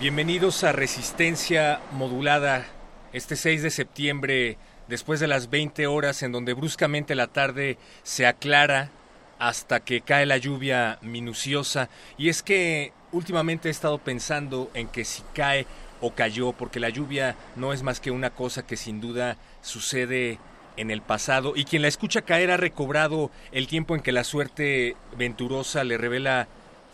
Bienvenidos a Resistencia Modulada, este 6 de septiembre, después de las 20 horas en donde bruscamente la tarde se aclara hasta que cae la lluvia minuciosa. Y es que últimamente he estado pensando en que si cae o cayó, porque la lluvia no es más que una cosa que sin duda sucede en el pasado y quien la escucha caer ha recobrado el tiempo en que la suerte venturosa le revela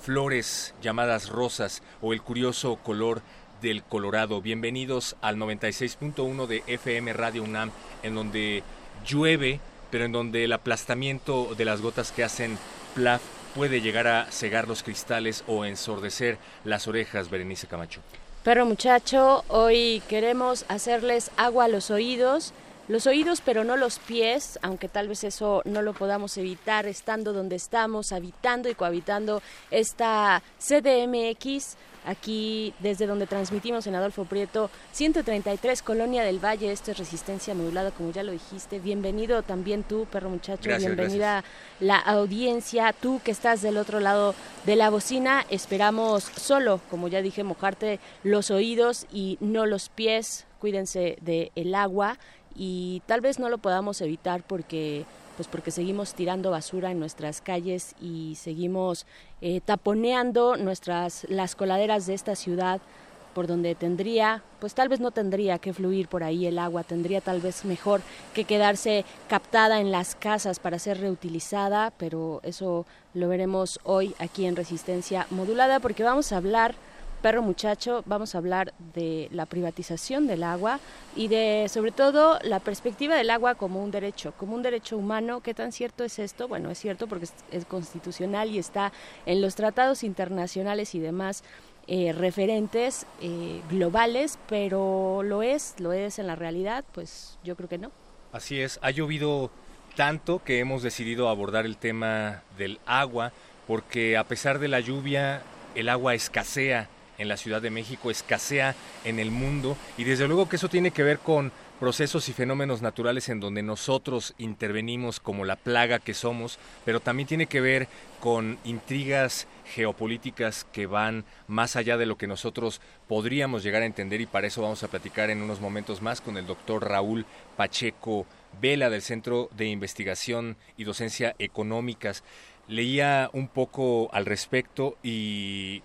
flores llamadas rosas o el curioso color del Colorado. Bienvenidos al 96.1 de FM Radio UNAM, en donde llueve, pero en donde el aplastamiento de las gotas que hacen plaf puede llegar a cegar los cristales o ensordecer las orejas, Berenice Camacho. Perro muchacho, hoy queremos hacerles agua a los oídos los oídos pero no los pies, aunque tal vez eso no lo podamos evitar estando donde estamos, habitando y cohabitando esta CDMX, aquí desde donde transmitimos en Adolfo Prieto 133 Colonia del Valle, esto es Resistencia Modulada, como ya lo dijiste. Bienvenido también tú, perro muchacho, bienvenida la audiencia, tú que estás del otro lado de la bocina, esperamos solo, como ya dije, mojarte los oídos y no los pies, cuídense del el agua y tal vez no lo podamos evitar porque pues porque seguimos tirando basura en nuestras calles y seguimos eh, taponeando nuestras las coladeras de esta ciudad por donde tendría, pues tal vez no tendría que fluir por ahí el agua, tendría tal vez mejor que quedarse captada en las casas para ser reutilizada, pero eso lo veremos hoy aquí en Resistencia Modulada porque vamos a hablar Perro Muchacho vamos a hablar de la privatización del agua y de, sobre todo, la perspectiva del agua como un derecho, como un derecho humano. ¿Qué tan cierto es esto? Bueno, es cierto porque es, constitucional y está en los tratados internacionales y demás eh, referentes eh, globales, pero lo es, lo es en la realidad, pues yo creo que no. Así es, ha llovido tanto que hemos decidido abordar el tema del agua, porque a pesar de la lluvia, el agua escasea en la Ciudad de México, escasea en el mundo y desde luego que eso tiene que ver con procesos y fenómenos naturales en donde nosotros intervenimos como la plaga que somos, pero también tiene que ver con intrigas geopolíticas que van más allá de lo que nosotros podríamos llegar a entender y para eso vamos a platicar en unos momentos más con el doctor Raúl Pacheco Vela del Centro de Investigación y Docencia Económicas. Leía un poco al respecto y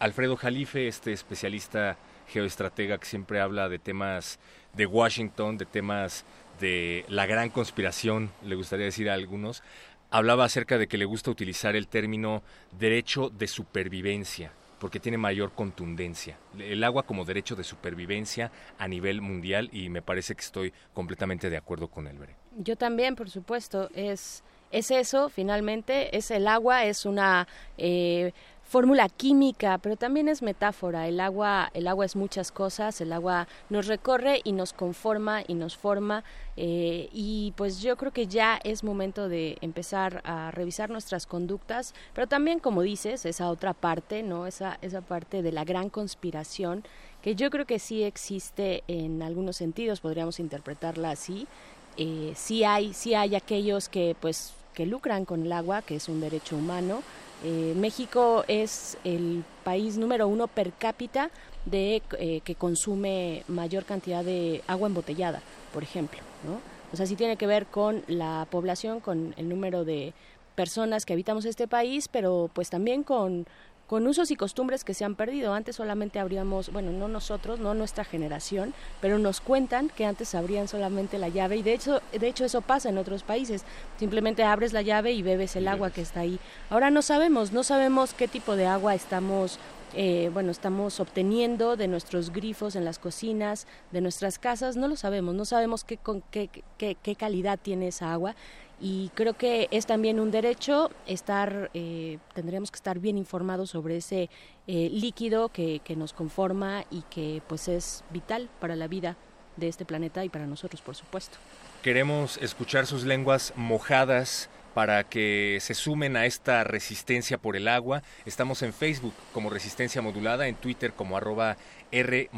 Alfredo Jalife, este especialista geoestratega que siempre habla de temas de Washington, de temas de la gran conspiración, le gustaría decir a algunos, hablaba acerca de que le gusta utilizar el término derecho de supervivencia, porque tiene mayor contundencia. El agua como derecho de supervivencia a nivel mundial y me parece que estoy completamente de acuerdo con él. Yo también, por supuesto, es, es eso, finalmente, es el agua, es una... Eh, fórmula química, pero también es metáfora. El agua, el agua es muchas cosas, el agua nos recorre y nos conforma y nos forma. Eh, y pues yo creo que ya es momento de empezar a revisar nuestras conductas, pero también, como dices, esa otra parte, ¿no? Esa, esa parte de la gran conspiración, que yo creo que sí existe en algunos sentidos, podríamos interpretarla así. Eh, sí hay, sí hay aquellos que pues que lucran con el agua, que es un derecho humano, eh, México es el país número uno per cápita de eh, que consume mayor cantidad de agua embotellada, por ejemplo, ¿no? O sea, sí tiene que ver con la población, con el número de personas que habitamos este país, pero pues también con con usos y costumbres que se han perdido. Antes solamente abríamos, bueno, no nosotros, no nuestra generación, pero nos cuentan que antes abrían solamente la llave y de hecho, de hecho eso pasa en otros países. Simplemente abres la llave y bebes el agua que está ahí. Ahora no sabemos, no sabemos qué tipo de agua estamos eh, bueno, estamos obteniendo de nuestros grifos en las cocinas, de nuestras casas, no lo sabemos, no sabemos qué, qué, qué, qué calidad tiene esa agua y creo que es también un derecho estar, eh, tendríamos que estar bien informados sobre ese eh, líquido que, que, nos conforma y que pues es vital para la vida de este planeta y para nosotros, por supuesto. Queremos escuchar sus lenguas mojadas para que se sumen a esta resistencia por el agua. Estamos en Facebook como Resistencia Modulada, en Twitter como arroba R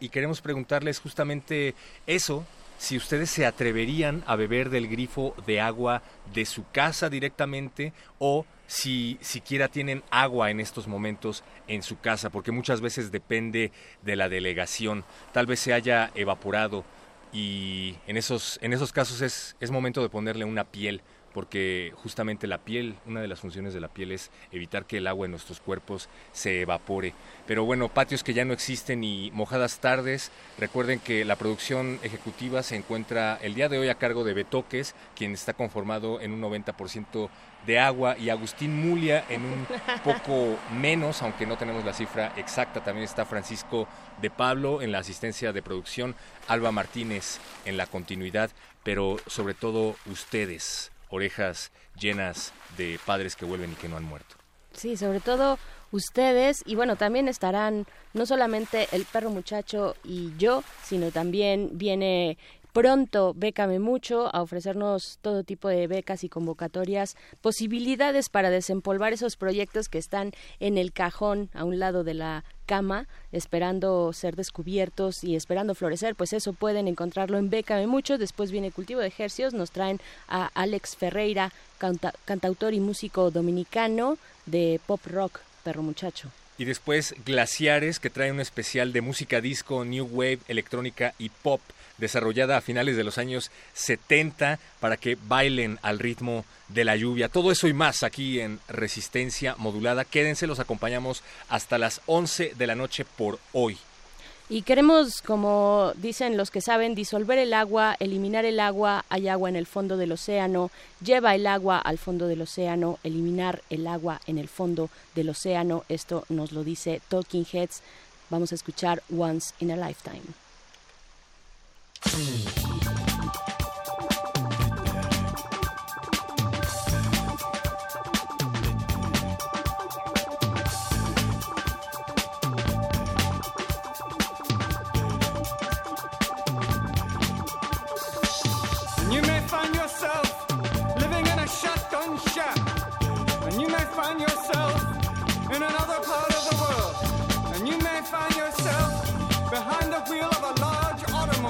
y queremos preguntarles justamente eso, si ustedes se atreverían a beber del grifo de agua de su casa directamente o si siquiera tienen agua en estos momentos en su casa, porque muchas veces depende de la delegación, tal vez se haya evaporado y en esos, en esos casos es, es momento de ponerle una piel porque justamente la piel, una de las funciones de la piel es evitar que el agua en nuestros cuerpos se evapore. Pero bueno, patios que ya no existen y mojadas tardes, recuerden que la producción ejecutiva se encuentra el día de hoy a cargo de Betoques, quien está conformado en un 90% de agua, y Agustín Mulia en un poco menos, aunque no tenemos la cifra exacta. También está Francisco de Pablo en la asistencia de producción, Alba Martínez en la continuidad, pero sobre todo ustedes orejas llenas de padres que vuelven y que no han muerto. Sí, sobre todo ustedes y bueno, también estarán no solamente el perro muchacho y yo, sino también viene pronto Bécame Mucho a ofrecernos todo tipo de becas y convocatorias, posibilidades para desempolvar esos proyectos que están en el cajón a un lado de la cama, esperando ser descubiertos y esperando florecer, pues eso pueden encontrarlo en Bécame Mucho. Después viene Cultivo de Ejercios, nos traen a Alex Ferreira, cantautor y músico dominicano de pop rock, perro muchacho. Y después Glaciares, que trae un especial de música disco, new wave, electrónica y pop desarrollada a finales de los años 70 para que bailen al ritmo de la lluvia. Todo eso y más aquí en Resistencia Modulada. Quédense, los acompañamos hasta las 11 de la noche por hoy. Y queremos, como dicen los que saben, disolver el agua, eliminar el agua, hay agua en el fondo del océano, lleva el agua al fondo del océano, eliminar el agua en el fondo del océano. Esto nos lo dice Talking Heads. Vamos a escuchar Once in a Lifetime. Behind the wheel of a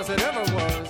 As it ever was.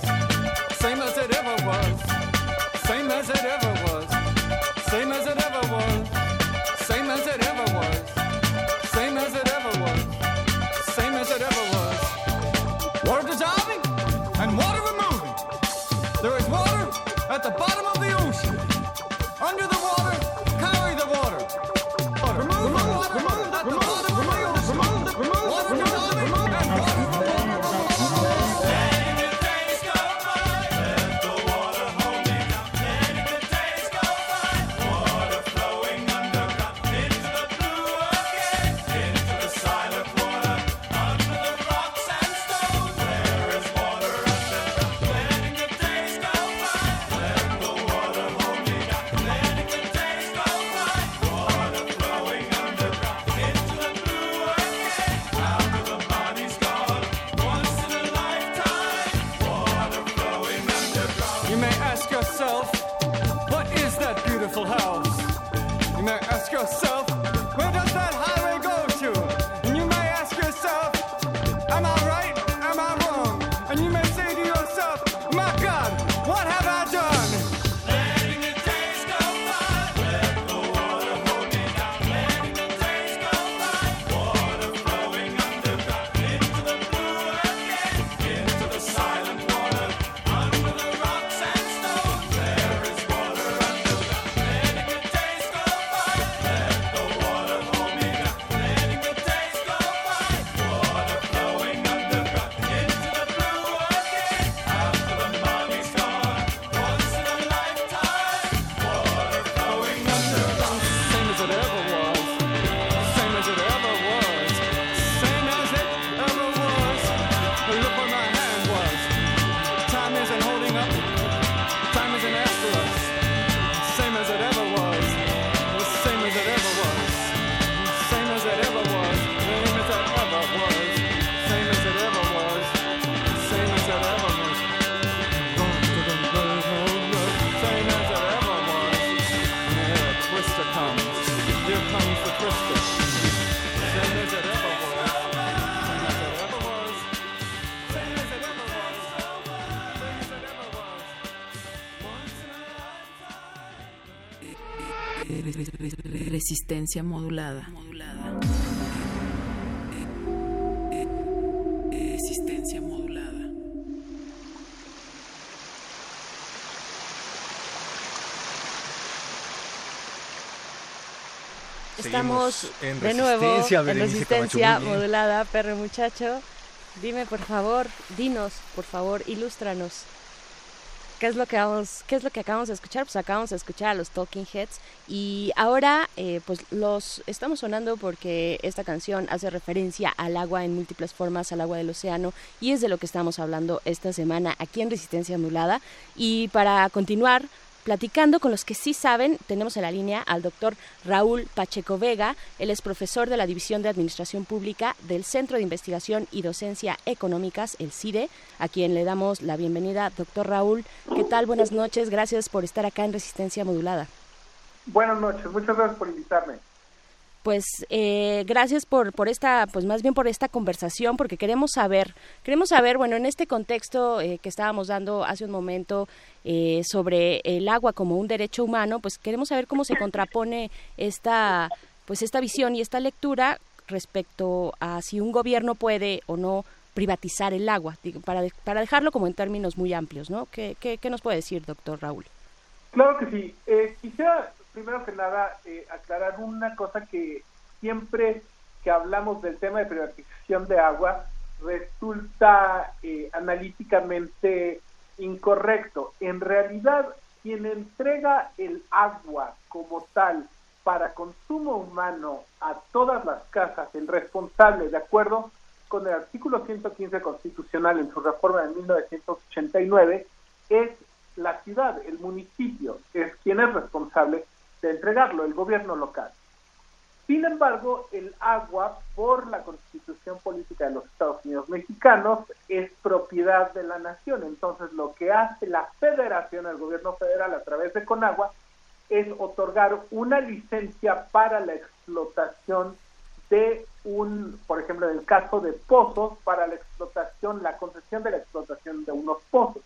Resistencia modulada. Resistencia modulada. Estamos en de nuevo en resistencia modulada, perro muchacho. Dime, por favor, dinos, por favor, ilústranos. ¿Qué es lo que vamos, qué es lo que acabamos de escuchar? Pues acabamos de escuchar a los Talking Heads y ahora eh, pues los estamos sonando porque esta canción hace referencia al agua en múltiples formas, al agua del océano y es de lo que estamos hablando esta semana aquí en Resistencia Modulada y para continuar Platicando con los que sí saben, tenemos en la línea al doctor Raúl Pacheco Vega. Él es profesor de la División de Administración Pública del Centro de Investigación y Docencia Económicas, el CIDE, a quien le damos la bienvenida. Doctor Raúl, ¿qué tal? Buenas noches. Gracias por estar acá en Resistencia Modulada. Buenas noches, muchas gracias por invitarme. Pues eh, gracias por, por esta, pues más bien por esta conversación, porque queremos saber, queremos saber, bueno, en este contexto eh, que estábamos dando hace un momento eh, sobre el agua como un derecho humano, pues queremos saber cómo se contrapone esta, pues esta visión y esta lectura respecto a si un gobierno puede o no privatizar el agua, para, para dejarlo como en términos muy amplios, ¿no? ¿Qué, qué, qué nos puede decir, doctor Raúl? Claro que sí. Eh, quisiera, primero que nada, eh, aclarar una cosa que siempre que hablamos del tema de privatización de agua resulta eh, analíticamente incorrecto. En realidad, quien entrega el agua como tal para consumo humano a todas las casas, el responsable, de acuerdo con el artículo 115 constitucional en su reforma de 1989, es la ciudad, el municipio, es quien es responsable de entregarlo, el gobierno local. Sin embargo, el agua, por la constitución política de los Estados Unidos mexicanos, es propiedad de la nación. Entonces, lo que hace la federación, el gobierno federal, a través de Conagua, es otorgar una licencia para la explotación de un, por ejemplo, en el caso de pozos, para la explotación, la concesión de la explotación de unos pozos.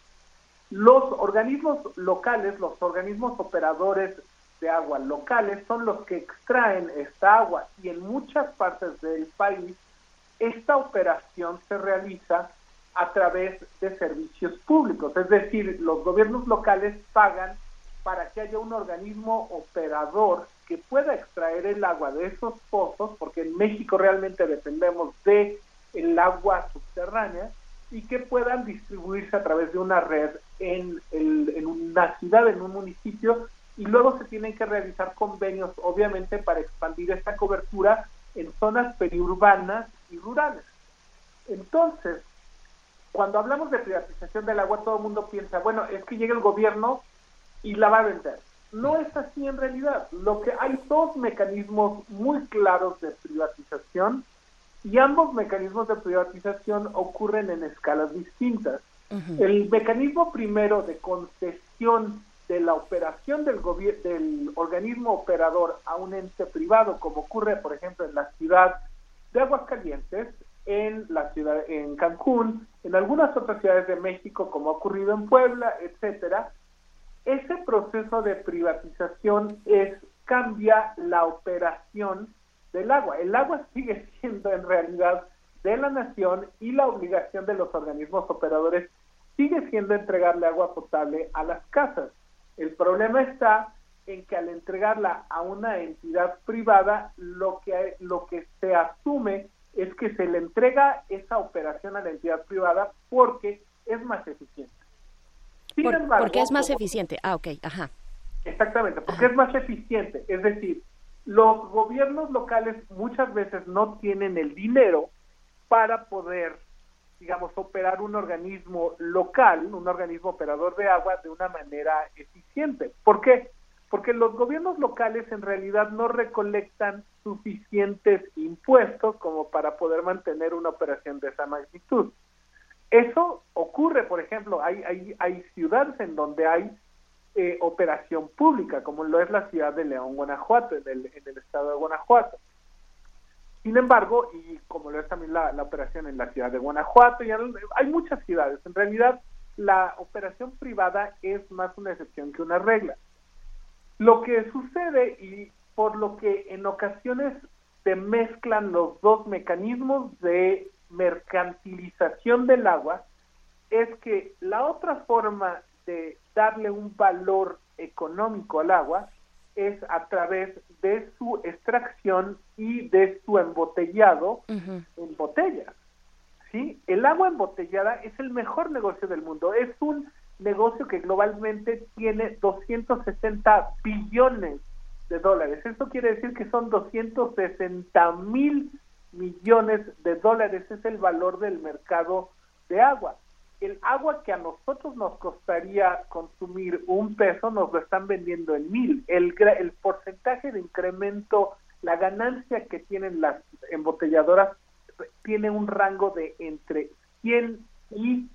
Los organismos locales, los organismos operadores de agua locales son los que extraen esta agua y en muchas partes del país esta operación se realiza a través de servicios públicos, es decir, los gobiernos locales pagan para que haya un organismo operador que pueda extraer el agua de esos pozos, porque en México realmente dependemos de el agua subterránea y que puedan distribuirse a través de una red en, en una ciudad, en un municipio, y luego se tienen que realizar convenios, obviamente, para expandir esta cobertura en zonas periurbanas y rurales. Entonces, cuando hablamos de privatización del agua, todo el mundo piensa, bueno, es que llega el gobierno y la va a vender. No es así en realidad. Lo que hay dos mecanismos muy claros de privatización y ambos mecanismos de privatización ocurren en escalas distintas. El mecanismo primero de concesión de la operación del, del organismo operador a un ente privado, como ocurre, por ejemplo, en la ciudad de Aguascalientes, en la ciudad en Cancún, en algunas otras ciudades de México, como ha ocurrido en Puebla, etcétera, ese proceso de privatización es cambia la operación del agua. El agua sigue siendo en realidad de la nación y la obligación de los organismos operadores sigue siendo entregarle agua potable a las casas. El problema está en que al entregarla a una entidad privada, lo que, lo que se asume es que se le entrega esa operación a la entidad privada porque es más eficiente. Sin embargo, porque es más eficiente. Ah, ok, ajá. Exactamente, porque es más eficiente. Es decir, los gobiernos locales muchas veces no tienen el dinero para poder digamos, operar un organismo local, un organismo operador de agua de una manera eficiente. ¿Por qué? Porque los gobiernos locales en realidad no recolectan suficientes impuestos como para poder mantener una operación de esa magnitud. Eso ocurre, por ejemplo, hay, hay, hay ciudades en donde hay eh, operación pública, como lo es la ciudad de León, Guanajuato, en el, en el estado de Guanajuato. Sin embargo, y como lo es también la, operación en la ciudad de Guanajuato, y hay muchas ciudades, en realidad la operación privada es más una excepción que una regla. Lo que sucede y por lo que en ocasiones se mezclan los dos mecanismos de mercantilización del agua, es que la otra forma de darle un valor económico al agua es a través de su extracción y de su embotellado en botellas. ¿sí? El agua embotellada es el mejor negocio del mundo. Es un negocio que globalmente tiene 260 billones de dólares. Esto quiere decir que son 260 mil millones de dólares. Es el valor del mercado de agua el agua que a nosotros nos costaría consumir un peso nos lo están vendiendo en mil. El, el porcentaje de incremento, la ganancia que tienen las embotelladoras tiene un rango de entre 100 y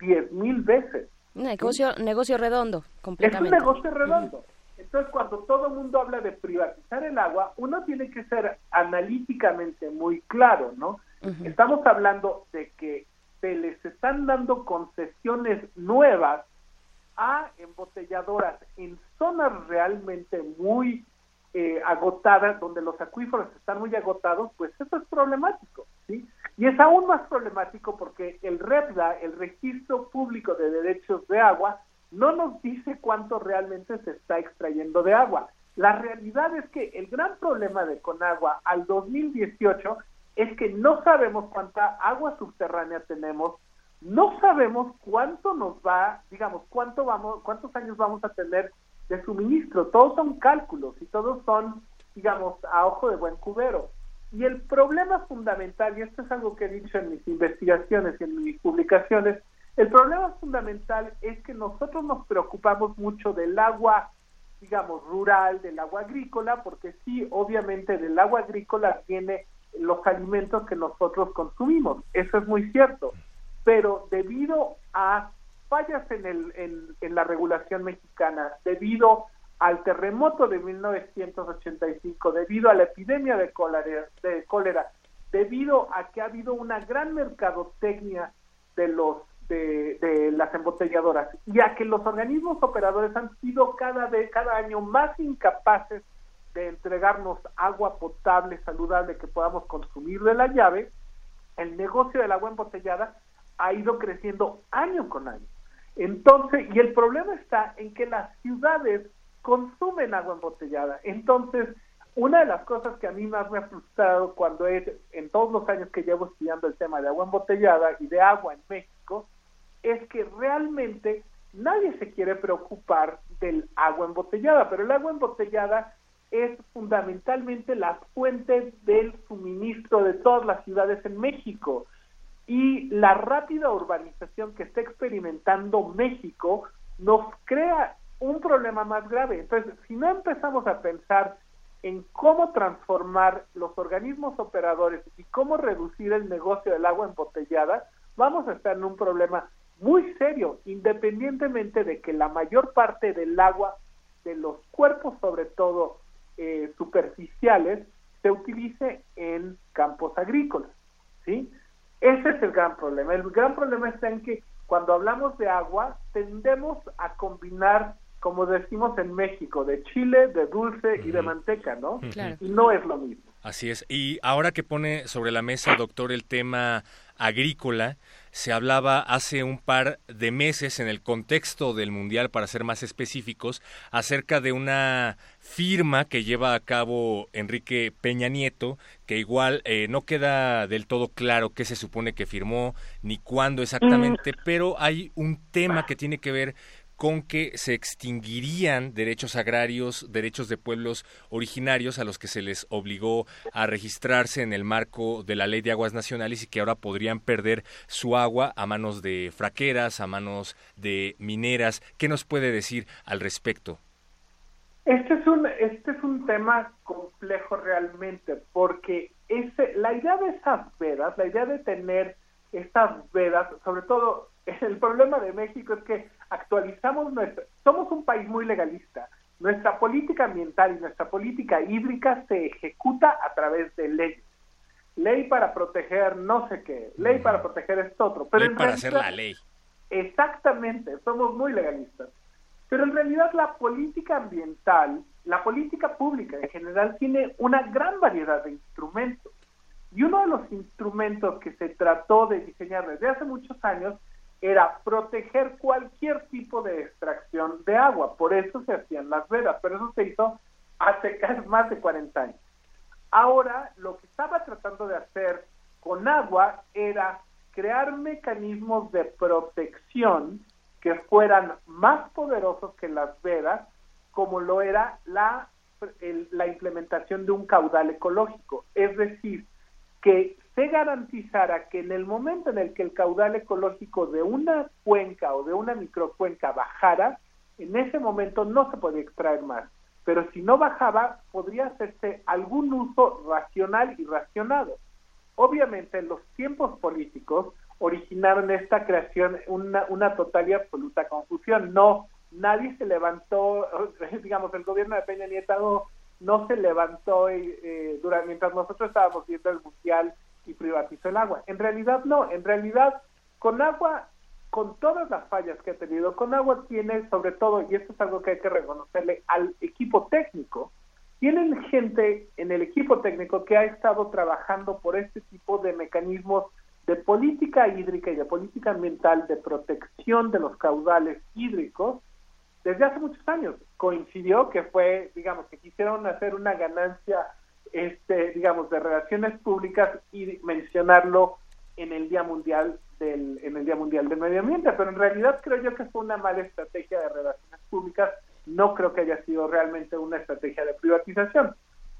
10 mil veces. Negocio, negocio redondo, completamente. Es un negocio redondo. Entonces, cuando todo el mundo habla de privatizar el agua, uno tiene que ser analíticamente muy claro, ¿no? Estamos hablando de que se les están dando concesiones nuevas a embotelladoras en zonas realmente muy eh, agotadas, donde los acuíferos están muy agotados, pues eso es problemático, ¿sí? Y es aún más problemático porque el REPDA, el Registro Público de Derechos de Agua, no nos dice cuánto realmente se está extrayendo de agua. La realidad es que el gran problema de Conagua al 2018 es que no sabemos cuánta agua subterránea tenemos, no sabemos cuánto nos va, digamos, cuánto vamos, cuántos años vamos a tener de suministro. Todos son cálculos y todos son, digamos, a ojo de buen cubero. Y el problema fundamental, y esto es algo que he dicho en mis investigaciones y en mis publicaciones, el problema fundamental es que nosotros nos preocupamos mucho del agua, digamos, rural, del agua agrícola, porque sí, obviamente del agua agrícola viene los alimentos que nosotros consumimos. Eso es muy cierto. Pero debido a fallas en, el, en, la regulación mexicana, debido al terremoto de 1985, debido a la epidemia de cólera, de cólera debido a que ha habido una gran mercadotecnia de los de, de, las embotelladoras y a que los organismos operadores han sido cada vez cada año más incapaces de entregarnos agua potable saludable que podamos consumir de la llave el negocio del agua embotellada ha ido creciendo año con año. Entonces y el problema está en que las ciudades consumen agua embotellada. Entonces una de las cosas que a mí más me ha frustrado cuando es en todos los años que llevo estudiando el tema de agua embotellada y de agua en México es que realmente nadie se quiere preocupar del agua embotellada, pero el agua embotellada es fundamentalmente la fuente del suministro de todas las ciudades en México. Y la rápida urbanización que está experimentando México nos crea un problema más grave. Entonces, si no empezamos a pensar en cómo transformar los organismos operadores y cómo reducir el negocio del agua embotellada, vamos a estar en un problema muy serio, independientemente de que la mayor parte del agua de los cuerpos, sobre todo eh, superficiales, se utilice en campos agrícolas, ¿sí? Ese es el gran problema. El gran problema está en que cuando hablamos de agua tendemos a combinar como decimos en México, de chile, de dulce y de manteca, ¿no? Y no es lo mismo. Así es. Y ahora que pone sobre la mesa, doctor, el tema agrícola, se hablaba hace un par de meses en el contexto del Mundial, para ser más específicos, acerca de una firma que lleva a cabo Enrique Peña Nieto, que igual eh, no queda del todo claro qué se supone que firmó ni cuándo exactamente, mm. pero hay un tema que tiene que ver con que se extinguirían derechos agrarios, derechos de pueblos originarios a los que se les obligó a registrarse en el marco de la Ley de Aguas Nacionales y que ahora podrían perder su agua a manos de fraqueras, a manos de mineras. ¿Qué nos puede decir al respecto? Este es un, este es un tema complejo realmente, porque ese, la idea de esas vedas, la idea de tener estas vedas, sobre todo el problema de México es que actualizamos nuestra, somos un país muy legalista. Nuestra política ambiental y nuestra política hídrica se ejecuta a través de leyes. Ley para proteger no sé qué, ley para proteger esto otro. Pero ley para hacer la ley. Exactamente, somos muy legalistas. Pero en realidad la política ambiental, la política pública en general tiene una gran variedad de instrumentos. Y uno de los instrumentos que se trató de diseñar desde hace muchos años era proteger cualquier tipo de extracción de agua. Por eso se hacían las vedas, pero eso se hizo hace más de 40 años. Ahora, lo que estaba tratando de hacer con agua era crear mecanismos de protección que fueran más poderosos que las vedas, como lo era la implementación de un caudal ecológico. Es decir, que se garantizara que en el momento en el que el caudal ecológico de una cuenca o de una microcuenca bajara, en ese momento no se podía extraer más. Pero si no bajaba, podría hacerse algún uso racional y racionado. Obviamente, los tiempos políticos originaron esta creación una, una total y absoluta confusión. No, nadie se levantó, digamos, el gobierno de Peña Nieto no, se levantó eh, durante, mientras nosotros estábamos viendo el mundial y privatizó el agua. En realidad no, en realidad con agua, con todas las fallas que ha tenido, con agua tiene sobre todo, y esto es algo que hay que reconocerle al equipo técnico, tienen gente en el equipo técnico que ha estado trabajando por este tipo de mecanismos de política hídrica y de política ambiental de protección de los caudales hídricos desde hace muchos años. Coincidió que fue, digamos, que quisieron hacer una ganancia este, digamos, de relaciones públicas y mencionarlo en el Día Mundial del, en el Día Mundial del Medio Ambiente, pero en realidad creo yo que fue una mala estrategia de relaciones públicas, no creo que haya sido realmente una estrategia de privatización.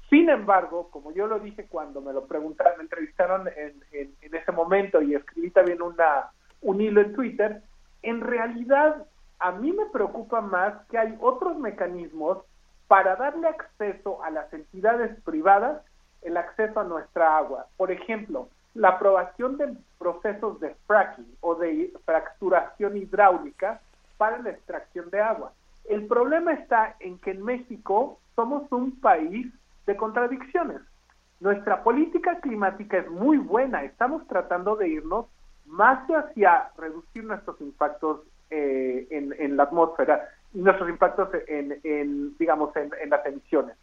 Sin embargo, como yo lo dije cuando me lo preguntaron, me entrevistaron en, en, en ese momento y escribí también una, un hilo en Twitter, en realidad a mí me preocupa más que hay otros mecanismos para darle acceso a las entidades privadas el acceso a nuestra agua. Por ejemplo, la aprobación de procesos de fracking o de fracturación hidráulica para la extracción de agua. El problema está en que en México somos un país de contradicciones. nuestra política climática es muy buena, estamos tratando de irnos más hacia reducir nuestros impactos eh, en, la atmósfera nuestros impactos en, en digamos, en, las emisiones.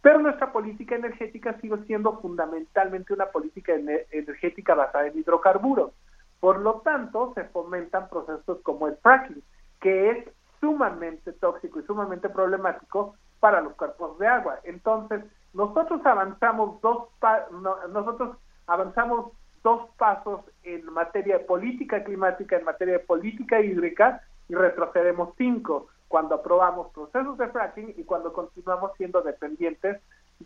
Pero nuestra política energética sigue siendo fundamentalmente una política energética basada en hidrocarburos. Por lo tanto, se fomentan procesos como el fracking, que es sumamente tóxico y sumamente problemático para los cuerpos de agua. Entonces, nosotros avanzamos dos nosotros avanzamos dos pasos en materia de política climática, en materia de política hídrica y retrocedemos cinco cuando aprobamos procesos de fracking y cuando continuamos siendo dependientes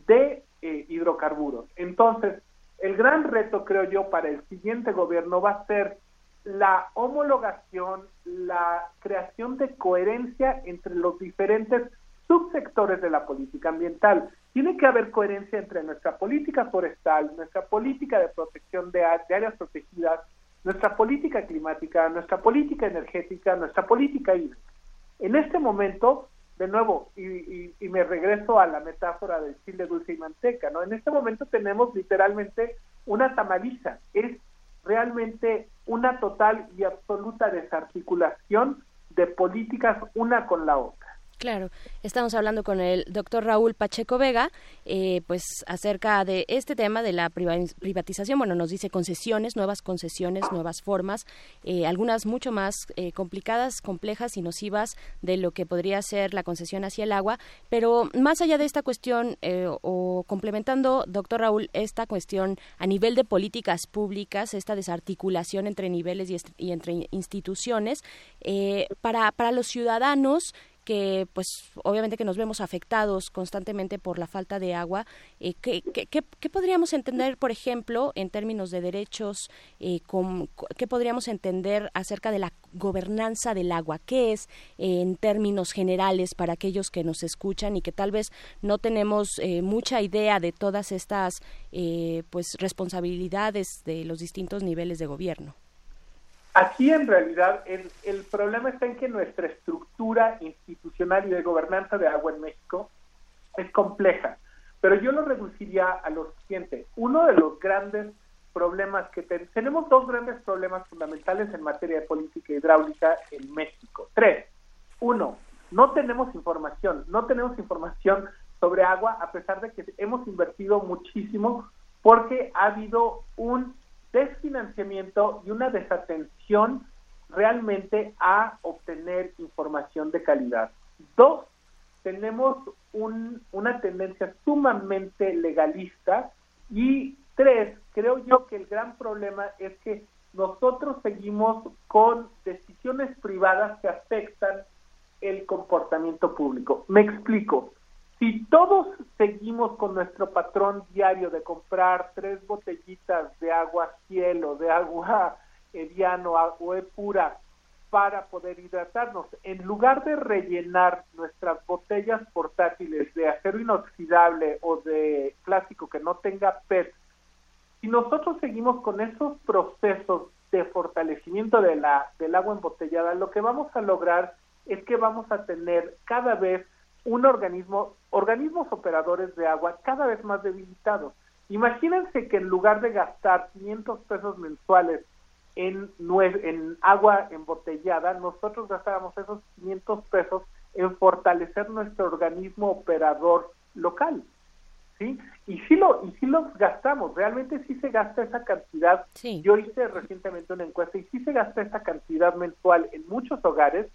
de eh, hidrocarburos. Entonces, el gran reto, creo yo, para el siguiente gobierno va a ser la homologación, la creación de coherencia entre los diferentes subsectores de la política ambiental. Tiene que haber coherencia entre nuestra política forestal, nuestra política de protección de, áreas protegidas, nuestra política climática, nuestra política energética, nuestra política hídrica. En este momento, de nuevo, y, me regreso a la metáfora del chile dulce y manteca, ¿no? En este momento tenemos literalmente una tamaliza, es realmente una total y absoluta desarticulación de políticas una con la otra. Claro, estamos hablando con el doctor Raúl Pacheco Vega, eh, pues acerca de este tema de la privatización. Bueno, nos dice concesiones, nuevas concesiones, nuevas formas, eh, algunas mucho más eh, complicadas, complejas y nocivas de lo que podría ser la concesión hacia el agua. Pero más allá de esta cuestión, o complementando, doctor Raúl, esta cuestión a nivel de políticas públicas, esta desarticulación entre niveles y, y entre instituciones, para, para los ciudadanos, que pues obviamente que nos vemos afectados constantemente por la falta de agua. Eh, ¿qué, qué, podríamos entender, por ejemplo, en términos de derechos? Eh, ¿Qué podríamos entender acerca de la gobernanza del agua? ¿Qué es eh, en términos generales para aquellos que nos escuchan y que tal vez no tenemos eh, mucha idea de todas estas pues responsabilidades de los distintos niveles de gobierno? Aquí en realidad el, el, problema está en que nuestra estructura institucional y de gobernanza de agua en México es compleja, pero yo lo reduciría a lo siguiente. Uno de los grandes problemas que tenemos dos grandes problemas fundamentales en materia de política hidráulica en México. Tres. Uno, no tenemos información, no tenemos información sobre agua a pesar de que hemos invertido muchísimo porque ha habido un desfinanciamiento y una desatención realmente a obtener información de calidad. Dos, tenemos un, una tendencia sumamente legalista y tres, creo yo que el gran problema es que nosotros seguimos con decisiones privadas que afectan el comportamiento público. Me explico. Si todos seguimos con nuestro patrón diario de comprar tres botellitas de agua cielo, de agua ediano, agua pura, para poder hidratarnos, en lugar de rellenar nuestras botellas portátiles de acero inoxidable o de plástico que no tenga PET, si nosotros seguimos con esos procesos de fortalecimiento de la, del agua embotellada, lo que vamos a lograr es que vamos a tener cada vez un organismo, organismos operadores de agua cada vez más debilitados. Imagínense que en lugar de gastar 500 pesos mensuales en, en agua embotellada, nosotros gastáramos esos 500 pesos en fortalecer nuestro organismo operador local. ¿Sí? Y si lo y si los gastamos, realmente sí se gasta esa cantidad. Yo hice recientemente una encuesta y sí se gasta esa cantidad mensual en muchos hogares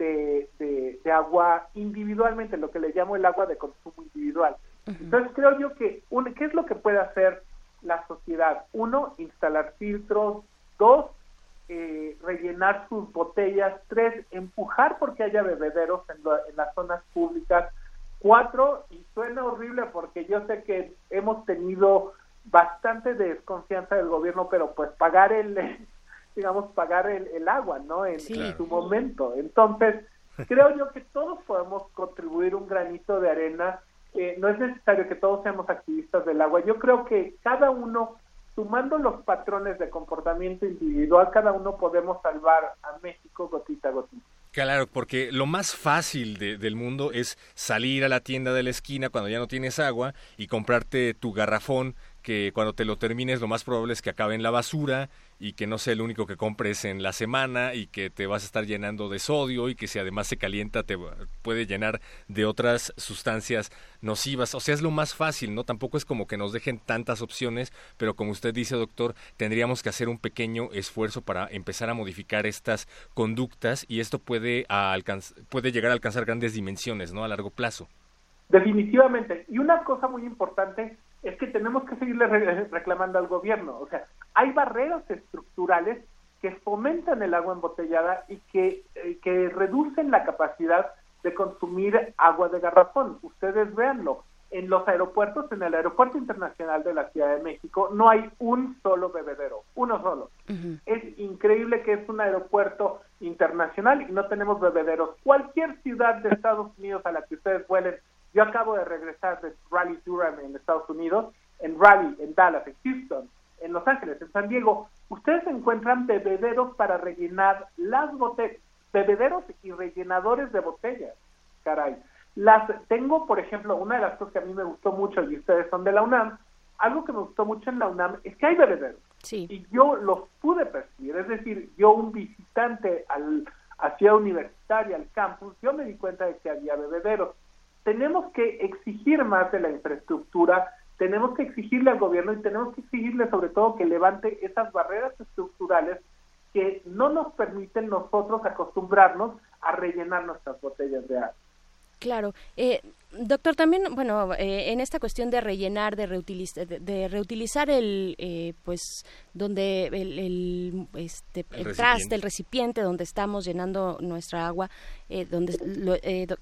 de, de, agua individualmente, lo que le llamo el agua de consumo individual. Entonces creo yo que, un, ¿qué es lo que puede hacer la sociedad? Uno, instalar filtros. Dos, eh, rellenar sus botellas. Tres, empujar porque haya bebederos en, en las zonas públicas. Cuatro, y suena horrible porque yo sé que hemos tenido bastante desconfianza del gobierno, pero pues pagar el digamos, pagar el, agua, ¿no? En, su momento. Entonces, creo yo que todos podemos contribuir un granito de arena. Eh, no es necesario que todos seamos activistas del agua. Yo creo que cada uno, sumando los patrones de comportamiento individual, cada uno podemos salvar a México gotita a gotita. Claro, porque lo más fácil del mundo es salir a la tienda de la esquina cuando ya no tienes agua y comprarte tu garrafón que cuando te lo termines lo más probable es que acabe en la basura y que no sea el único que compres en la semana y que te vas a estar llenando de sodio y que si además se calienta te puede llenar de otras sustancias nocivas. O sea, es lo más fácil, ¿no? Tampoco es como que nos dejen tantas opciones, pero como usted dice, doctor, tendríamos que hacer un pequeño esfuerzo para empezar a modificar estas conductas y esto puede, puede llegar a alcanzar grandes dimensiones, ¿no? A largo plazo. Definitivamente. Y una cosa muy importante es que tenemos que seguirle reclamando al gobierno. O sea, hay barreras estructurales que fomentan el agua embotellada y que, eh, que reducen la capacidad de consumir agua de garrafón. Ustedes véanlo. En los aeropuertos, en el Aeropuerto Internacional de la Ciudad de México, no hay un solo bebedero, uno solo. Es increíble que es un aeropuerto internacional y no tenemos bebederos. Cualquier ciudad de Estados Unidos a la que ustedes vuelen yo acabo de regresar de Rally Durham en Estados Unidos, en Rally, en Dallas, en Houston, en Los Ángeles, en San Diego. Ustedes encuentran bebederos para rellenar las botellas, bebederos y rellenadores de botellas, caray. Las tengo, por ejemplo, una de las cosas que a mí me gustó mucho y ustedes son de la UNAM, algo que me gustó mucho en la UNAM es que hay bebederos. Y yo los pude percibir, es decir, yo un visitante al, a Ciudad Universitaria, al campus, yo me di cuenta de que había bebederos tenemos que exigir más de la infraestructura, tenemos que exigirle al gobierno y tenemos que exigirle sobre todo que levante esas barreras estructurales que no nos permiten nosotros acostumbrarnos a rellenar nuestras botellas de agua. Claro. Eh, doctor, también, bueno, eh, en esta cuestión de rellenar, de, reutilizar, de, reutilizar el, eh, pues, donde el, el, este, el, traste, el recipiente donde estamos llenando nuestra agua, donde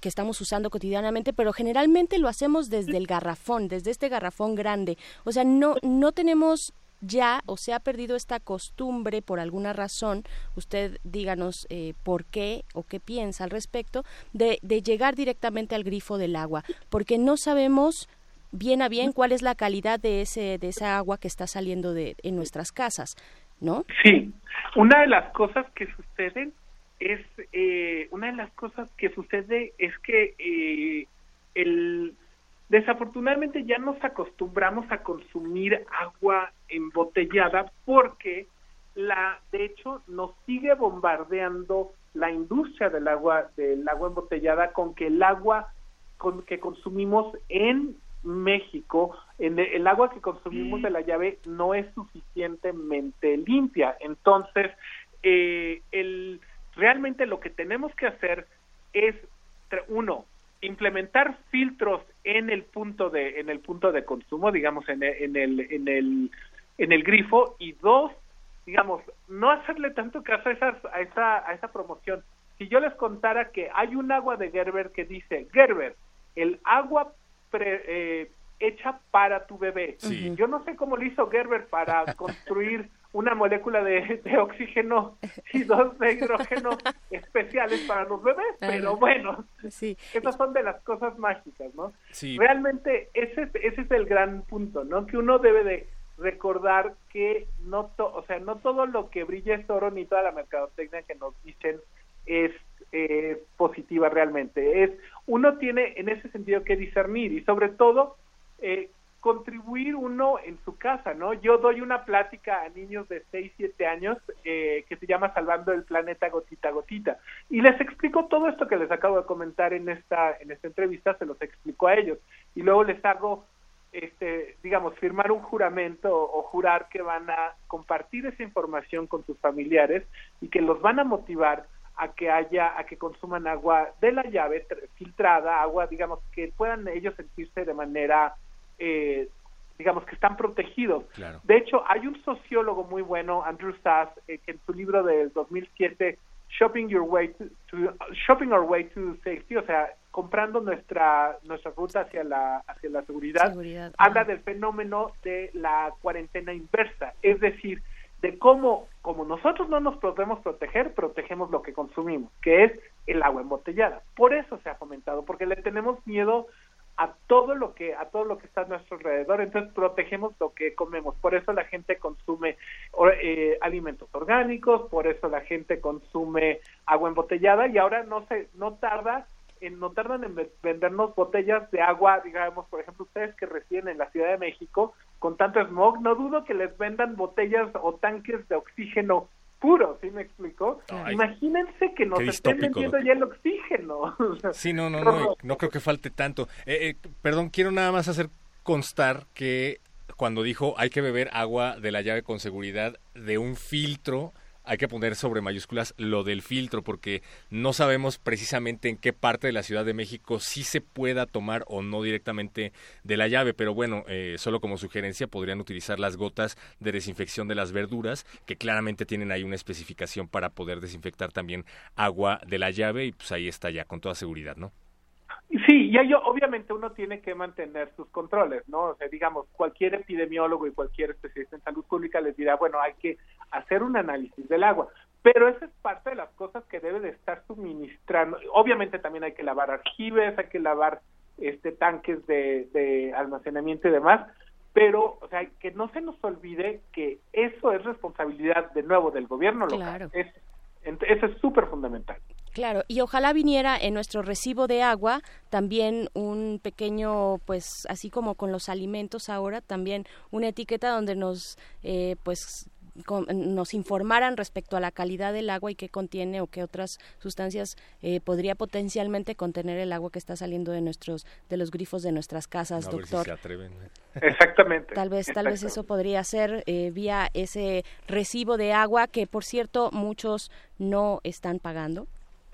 que estamos usando cotidianamente, pero generalmente lo hacemos desde el garrafón, desde este garrafón grande. O sea, no, no tenemos ya o se ha perdido esta costumbre por alguna razón, usted díganos eh, por qué o qué piensa al respecto, de, de llegar directamente al grifo del agua, porque no sabemos bien a bien cuál es la calidad de ese de esa agua que está saliendo de en nuestras casas, ¿no? Sí, una de las cosas que suceden es eh, una de las cosas que sucede es que eh, el Desafortunadamente ya nos acostumbramos a consumir agua embotellada porque la de hecho nos sigue bombardeando la industria del agua del agua embotellada con que el agua con que consumimos en México, en el, agua que consumimos de la llave no es suficientemente limpia. Entonces, eh, el, realmente lo que tenemos que hacer es, uno, implementar filtros en el punto de en el punto de consumo digamos en el, en el en el en el grifo y dos digamos no hacerle tanto caso a esas a esa a esa promoción. Si yo les contara que hay un agua de Gerber que dice Gerber el agua eh, hecha para tu bebé yo no sé cómo lo hizo Gerber para construir una molécula de, oxígeno y dos de hidrógeno especiales para los bebés, pero bueno, sí. esas son de las cosas mágicas, ¿no? Realmente ese, ese es el gran punto, ¿no? Que uno debe de recordar que no, o sea, no todo lo que brilla es oro ni toda la mercadotecnia que nos dicen es eh, positiva realmente. Es uno tiene en ese sentido que discernir y sobre todo eh, contribuir uno en su casa, ¿no? Yo doy una plática a niños de 6, 7 años eh, que se llama Salvando el Planeta Gotita Gotita y les explico todo esto que les acabo de comentar en esta en esta entrevista, se los explico a ellos y luego les hago este, digamos, firmar un juramento o jurar que van a compartir esa información con sus familiares y que los van a motivar a que haya, a que consuman agua de la llave filtrada, agua, digamos, que puedan ellos sentirse de manera eh, digamos que están protegidos. De hecho, hay un sociólogo muy bueno, Andrew Sass, eh, que en su libro del 2007, Shopping Your Way to, Shopping Our Way to Safety, o sea, comprando nuestra nuestra ruta hacia la hacia la seguridad, habla del fenómeno de la cuarentena inversa, es decir, de cómo como nosotros no nos podemos proteger, protegemos lo que consumimos, que es el agua embotellada. Por eso se ha fomentado, porque le tenemos miedo a todo lo que a todo lo que está a nuestro alrededor. Entonces protegemos lo que comemos. Por eso la gente consume eh, alimentos orgánicos por eso la gente consume agua embotellada y ahora no se no tarda en, no tardan en vendernos botellas de agua digamos por ejemplo ustedes que residen en la Ciudad de México con tanto smog, no dudo que les vendan botellas o tanques de oxígeno puro, ¿sí me explicó? Ay. Imagínense que nos estén vendiendo ya el oxígeno. Sí, no, no, no, no creo que falte tanto. Eh, eh, perdón, quiero nada más hacer constar que cuando dijo hay que beber agua de la llave con seguridad de un filtro, hay que poner sobre mayúsculas lo del filtro, porque no sabemos precisamente en qué parte de la Ciudad de México sí se pueda tomar o no directamente de la llave, pero bueno, eh, solo como sugerencia podrían utilizar las gotas de desinfección de las verduras, que claramente tienen ahí una especificación para poder desinfectar también agua de la llave, y pues ahí está ya con toda seguridad, ¿no? Sí, y ahí obviamente uno tiene que mantener sus controles, ¿no? O sea, digamos, cualquier epidemiólogo y cualquier especialista en salud pública les dirá, bueno, hay que hacer un análisis del agua, pero esa es parte de las cosas que debe de estar suministrando. Obviamente también hay que lavar aljibes, hay que lavar este tanques de, de almacenamiento y demás, pero, o sea, que no se nos olvide que eso es responsabilidad de nuevo del gobierno local. Claro. Es, eso es súper fundamental. Claro, y ojalá viniera en nuestro recibo de agua también un pequeño, pues así como con los alimentos ahora, también una etiqueta donde nos, eh, pues con- nos informaran respecto a la calidad del agua y qué contiene o qué otras sustancias eh, podría potencialmente contener el agua que está saliendo de nuestros de los grifos de nuestras casas, A ver si doctor. se atreven. Exactamente. Tal vez, tal vez eso podría ser eh, vía ese recibo de agua que, por cierto, muchos no están pagando.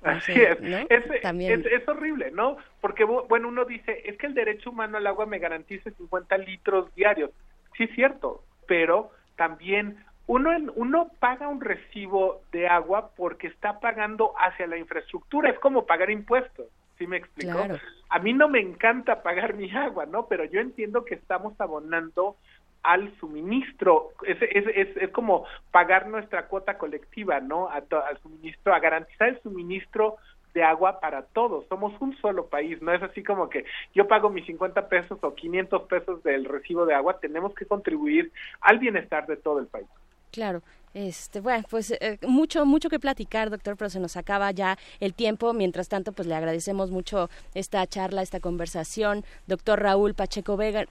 Así es. ¿no? Es, También. es- es horrible, ¿no? Porque, bu- bueno, uno dice, es que el derecho humano al agua me garantiza 50 litros diarios. Sí, es cierto, pero también uno, en- uno paga un recibo de agua porque está pagando hacia la infraestructura. Es como pagar impuestos. ¿Sí me explico? Claro. A mí no me encanta pagar mi agua, ¿no? Pero yo entiendo que estamos abonando al suministro. Es, es, es, es como pagar nuestra cuota colectiva, ¿no? A to- al suministro, a garantizar el suministro de agua para todos. Somos un solo país, no es así como que yo pago mis 50 pesos o 500 pesos del recibo de agua. Tenemos que contribuir al bienestar de todo el país. Claro. Este, bueno, pues eh, mucho, mucho que platicar, doctor, pero se nos acaba ya el tiempo. Mientras tanto, pues le agradecemos mucho esta charla, esta conversación. Doctor Raúl Pacheco Vega,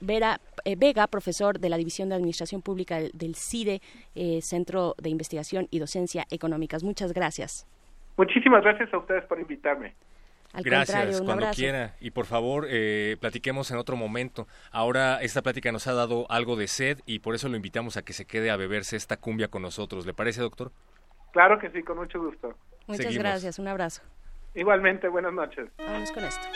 eh, Vega profesor de la División de Administración Pública del, del CIDE, eh, Centro de Investigación y Docencia Económicas. Muchas gracias. Muchísimas gracias a ustedes por invitarme. Al Gracias, un cuando abrazo. quiera. Y por favor, eh, platiquemos en otro momento. Ahora esta plática nos ha dado algo de sed y por eso lo invitamos a que se quede a beberse esta cumbia con nosotros. ¿Le parece, doctor? Claro que sí, con mucho gusto. Muchas Seguimos. gracias, un abrazo. Igualmente, buenas noches. Vámonos con esto.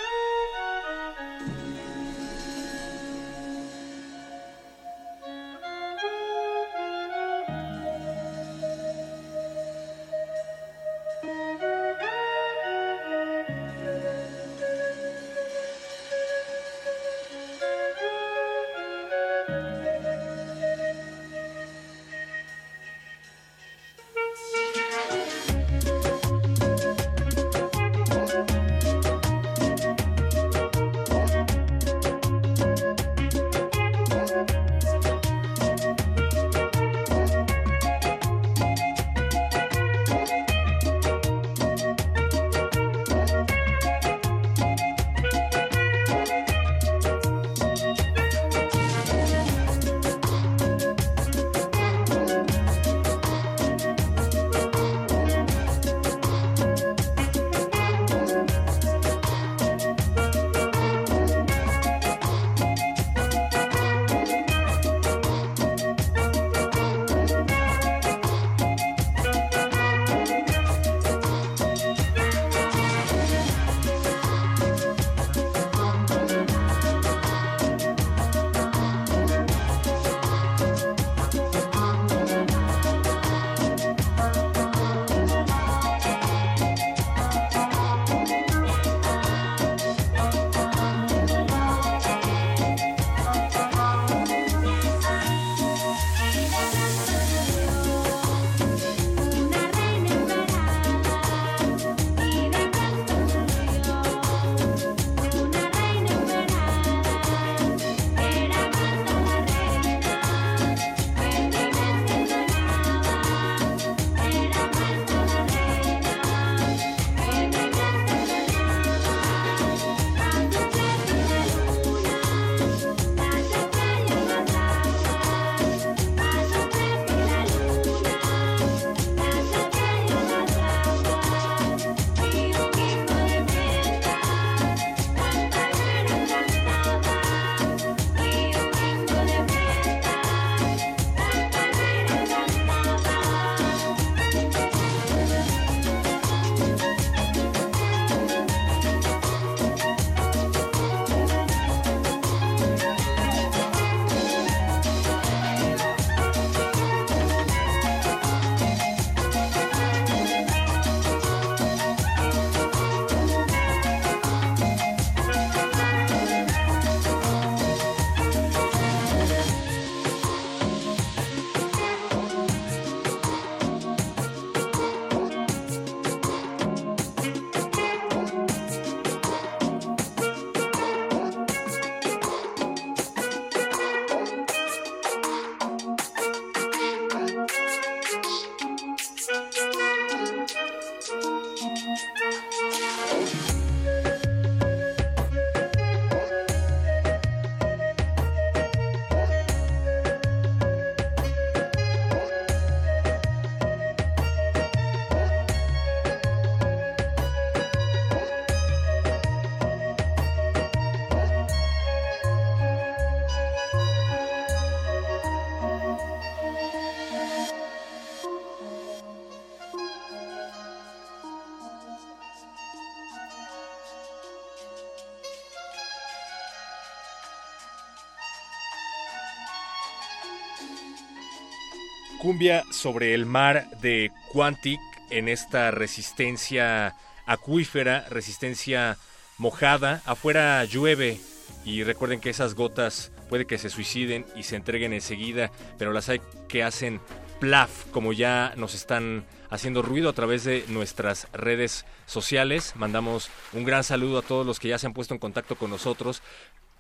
Cumbia sobre el mar de Quantic en esta resistencia acuífera, resistencia mojada. Afuera llueve y recuerden que esas gotas puede que se suiciden y se entreguen enseguida, pero las hay que hacen plaf, como ya nos están haciendo ruido a través de nuestras redes sociales. Mandamos un gran saludo a todos los que ya se han puesto en contacto con nosotros.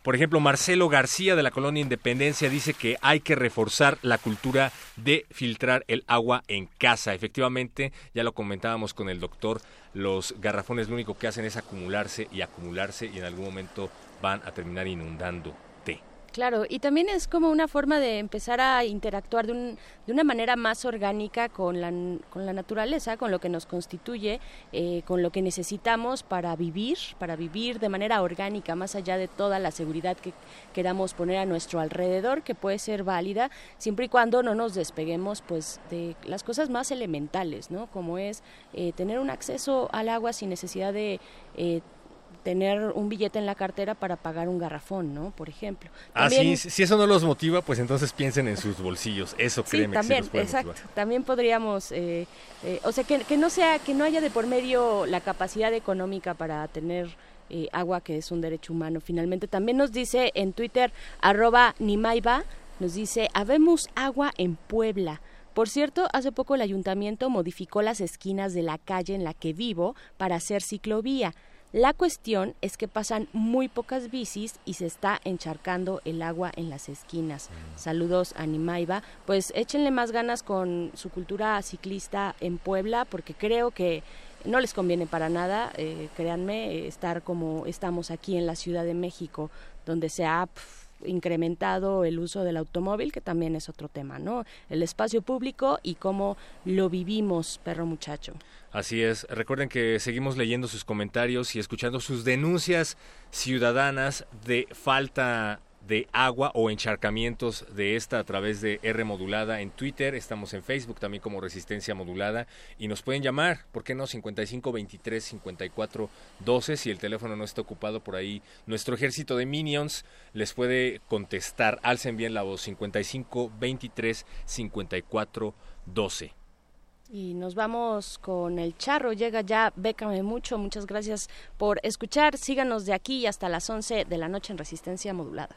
Por ejemplo, Marcelo García de la Colonia Independencia dice que hay que reforzar la cultura de filtrar el agua en casa. Efectivamente, ya lo comentábamos con el doctor, los garrafones lo único que hacen es acumularse y acumularse y en algún momento van a terminar inundando Claro, y también es como una forma de empezar a interactuar de, un, de una manera más orgánica con la, con la naturaleza, con lo que nos constituye, eh, con lo que necesitamos para vivir, para vivir de manera orgánica, más allá de toda la seguridad que queramos poner a nuestro alrededor, que puede ser válida, siempre y cuando no nos despeguemos pues de las cosas más elementales, ¿no? Como es eh, tener un acceso al agua sin necesidad de eh, tener un billete en la cartera para pagar un garrafón, ¿no? Por ejemplo. ah, sí, si eso no los motiva, pues entonces piensen en sus bolsillos. Eso sí, también, que exacto. También podríamos, eh, eh, o sea, que, que, no sea, que no haya de por medio la capacidad económica para tener eh, agua, que es un derecho humano. Finalmente, también nos dice en Twitter arroba Nimaiba, nos dice, habemos agua en Puebla. Por cierto, hace poco el ayuntamiento modificó las esquinas de la calle en la que vivo para hacer ciclovía. La cuestión es que pasan muy pocas bicis y se está encharcando el agua en las esquinas. Mm. Saludos a Nimaiba. Pues échenle más ganas con su cultura ciclista en Puebla porque creo que no les conviene para nada, eh, créanme, estar como estamos aquí en la Ciudad de México, donde se ha incrementado el uso del automóvil, que también es otro tema, ¿no? El espacio público y cómo lo vivimos, perro muchacho. Así es. Recuerden que seguimos leyendo sus comentarios y escuchando sus denuncias ciudadanas de falta de agua o encharcamientos de esta a través de R modulada en Twitter, estamos en Facebook también como Resistencia modulada y nos pueden llamar, ¿por qué no? 55 23 54 12 si el teléfono no está ocupado por ahí. Nuestro ejército de minions les puede contestar. Alcen bien la voz 55 23 54 12. Y nos vamos con el charro. Llega ya, bécame mucho. Muchas gracias por escuchar. Síganos de aquí hasta las 11 de la noche en Resistencia Modulada.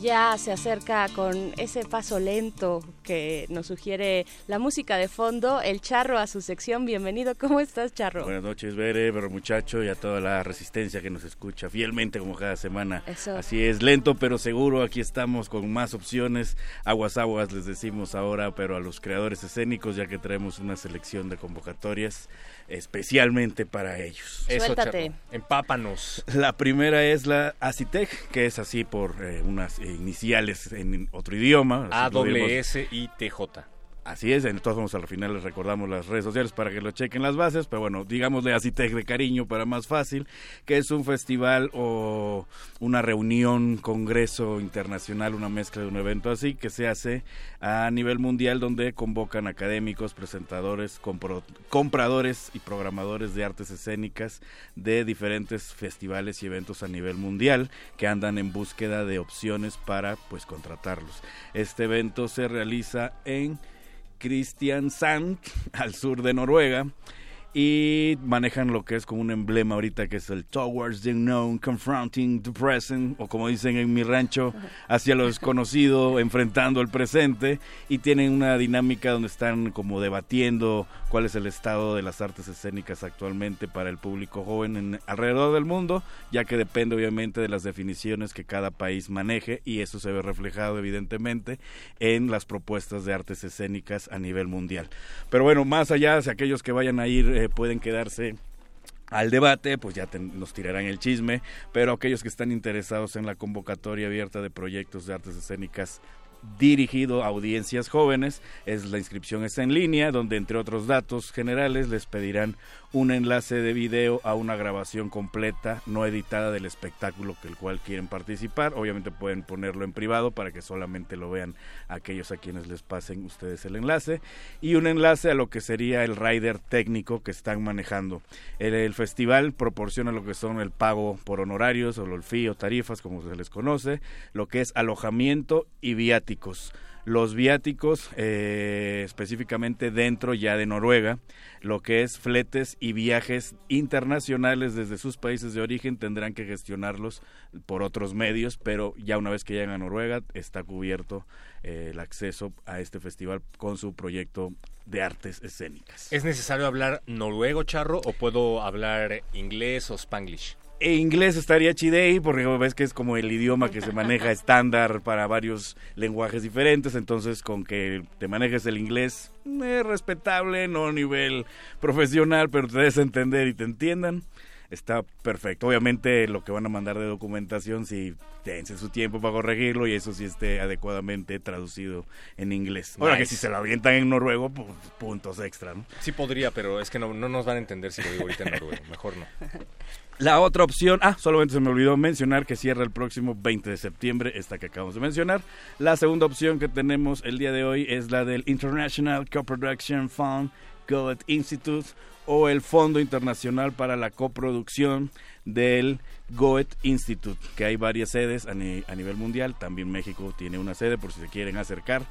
ya se acerca con ese paso lento que nos sugiere la música de fondo, el Charro a su sección. Bienvenido, ¿cómo estás, Charro? Buenas noches, Bere, pero muchacho, y a toda la resistencia que nos escucha fielmente como cada semana. Así es, lento pero seguro, aquí estamos con más opciones. Aguas, aguas, les decimos ahora, pero a los creadores escénicos, ya que traemos una selección de convocatorias especialmente para ellos. Eso, Suéltate. Empápanos. La primera es la ACITEC, que es así por eh, unas iniciales en otro idioma. A, Así es, entonces al final les recordamos las redes sociales para que lo chequen las bases, pero bueno, digámosle así de cariño para más fácil, que es un festival o una reunión, congreso internacional, una mezcla de un evento así, que se hace a nivel mundial donde convocan académicos, presentadores, compradores y programadores de artes escénicas de diferentes festivales y eventos a nivel mundial que andan en búsqueda de opciones para pues contratarlos. Este evento se realiza en Kristiansand, al sur de Noruega. Y manejan lo que es como un emblema ahorita que es el Towards the Unknown, Confronting the Present, o como dicen en mi rancho, hacia lo desconocido, enfrentando el presente, y tienen una dinámica donde están como debatiendo cuál es el estado de las artes escénicas actualmente para el público joven en, alrededor del mundo, ya que depende obviamente de las definiciones que cada país maneje, y eso se ve reflejado evidentemente en las propuestas de artes escénicas a nivel mundial. Pero bueno, más allá, si aquellos que vayan a ir eh, pueden quedarse al debate, pues ya nos tirarán el chisme, pero aquellos que están interesados en la convocatoria abierta de proyectos de artes escénicas dirigido a audiencias jóvenes, es la inscripción está en línea, donde entre otros datos generales les pedirán un enlace de video a una grabación completa, no editada del espectáculo que el cual quieren participar. Obviamente pueden ponerlo en privado para que solamente lo vean aquellos a quienes les pasen ustedes el enlace y un enlace a lo que sería el rider técnico que están manejando. El, festival proporciona lo que son el pago por honorarios o el fee o tarifas como se les conoce, lo que es alojamiento y viáticos los viáticos eh, específicamente dentro ya de Noruega, lo que es fletes y viajes internacionales desde sus países de origen tendrán que gestionarlos por otros medios, pero ya una vez que llegan a Noruega está cubierto eh, el acceso a este festival con su proyecto de artes escénicas. ¿Es necesario hablar noruego, Charro, o puedo hablar inglés o spanglish? E inglés estaría chidei, porque ves que es como el idioma que se maneja estándar para varios lenguajes diferentes, entonces con que te manejes el inglés es respetable, no a nivel profesional, pero te des a entender y te entiendan, está perfecto. Obviamente lo que van a mandar de documentación, si dense su tiempo para corregirlo y eso sí esté adecuadamente traducido en inglés. Ahora que si se lo avientan en noruego, pues puntos extra, ¿no? Sí podría, pero es que no, no nos van a entender si lo digo ahorita en noruego. Mejor no. La otra opción, ah, solamente se me olvidó mencionar que cierra el próximo 20 de septiembre, esta que acabamos de mencionar. La segunda opción que tenemos el día de hoy es la del International Co-Production Fund Goethe Institute o el Fondo Internacional para la Coproducción del Goethe Institute, que hay varias sedes a, ni- a nivel mundial. También México tiene una sede por si se quieren acercar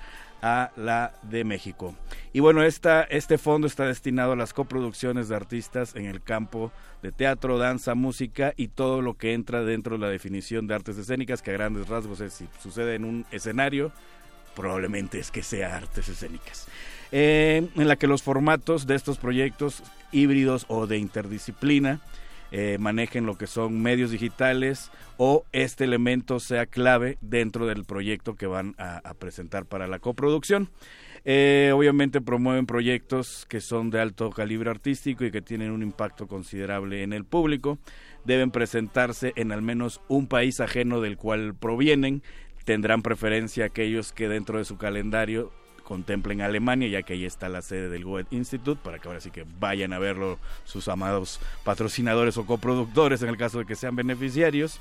a la de México. Y bueno, esta, este fondo está destinado a las coproducciones de artistas en el campo de teatro, danza, música y todo lo que entra dentro de la definición de artes escénicas, que a grandes rasgos es si sucede en un escenario, probablemente es que sea artes escénicas. Eh, en la que los formatos de estos proyectos híbridos o de interdisciplina eh, manejen lo que son medios digitales o este elemento sea clave dentro del proyecto que van a, presentar para la coproducción. Eh, obviamente promueven proyectos que son de alto calibre artístico y que tienen un impacto considerable en el público. Deben presentarse en al menos un país ajeno del cual provienen. Tendrán preferencia aquellos que dentro de su calendario contemplen Alemania, ya que ahí está la sede del Goethe Institute, para que ahora sí que vayan a verlo sus amados patrocinadores o coproductores en el caso de que sean beneficiarios.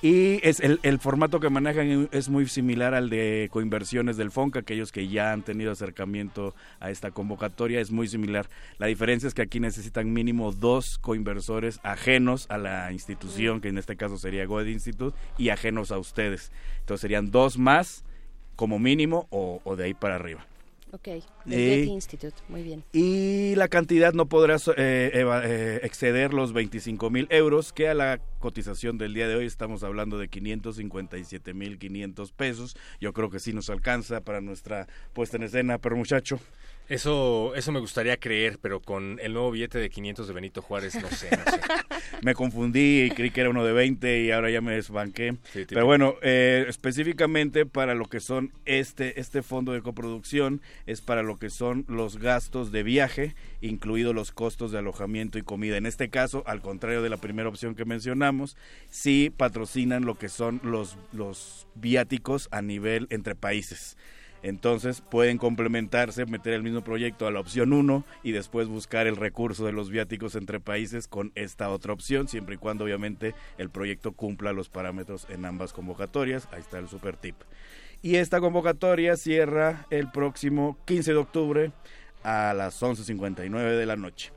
Y es el, formato que manejan es muy similar al de coinversiones del FONCA, aquellos que ya han tenido acercamiento a esta convocatoria, es muy similar. La diferencia es que aquí necesitan mínimo dos coinversores ajenos a la institución, que en este caso sería Goethe Institute, y ajenos a ustedes. Entonces serían dos más como mínimo o, o de ahí para arriba. Ok, del Eh, Institute, muy bien. Y la cantidad no podrá eh, eh, exceder los 25 mil euros, que a la cotización del día de hoy estamos hablando de 557 mil 500 pesos. Yo creo que sí nos alcanza para nuestra puesta en escena, pero muchacho. Eso, eso me gustaría creer, pero con el nuevo billete de 500 de Benito Juárez, no sé, no sé. me confundí y creí que era uno de 20 y ahora ya me desbanqué. Sí. Pero bueno, eh, específicamente para lo que son este, este fondo de coproducción, es para lo que son los gastos de viaje, incluidos los costos de alojamiento y comida. En este caso, al contrario de la primera opción que mencionamos, sí patrocinan lo que son los, los viáticos a nivel entre países. Entonces pueden complementarse, meter el mismo proyecto a la opción 1 y después buscar el recurso de los viáticos entre países con esta otra opción, siempre y cuando obviamente el proyecto cumpla los parámetros en ambas convocatorias. Ahí está el super tip. Y esta convocatoria cierra el próximo 15 de octubre a las 11.59 de la noche.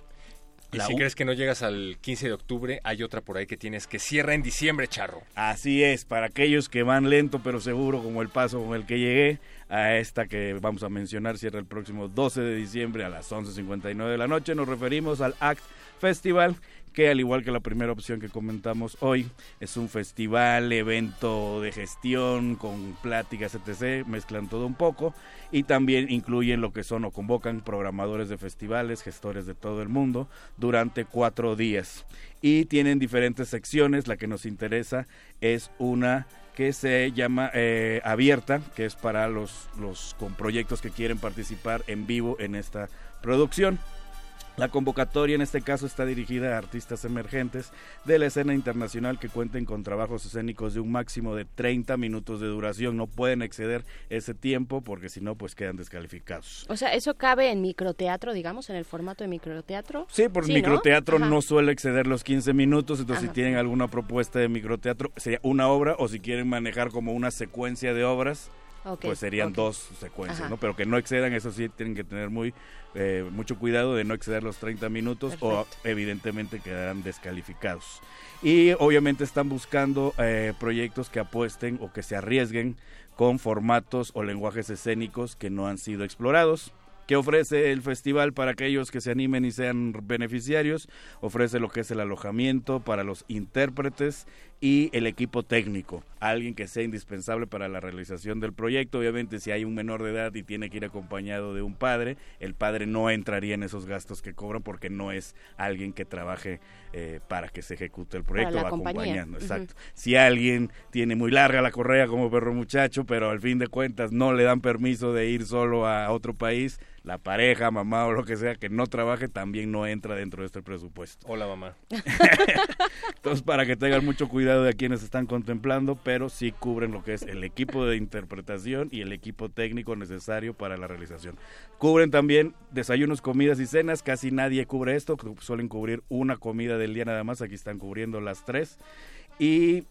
Y si u- crees que no llegas al 15 de octubre, hay otra por ahí que tienes que cierra en diciembre, charro. Así es, para aquellos que van lento pero seguro como el paso con el que llegué, a esta que vamos a mencionar, cierra el próximo 12 de diciembre a las 11.59 de la noche. Nos referimos al ACT Festival, que al igual que la primera opción que comentamos hoy, es un festival, evento de gestión con pláticas, etc. Mezclan todo un poco y también incluyen lo que son o convocan programadores de festivales, gestores de todo el mundo durante cuatro días. Y tienen diferentes secciones, la que nos interesa es una que se llama eh, abierta, que es para los, los con proyectos que quieren participar en vivo en esta producción. La convocatoria en este caso está dirigida a artistas emergentes de la escena internacional que cuenten con trabajos escénicos de un máximo de 30 minutos de duración. No pueden exceder ese tiempo porque si no, pues quedan descalificados. O sea, ¿eso cabe en microteatro, digamos, en el formato de microteatro? Sí, por ¿no? microteatro no, suele exceder los 15 minutos, entonces Ajá. si tienen alguna propuesta de microteatro, sería una obra o si quieren manejar como una secuencia de obras, Pues serían dos secuencias, Ajá. ¿no? Pero que no excedan, eso sí, tienen que tener muy eh, mucho cuidado de no exceder los 30 minutos o evidentemente quedarán descalificados. Y obviamente están buscando eh, proyectos que apuesten o que se arriesguen con formatos o lenguajes escénicos que no han sido explorados. ¿Qué ofrece el festival para aquellos que se animen y sean beneficiarios? Ofrece lo que es el alojamiento para los intérpretes y el equipo técnico, alguien que sea indispensable para la realización del proyecto. Obviamente si hay un menor de edad y tiene que ir acompañado de un padre, el padre no entraría en esos gastos que cobran porque no es alguien que trabaje eh, para que se ejecute el proyecto, va compañía. acompañando. Exacto. Si alguien tiene muy larga la correa como perro muchacho, pero al fin de cuentas no le dan permiso de ir solo a otro país, la pareja, mamá o lo que sea que no trabaje también no entra dentro de este presupuesto. Hola, mamá. Entonces, para que tengan mucho cuidado de quienes están contemplando, pero sí cubren lo que es el equipo de interpretación y el equipo técnico necesario para la realización. Cubren también desayunos, comidas y cenas, casi nadie cubre esto, suelen cubrir una comida del día nada más, aquí están cubriendo las tres. Y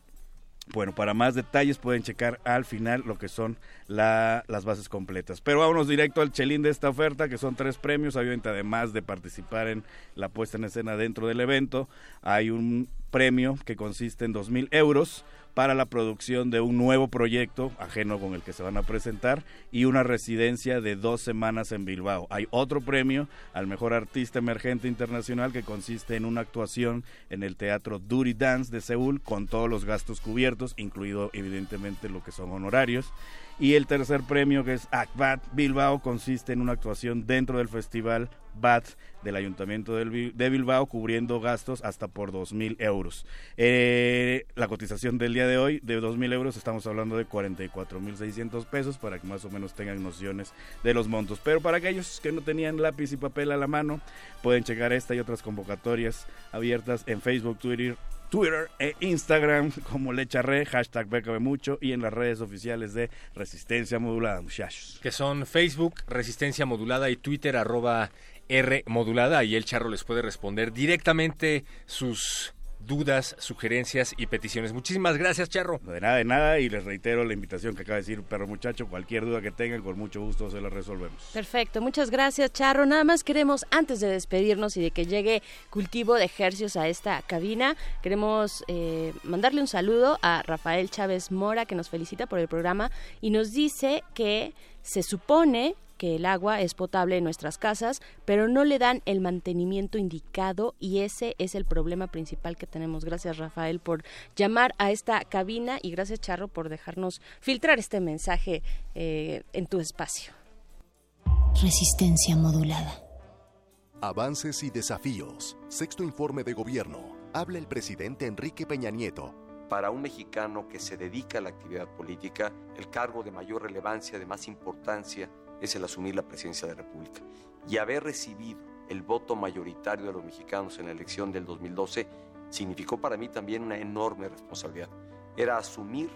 bueno, para más detalles pueden checar al final lo que son la- las bases completas. Pero vámonos directo al chelín de esta oferta, que son tres premios. Obviamente, además de participar en la puesta en escena dentro del evento, hay un premio que consiste en dos mil euros para la producción de un nuevo proyecto ajeno con el que se van a presentar y una residencia de dos semanas en Bilbao. Hay otro premio al mejor artista emergente internacional que consiste en una actuación en el teatro Duty Dance de Seúl con todos los gastos cubiertos, incluido evidentemente lo que son honorarios. Y el tercer premio, que es ACBAT Bilbao, consiste en una actuación dentro del festival BAT del Ayuntamiento de Bilbao, cubriendo gastos hasta por 2.000 euros. Eh, la cotización del día de hoy, de 2.000 euros, estamos hablando de 44.600 pesos, para que más o menos tengan nociones de los montos. Pero para aquellos que no tenían lápiz y papel a la mano, pueden checar esta y otras convocatorias abiertas en Facebook, Twitter, Twitter e Instagram como Lecharre, hashtag Bécame Mucho y en las redes oficiales de Resistencia Modulada, muchachos. Que son Facebook, Resistencia Modulada y Twitter, arroba R Modulada. Y el Charro les puede responder directamente sus dudas, sugerencias y peticiones. Muchísimas gracias, Charro. De nada, de nada, y les reitero la invitación que acaba de decir Perro Muchacho, cualquier duda que tengan, con mucho gusto se la resolvemos. Perfecto, muchas gracias Charro. Nada más queremos, antes de despedirnos y de que llegue cultivo de ejercios a esta cabina, queremos eh, mandarle un saludo a Rafael Chávez Mora, que nos felicita por el programa y nos dice que se supone que el agua es potable en nuestras casas, pero no le dan el mantenimiento indicado y ese es el problema principal que tenemos. Gracias Rafael por llamar a esta cabina y gracias Charro por dejarnos filtrar este mensaje eh, en tu espacio. Resistencia modulada. Avances y desafíos. Sexto informe de gobierno. Habla el presidente Enrique Peña Nieto. Para un mexicano que se dedica a la actividad política, el cargo de mayor relevancia, de más importancia, es el asumir la presidencia de la República. Y haber recibido el voto mayoritario de los mexicanos en la elección del 2012 significó para mí también una enorme responsabilidad. Era asumir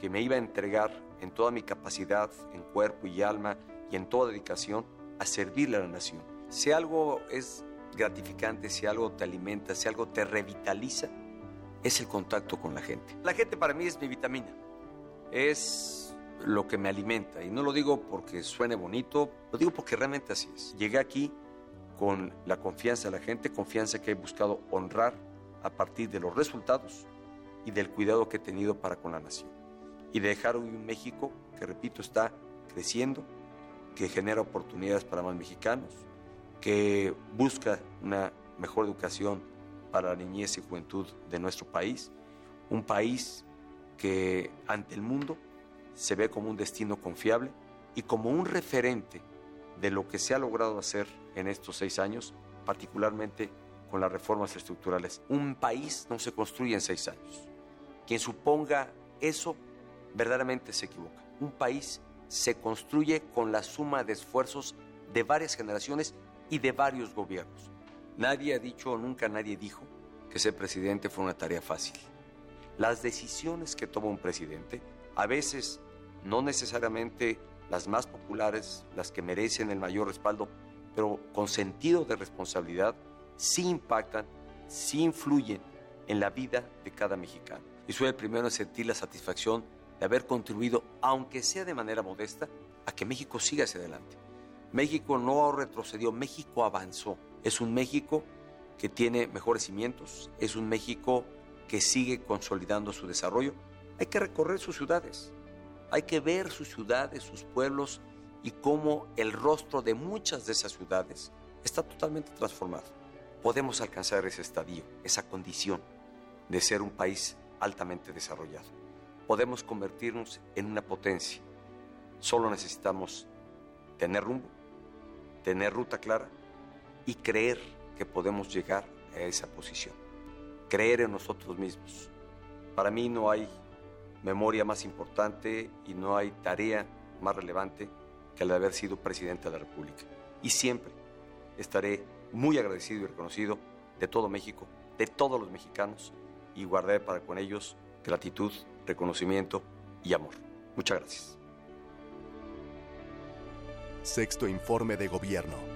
que me iba a entregar en toda mi capacidad, en cuerpo y alma y en toda dedicación a servirle a la nación. Si algo es gratificante, si algo te alimenta, si algo te revitaliza, es el contacto con la gente. La gente para mí es mi vitamina, es lo que me alimenta. Y no lo digo porque suene bonito, lo digo porque realmente así es. Llegué aquí con la confianza de la gente, confianza que he buscado honrar a partir de los resultados y del cuidado que he tenido para con la nación. Y de dejar hoy un México que, repito, está creciendo, que genera oportunidades para más mexicanos, que busca una mejor educación para la niñez y juventud de nuestro país, un país que ante el mundo se ve como un destino confiable y como un referente de lo que se ha logrado hacer en estos seis años, particularmente con las reformas estructurales. Un país no se construye en seis años. Quien suponga eso verdaderamente se equivoca. Un país se construye con la suma de esfuerzos de varias generaciones y de varios gobiernos. Nadie ha dicho, nunca nadie dijo, que ser presidente fue una tarea fácil. Las decisiones que toma un presidente, a veces no necesariamente las más populares, las que merecen el mayor respaldo, pero con sentido de responsabilidad, sí impactan, sí influyen en la vida de cada mexicano. Y soy el primero en sentir la satisfacción de haber contribuido, aunque sea de manera modesta, a que México siga hacia adelante. México no retrocedió, México avanzó. Es un México que tiene mejores cimientos, es un México que sigue consolidando su desarrollo. Hay que recorrer sus ciudades, hay que ver sus ciudades, sus pueblos y cómo el rostro de muchas de esas ciudades está totalmente transformado. Podemos alcanzar ese estadio, esa condición de ser un país altamente desarrollado. Podemos convertirnos en una potencia. Solo necesitamos tener rumbo, tener ruta clara y creer que podemos llegar a esa posición. Creer en nosotros mismos. Para mí no hay memoria más importante y no hay tarea más relevante que la de haber sido presidente de la República. Y siempre estaré muy agradecido y reconocido de todo México, de todos los mexicanos, y guardaré para con ellos gratitud, reconocimiento y amor. Muchas gracias. Sexto informe de gobierno.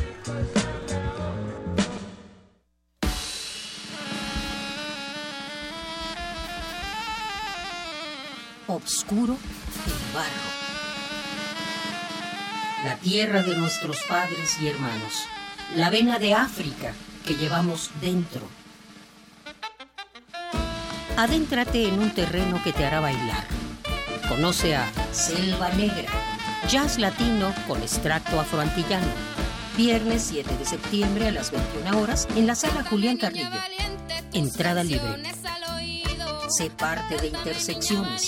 Obscuro el barro. La tierra de nuestros padres y hermanos. La vena de África que llevamos dentro. Adéntrate en un terreno que te hará bailar. Conoce a Selva Negra, jazz latino con extracto afroantillano. Viernes 7 de septiembre a las 21 horas en la sala Julián Carrillo. Entrada libre. Sé parte de Intersecciones.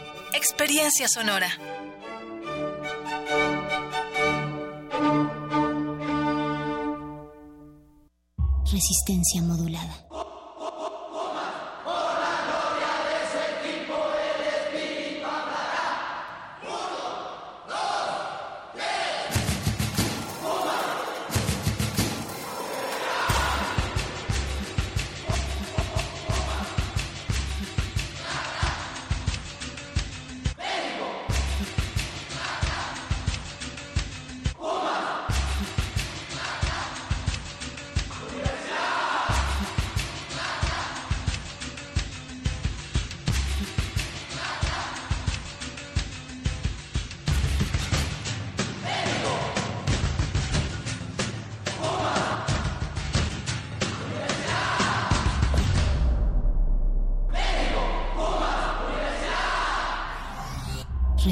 Experiencia sonora. Resistencia modulada.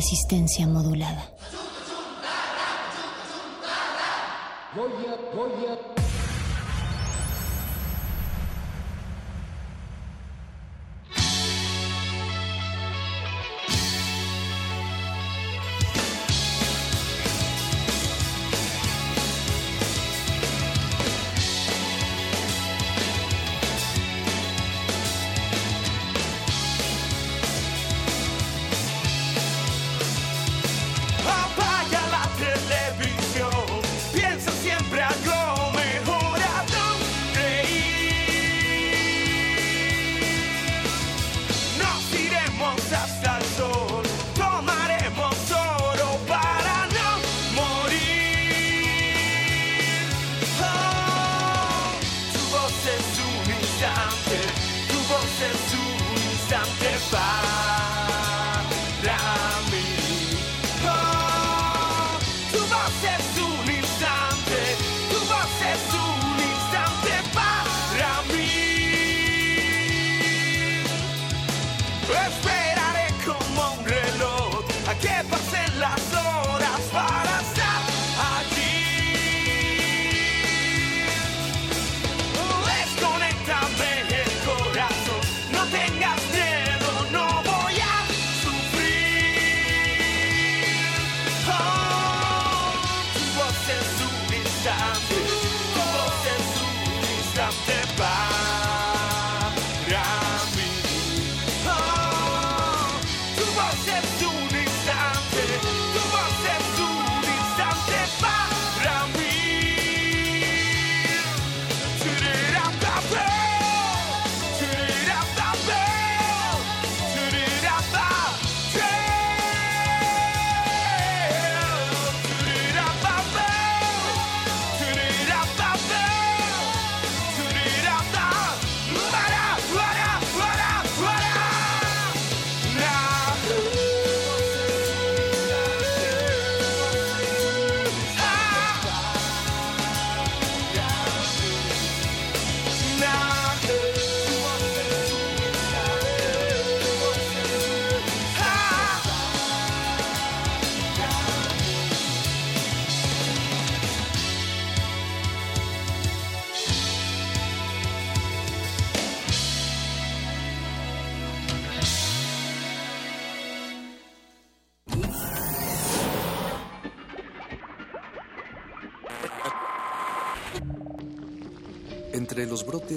Resistencia modulada.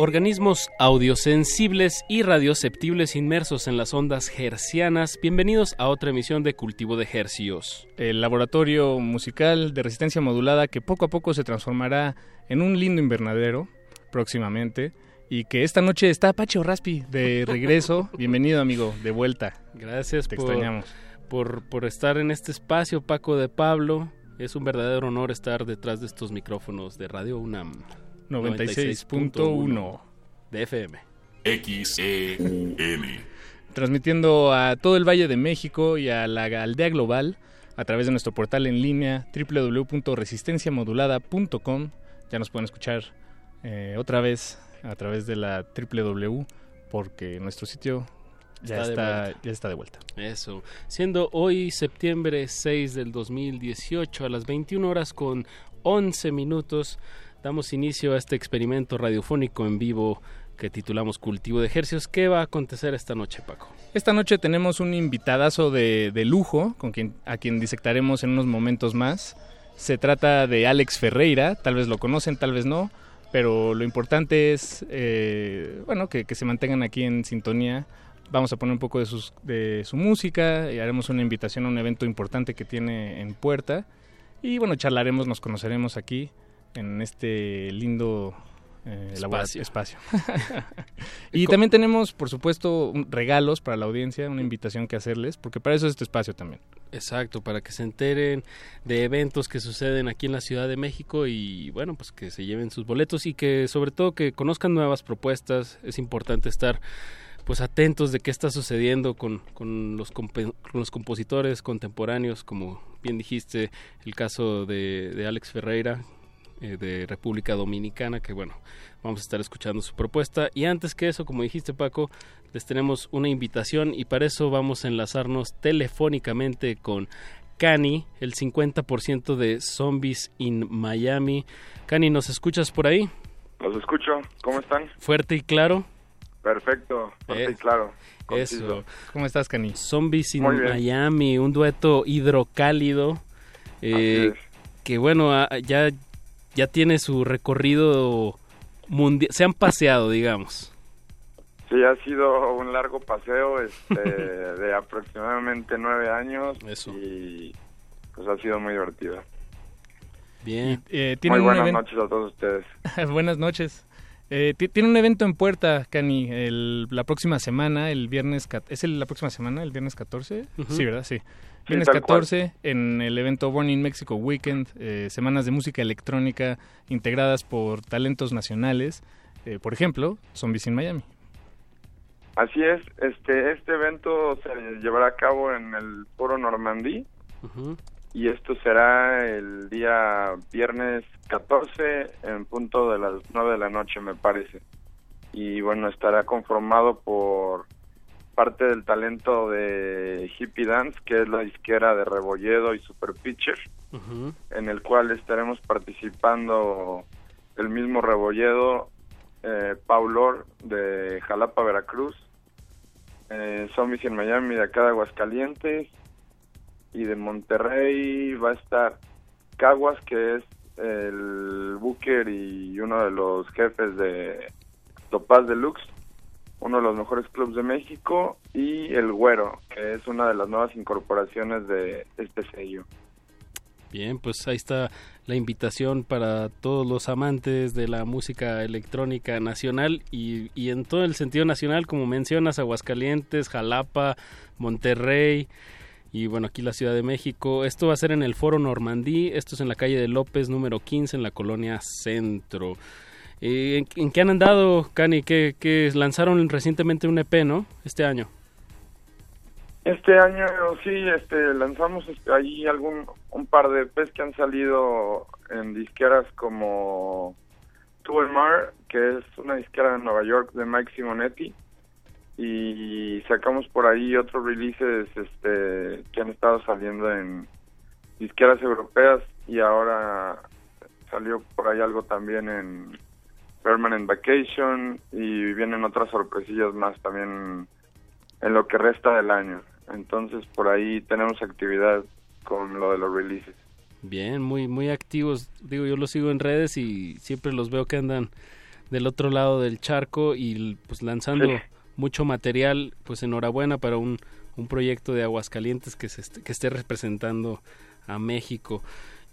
Organismos audiosensibles y radioceptibles inmersos en las ondas hercianas, bienvenidos a otra emisión de Cultivo de Hercios. El laboratorio musical de resistencia modulada que poco a poco se transformará en un lindo invernadero próximamente y que esta noche está Pacho Raspi de regreso. Bienvenido amigo, de vuelta. Gracias Te por, extrañamos. por, por estar en este espacio, Paco de Pablo. Es un verdadero honor estar detrás de estos micrófonos de Radio UNAM. 96.1 de FM. XEUN. transmitiendo a todo el Valle de México y a la aldea global a través de nuestro portal en línea www.resistenciamodulada.com. Ya nos pueden escuchar eh, otra vez a través de la www porque nuestro sitio ya Está de está, vuelta. ya está de vuelta. Eso. Siendo hoy septiembre 6 del 2018 a las 21 horas con 11 minutos, damos inicio a este experimento radiofónico en vivo que titulamos Cultivo de Ejercicios. ¿Qué va a acontecer esta noche, Paco? Esta noche tenemos un invitadazo de, de lujo con quien, a quien disectaremos en unos momentos más. Se trata de Alex Ferreira, tal vez lo conocen, tal vez no, pero lo importante es eh, bueno que, que se mantengan aquí en sintonía. Vamos a poner un poco de, sus, de su música y haremos una invitación a un evento importante que tiene en puerta. Y bueno, charlaremos, nos conoceremos aquí en este lindo eh, Espacio. espacio. y también tenemos, por supuesto, regalos para la audiencia, una invitación que hacerles, porque para eso es este espacio también. Exacto, para que se enteren de eventos que suceden aquí en la Ciudad de México y bueno, pues que se lleven sus boletos y que sobre todo que conozcan nuevas propuestas. Es importante estar pues atentos de qué está sucediendo con, con los, con los compositores contemporáneos, como bien dijiste, el caso de, de Alex Ferreira eh, de República Dominicana, que bueno, vamos a estar escuchando su propuesta. Y antes que eso, como dijiste Paco, les tenemos una invitación y para eso vamos a enlazarnos telefónicamente con Cani, el 50% de Zombies in Miami. Cani, ¿nos escuchas por ahí? Los escucho. ¿Cómo están? Fuerte y claro. Perfecto. Fuerte y claro. Eso. ¿Cómo estás, Cani? Zombies in. Miami, un dueto hidrocálido. eh, que bueno, ah, ya, ya tiene su recorrido mundial. Se han paseado, digamos. Sí, ha sido un largo paseo este, de aproximadamente nueve años y pues ha sido muy divertido. Bien. Eh, Muy buenas noches a todos ustedes. Buenas noches. Eh, ti- tiene un evento en puerta, Cani, el- la próxima semana, el viernes... ¿Es el- la próxima semana, el viernes 14? Ujú. Sí, ¿verdad? Sí. Sí, Viernes tal cual. 14 en el evento Born in Mexico Weekend, eh, semanas de música electrónica integradas por talentos nacionales, eh, por ejemplo, Zombies in Miami. Así es, este, este evento se llevará a cabo en el Foro Normandí y esto será el día viernes 14 en punto de las 9 de la noche me parece. Y bueno, estará conformado por parte del talento de Hippie Dance, que es la disquera de Rebolledo y Super Pitcher, en el cual estaremos participando el mismo Rebolledo, eh, Paulor de Jalapa, Veracruz, eh, Zombies en Miami de acá de Aguascalientes y de Monterrey va a estar Caguas que es el booker y uno de los jefes de Topaz Deluxe, uno de los mejores clubs de México y el Güero que es una de las nuevas incorporaciones de este sello. Bien, pues ahí está la invitación para todos los amantes de la música electrónica nacional y, y en todo el sentido nacional, como mencionas, Aguascalientes, Jalapa, Monterrey y bueno, aquí la Ciudad de México. Esto va a ser en el Foro Normandí, esto es en la calle de López número 15 en la colonia Centro. ¿En, en qué han andado, Cani? Que, que lanzaron recientemente un EP, ¿no? Este año. Este año sí, este, lanzamos este, ahí algún un par de EPs que han salido en disqueras como Two El Mar, que es una disquera de Nueva York de Mike Simonetti, y sacamos por ahí otros releases este, que han estado saliendo en disqueras europeas y ahora salió por ahí algo también en Permanent Vacation y vienen otras sorpresillas más también en lo que resta del año. Entonces por ahí tenemos actividad con lo de los releases. Bien, muy muy activos. Digo, yo los sigo en redes y siempre los veo que andan del otro lado del charco y pues lanzando Sí. mucho material. Pues enhorabuena para un, un proyecto de Aguascalientes que se est- que esté representando a México.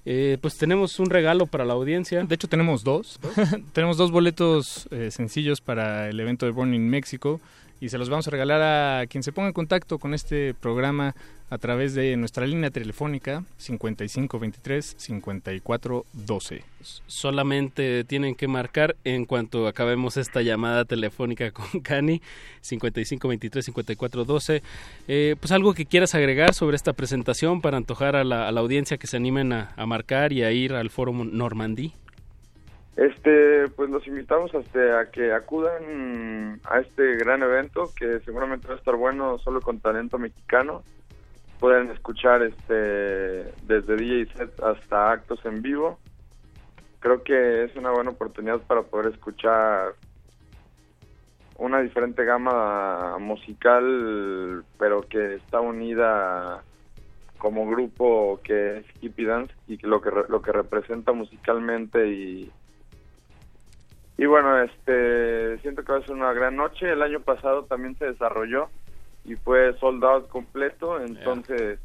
Eh, pues tenemos un regalo para la audiencia. De hecho, tenemos dos. tenemos dos boletos eh, sencillos para el evento de Born in México y se los vamos a regalar a quien se ponga en contacto con este programa a través de nuestra línea telefónica 5523 5412. Solamente tienen que marcar en cuanto acabemos esta llamada telefónica con Cani 55 23 54 12. Eh, pues algo que quieras agregar sobre esta presentación para antojar a la, a la audiencia que se animen a, a marcar y a ir al Foro Normandí. Este, pues los invitamos hasta a que acudan a este gran evento que seguramente va a estar bueno solo con talento mexicano. Pueden escuchar este desde DJ set hasta actos en vivo. Creo que es una buena oportunidad para poder escuchar una diferente gama musical, pero que está unida como grupo que es Hippie Dance y lo que lo que representa musicalmente y y bueno, este siento que va a ser una gran noche. El año pasado también se desarrolló y fue sold out completo, entonces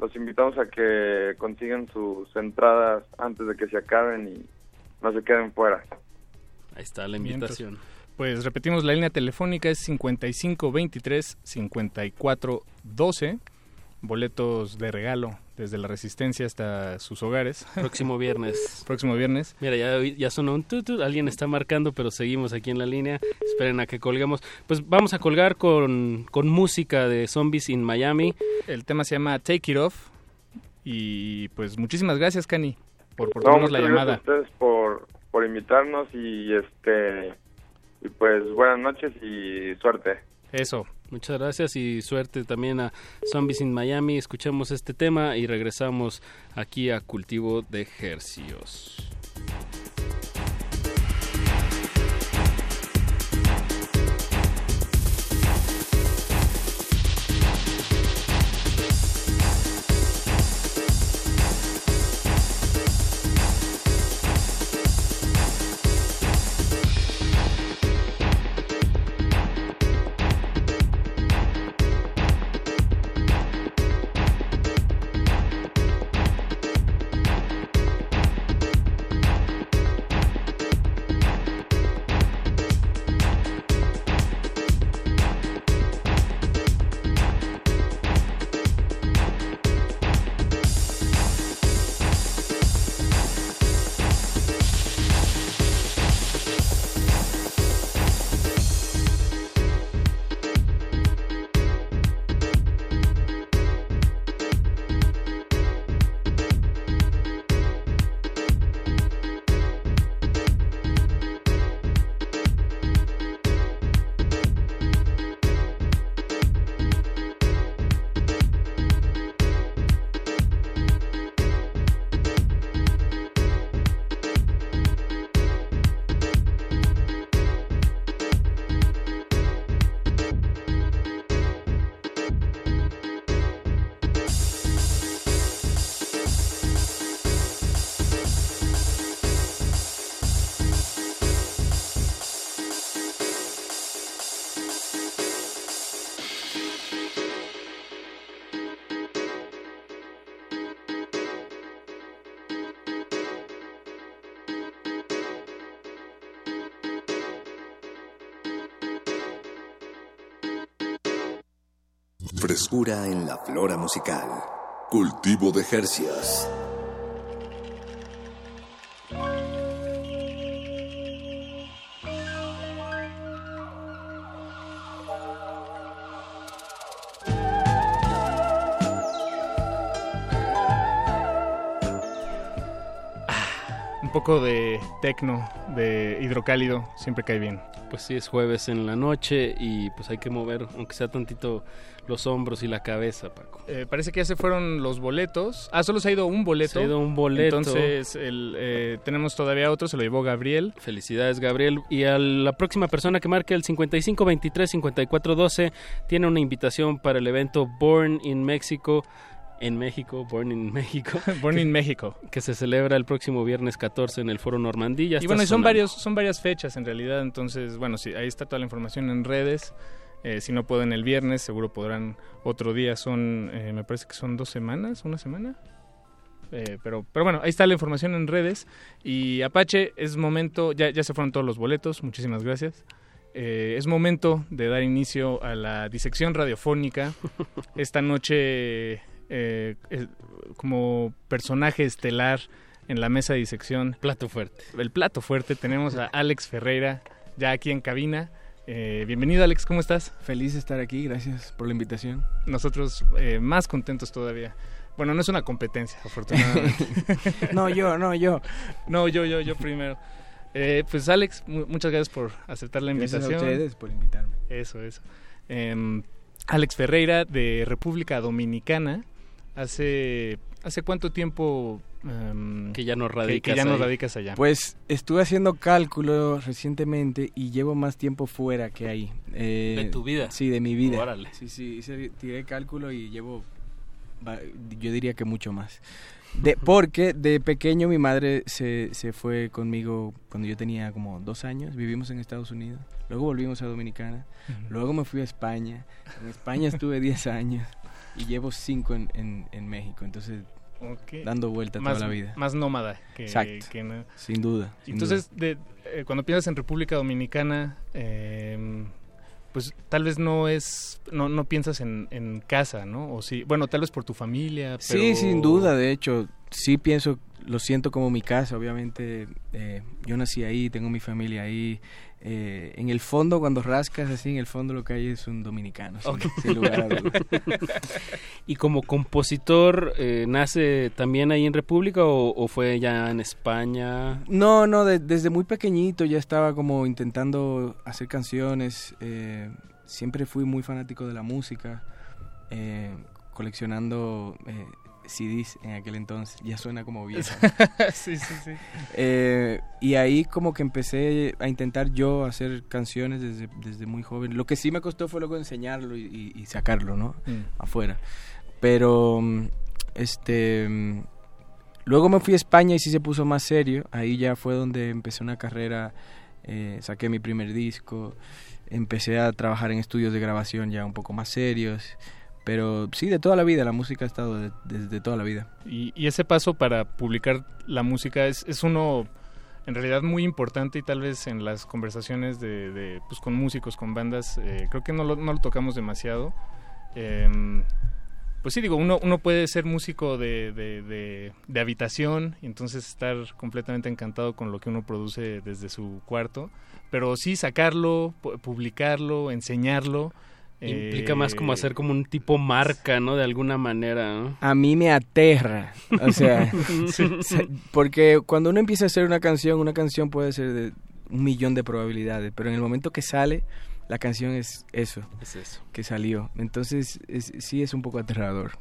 los invitamos a que consigan sus entradas antes de que se acaben y no se queden fuera. Ahí está la invitación. Pues repetimos, la línea telefónica es 5523-5412. Boletos de regalo desde la Resistencia hasta sus hogares. Próximo viernes. Próximo viernes. Mira, ya, ya sonó un tutut, alguien está marcando, pero seguimos aquí en la línea. Esperen a que colguemos. Pues vamos a colgar con, con música de Zombies in Miami. El tema se llama Take It Off. Y pues muchísimas gracias, Cani, por, por No, la gracias llamada. a ustedes por, por invitarnos y este y pues buenas noches y suerte. Eso. Muchas gracias y suerte también a Zombies in Miami. Escuchemos este tema y regresamos aquí a Cultivo de Hercios. Frescura en la flora musical. Cultivo de Jercias. Un poco de tecno, de hidrocálido, siempre cae bien. Pues sí, es jueves en la noche y pues hay que mover, aunque sea tantito, los hombros y la cabeza, Paco. Eh, parece que ya se fueron los boletos. Ah, solo se ha ido un boleto. Se ha ido un boleto. Entonces, el, eh, tenemos todavía otro, se lo llevó Gabriel. Felicidades, Gabriel. Y a la próxima persona que marque el 5523-5412 tiene una invitación para el evento Born in Mexico. En México, Born in México. Born in México. Que se celebra el próximo viernes 14 en el Foro Normandí. Ya Y bueno, y son, sonando. varios, son varias fechas en realidad, entonces, bueno, sí, ahí está toda la información en redes. Eh, si no pueden el viernes, seguro podrán otro día. Son, eh, me parece que son dos semanas, una semana. Eh, pero, pero bueno, ahí está la información en redes. Y Apache, es momento, ya, ya se fueron todos los boletos, muchísimas gracias. Eh, es momento de dar inicio a la disección radiofónica. Esta noche, eh, eh, como personaje estelar en la mesa de disección. Plato fuerte. El plato fuerte, tenemos a Alex Ferreira, ya aquí en cabina. Eh, bienvenido Alex, ¿cómo estás? Feliz de estar aquí, gracias por la invitación. Nosotros eh, más contentos todavía. Bueno, no es una competencia, afortunadamente. No, yo, no, yo. No, yo, yo, yo primero. Eh, pues Alex, mu- muchas gracias por aceptar la Gracias a invitación. ustedes por invitarme. Eso, eso. Em, Alex Ferreira de República Dominicana. Hace, ¿hace cuánto tiempo em, Que ya no radicas que ya no radicas allá? Pues estuve haciendo cálculo recientemente y llevo más tiempo fuera que ahí. Eh, ¿De tu vida? Sí, de mi vida. Órale. Sí, sí, hice- tiré cálculo y llevo, yo diría que mucho más. De, porque de pequeño mi madre se, se fue conmigo cuando yo tenía como dos años, vivimos en Estados Unidos, luego volvimos a Dominicana, luego me fui a España, en España estuve 10 años y llevo 5 en, en, en México, entonces dando vuelta más, toda la vida. Más nómada que, Exacto. que no- Sin duda. sin Entonces, de, eh, cuando piensas en República Dominicana, eh, pues tal vez no es, no, no piensas en, en casa, ¿no? O sí, bueno, tal vez por tu familia. Sí, sin duda, de hecho, sí pienso, lo siento como mi casa, obviamente eh, yo nací ahí, tengo mi familia ahí. eh, en el fondo, cuando rascas así, en el fondo lo que hay es un dominicano, sin, Ok. sin lugar a dudas. ¿Y como compositor eh, nace también ahí en República o, o fue ya en España? No, no, de- desde muy pequeñito ya estaba como intentando hacer canciones. eh, siempre fui muy fanático de la música, eh, coleccionando eh, CDs en aquel entonces. Ya suena como viejo. Sí, sí, sí. Eh, y ahí como que empecé a intentar yo hacer canciones desde, desde muy joven. Lo que sí me costó fue luego enseñarlo y, y- y sacarlo, ¿no? Mm. Afuera. Pero, este... Luego me fui a España y sí se puso más serio. Ahí ya fue donde empecé una carrera, eh, saqué mi primer disco, empecé a trabajar en estudios de grabación ya un poco más serios. Pero sí, de toda la vida, la música ha estado de- desde toda la vida. Y, y ese paso para publicar la música es, es uno en realidad muy importante y tal vez en las conversaciones de, de, pues con músicos, con bandas, eh, creo que no lo, no lo tocamos demasiado. Em, pues sí, digo, uno, uno puede ser músico de, de, de- de habitación y entonces estar completamente encantado con lo que uno produce desde su cuarto, pero sí sacarlo, pu- publicarlo, enseñarlo. Implica eh, más como hacer como un tipo marca, ¿no? De alguna manera, ¿no? A mí me aterra, o sea, porque cuando uno empieza a hacer una canción, una canción puede ser de un millón de probabilidades, pero en el momento que sale, la canción es eso, Es eso. que salió. Entonces, es- sí es un poco aterrador,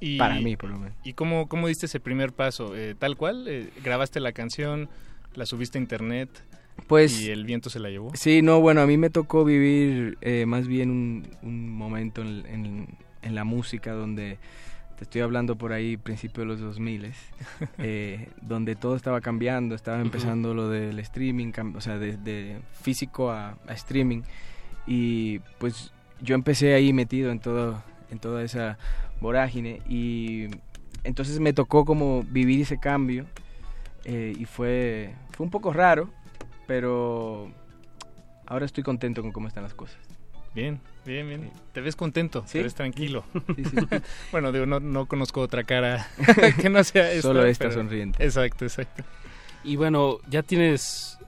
Y- para mí por lo menos. ¿Y cómo, cómo diste ese primer paso? Eh, ¿Tal cual? eh, ¿Grabaste la canción? ¿La subiste a internet? Pues- ¿Y el viento se la llevó? Sí, no, bueno, a mí me tocó vivir eh, más bien un, un momento en, en- en la música donde, te estoy hablando por ahí, principio de los 2000, eh, donde todo estaba cambiando, estaba empezando lo del streaming, o sea, de, de físico a, a streaming, y pues yo empecé ahí metido en, todo, en toda esa vorágine, y entonces me tocó como vivir ese cambio, eh, y fue, fue un poco raro, pero ahora estoy contento con cómo están las cosas. Bien, bien, bien. Te ves contento, Sí. te ves tranquilo. Sí, sí. bueno, digo, no, no conozco otra cara que no sea esta. Solo esta pero- sonriente. Exacto, exacto. Y bueno, ya tienes,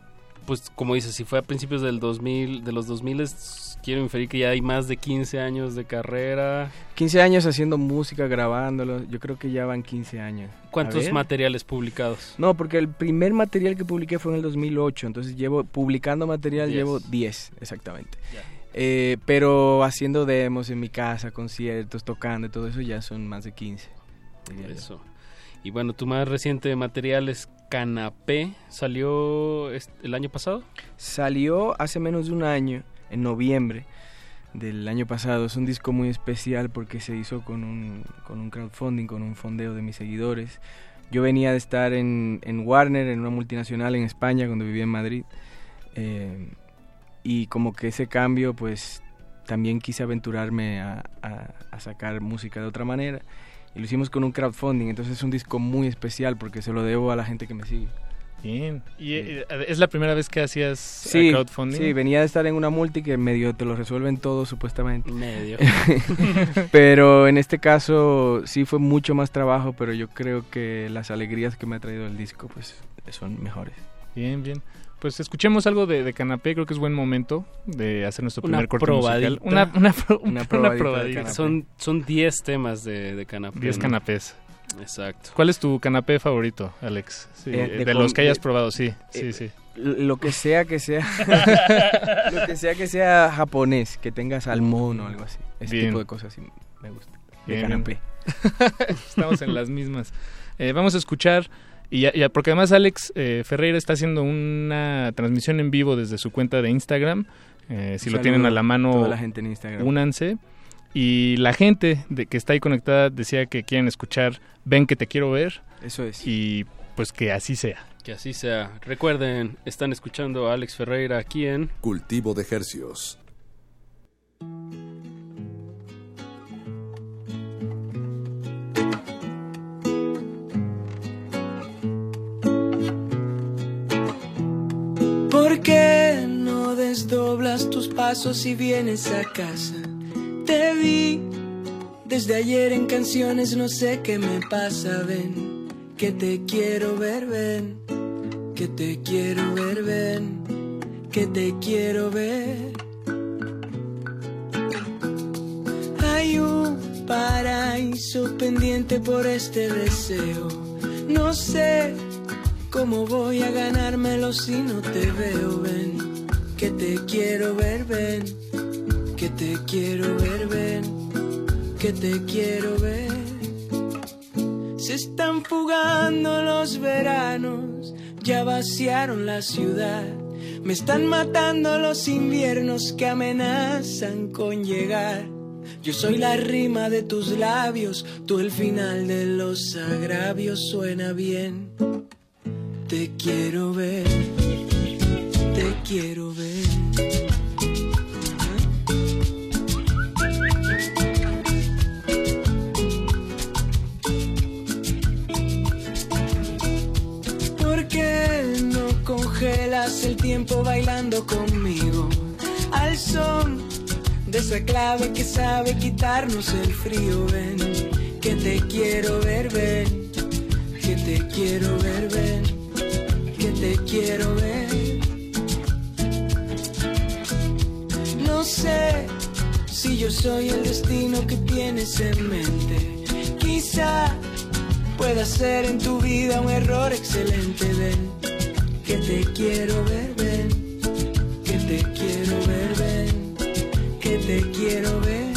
pues como dices, si fue a principios del 2000, de los 2000, es- quiero inferir que ya hay más de 15 años de carrera. 15 años haciendo música, grabándolo, yo creo que ya van 15 años. ¿Cuántos materiales publicados? No, porque el primer material que publiqué fue en el 2008, entonces llevo publicando material Diez. llevo 10 exactamente. Eh, pero haciendo demos en mi casa, conciertos, tocando y todo eso ya son más de 15. diría yo. Eso. Y bueno, tu más reciente material es Canapé, salió el año pasado. Salió hace menos de un año, en noviembre del año pasado. Es un disco muy especial porque se hizo con un, crowdfunding, con un fondeo de mis seguidores. Yo venía de estar en, Warner, en una multinacional en España, cuando vivía en Madrid. Eh, y como que ese cambio, pues también quise aventurarme a sacar música de otra manera. Y lo hicimos con un crowdfunding, entonces es un disco muy especial porque se lo debo a la gente que me sigue. Bien. ¿Y eh, es la primera vez que hacías eh, Sí, crowdfunding? sí, venía de estar en una multi que medio te lo resuelven todo supuestamente. Medio. pero en este caso sí fue mucho más trabajo, pero yo creo que las alegrías que me ha traído el disco pues son mejores. Bien, bien. Pues escuchemos algo de, de Canapé, creo que es buen momento de hacer nuestro Una primer corte probadita. musical. Una, una, pro- Una una probadita. Son son 10 temas de, de Canapé. 10 ¿no? canapés. Exacto. ¿Cuál es tu canapé favorito, Alex? Sí, Eh, eh, de de, los que hayas de- probado, sí, sí, eh, sí. Lo que sea que sea, lo que sea que sea japonés, que tenga salmón o algo así. Ese Bien. tipo de cosas sí me gusta. De Bien, canapé. Estamos en las mismas. Eh, vamos a escuchar, y ya, ya- porque además Alex eh, Ferreira está haciendo una transmisión en vivo desde su cuenta de Instagram. Eh, si lo tienen a la mano, toda la gente en Instagram. únanse. Y la gente de que está ahí conectada decía que quieren escuchar Ven que te quiero ver. Eso es. Y pues que así sea. Que así sea. Recuerden, están escuchando a Alex Ferreira aquí en Cultivo de Hercios. ¿Por qué no desdoblas tus pasos y vienes a casa? Te vi desde ayer en canciones, no sé qué me pasa, ven, que te quiero ver, ven, que te quiero ver, ven, que te quiero ver. Hay un paraíso pendiente por este deseo. No sé cómo voy a ganármelo si no te veo, ven, que te quiero ver, ven, que te quiero ver, ven, que te quiero ver. Se están fugando los veranos, ya vaciaron la ciudad. Me están matando los inviernos que amenazan con llegar. Yo soy la rima de tus labios, tú el final de los agravios suena bien. Te quiero ver, te quiero ver. ¿Por qué no congelas el tiempo bailando conmigo? Al son de esa clave que sabe quitarnos el frío, ven, que te quiero ver, ven, que te quiero ver, ven, que te quiero ver. No sé si yo soy el destino que tienes en mente, quizá pueda ser en tu vida un error excelente, ven, que te quiero ver, ven, que te quiero ver, ven que te quiero ver.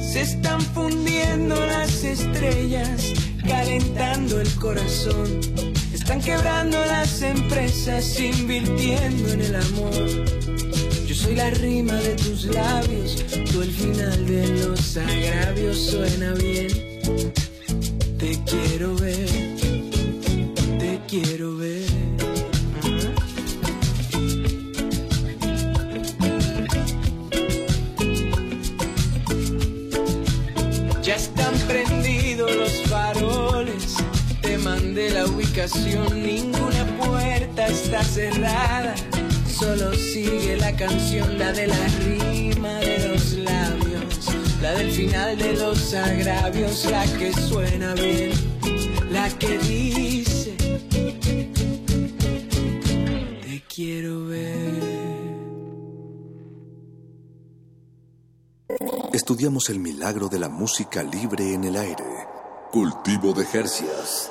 Se están fundiendo las estrellas, calentando el corazón. Están quebrando las empresas, invirtiendo en el amor. Yo soy la rima de tus labios, tú el final de los agravios suena bien. Te quiero ver, te quiero la ubicación, ninguna puerta está cerrada, solo sigue la canción, la de la rima de los labios, la del final de los agravios, la que suena bien, la que dice, te quiero ver. Estudiamos el milagro de la música libre en el aire. Cultivo de Jercias.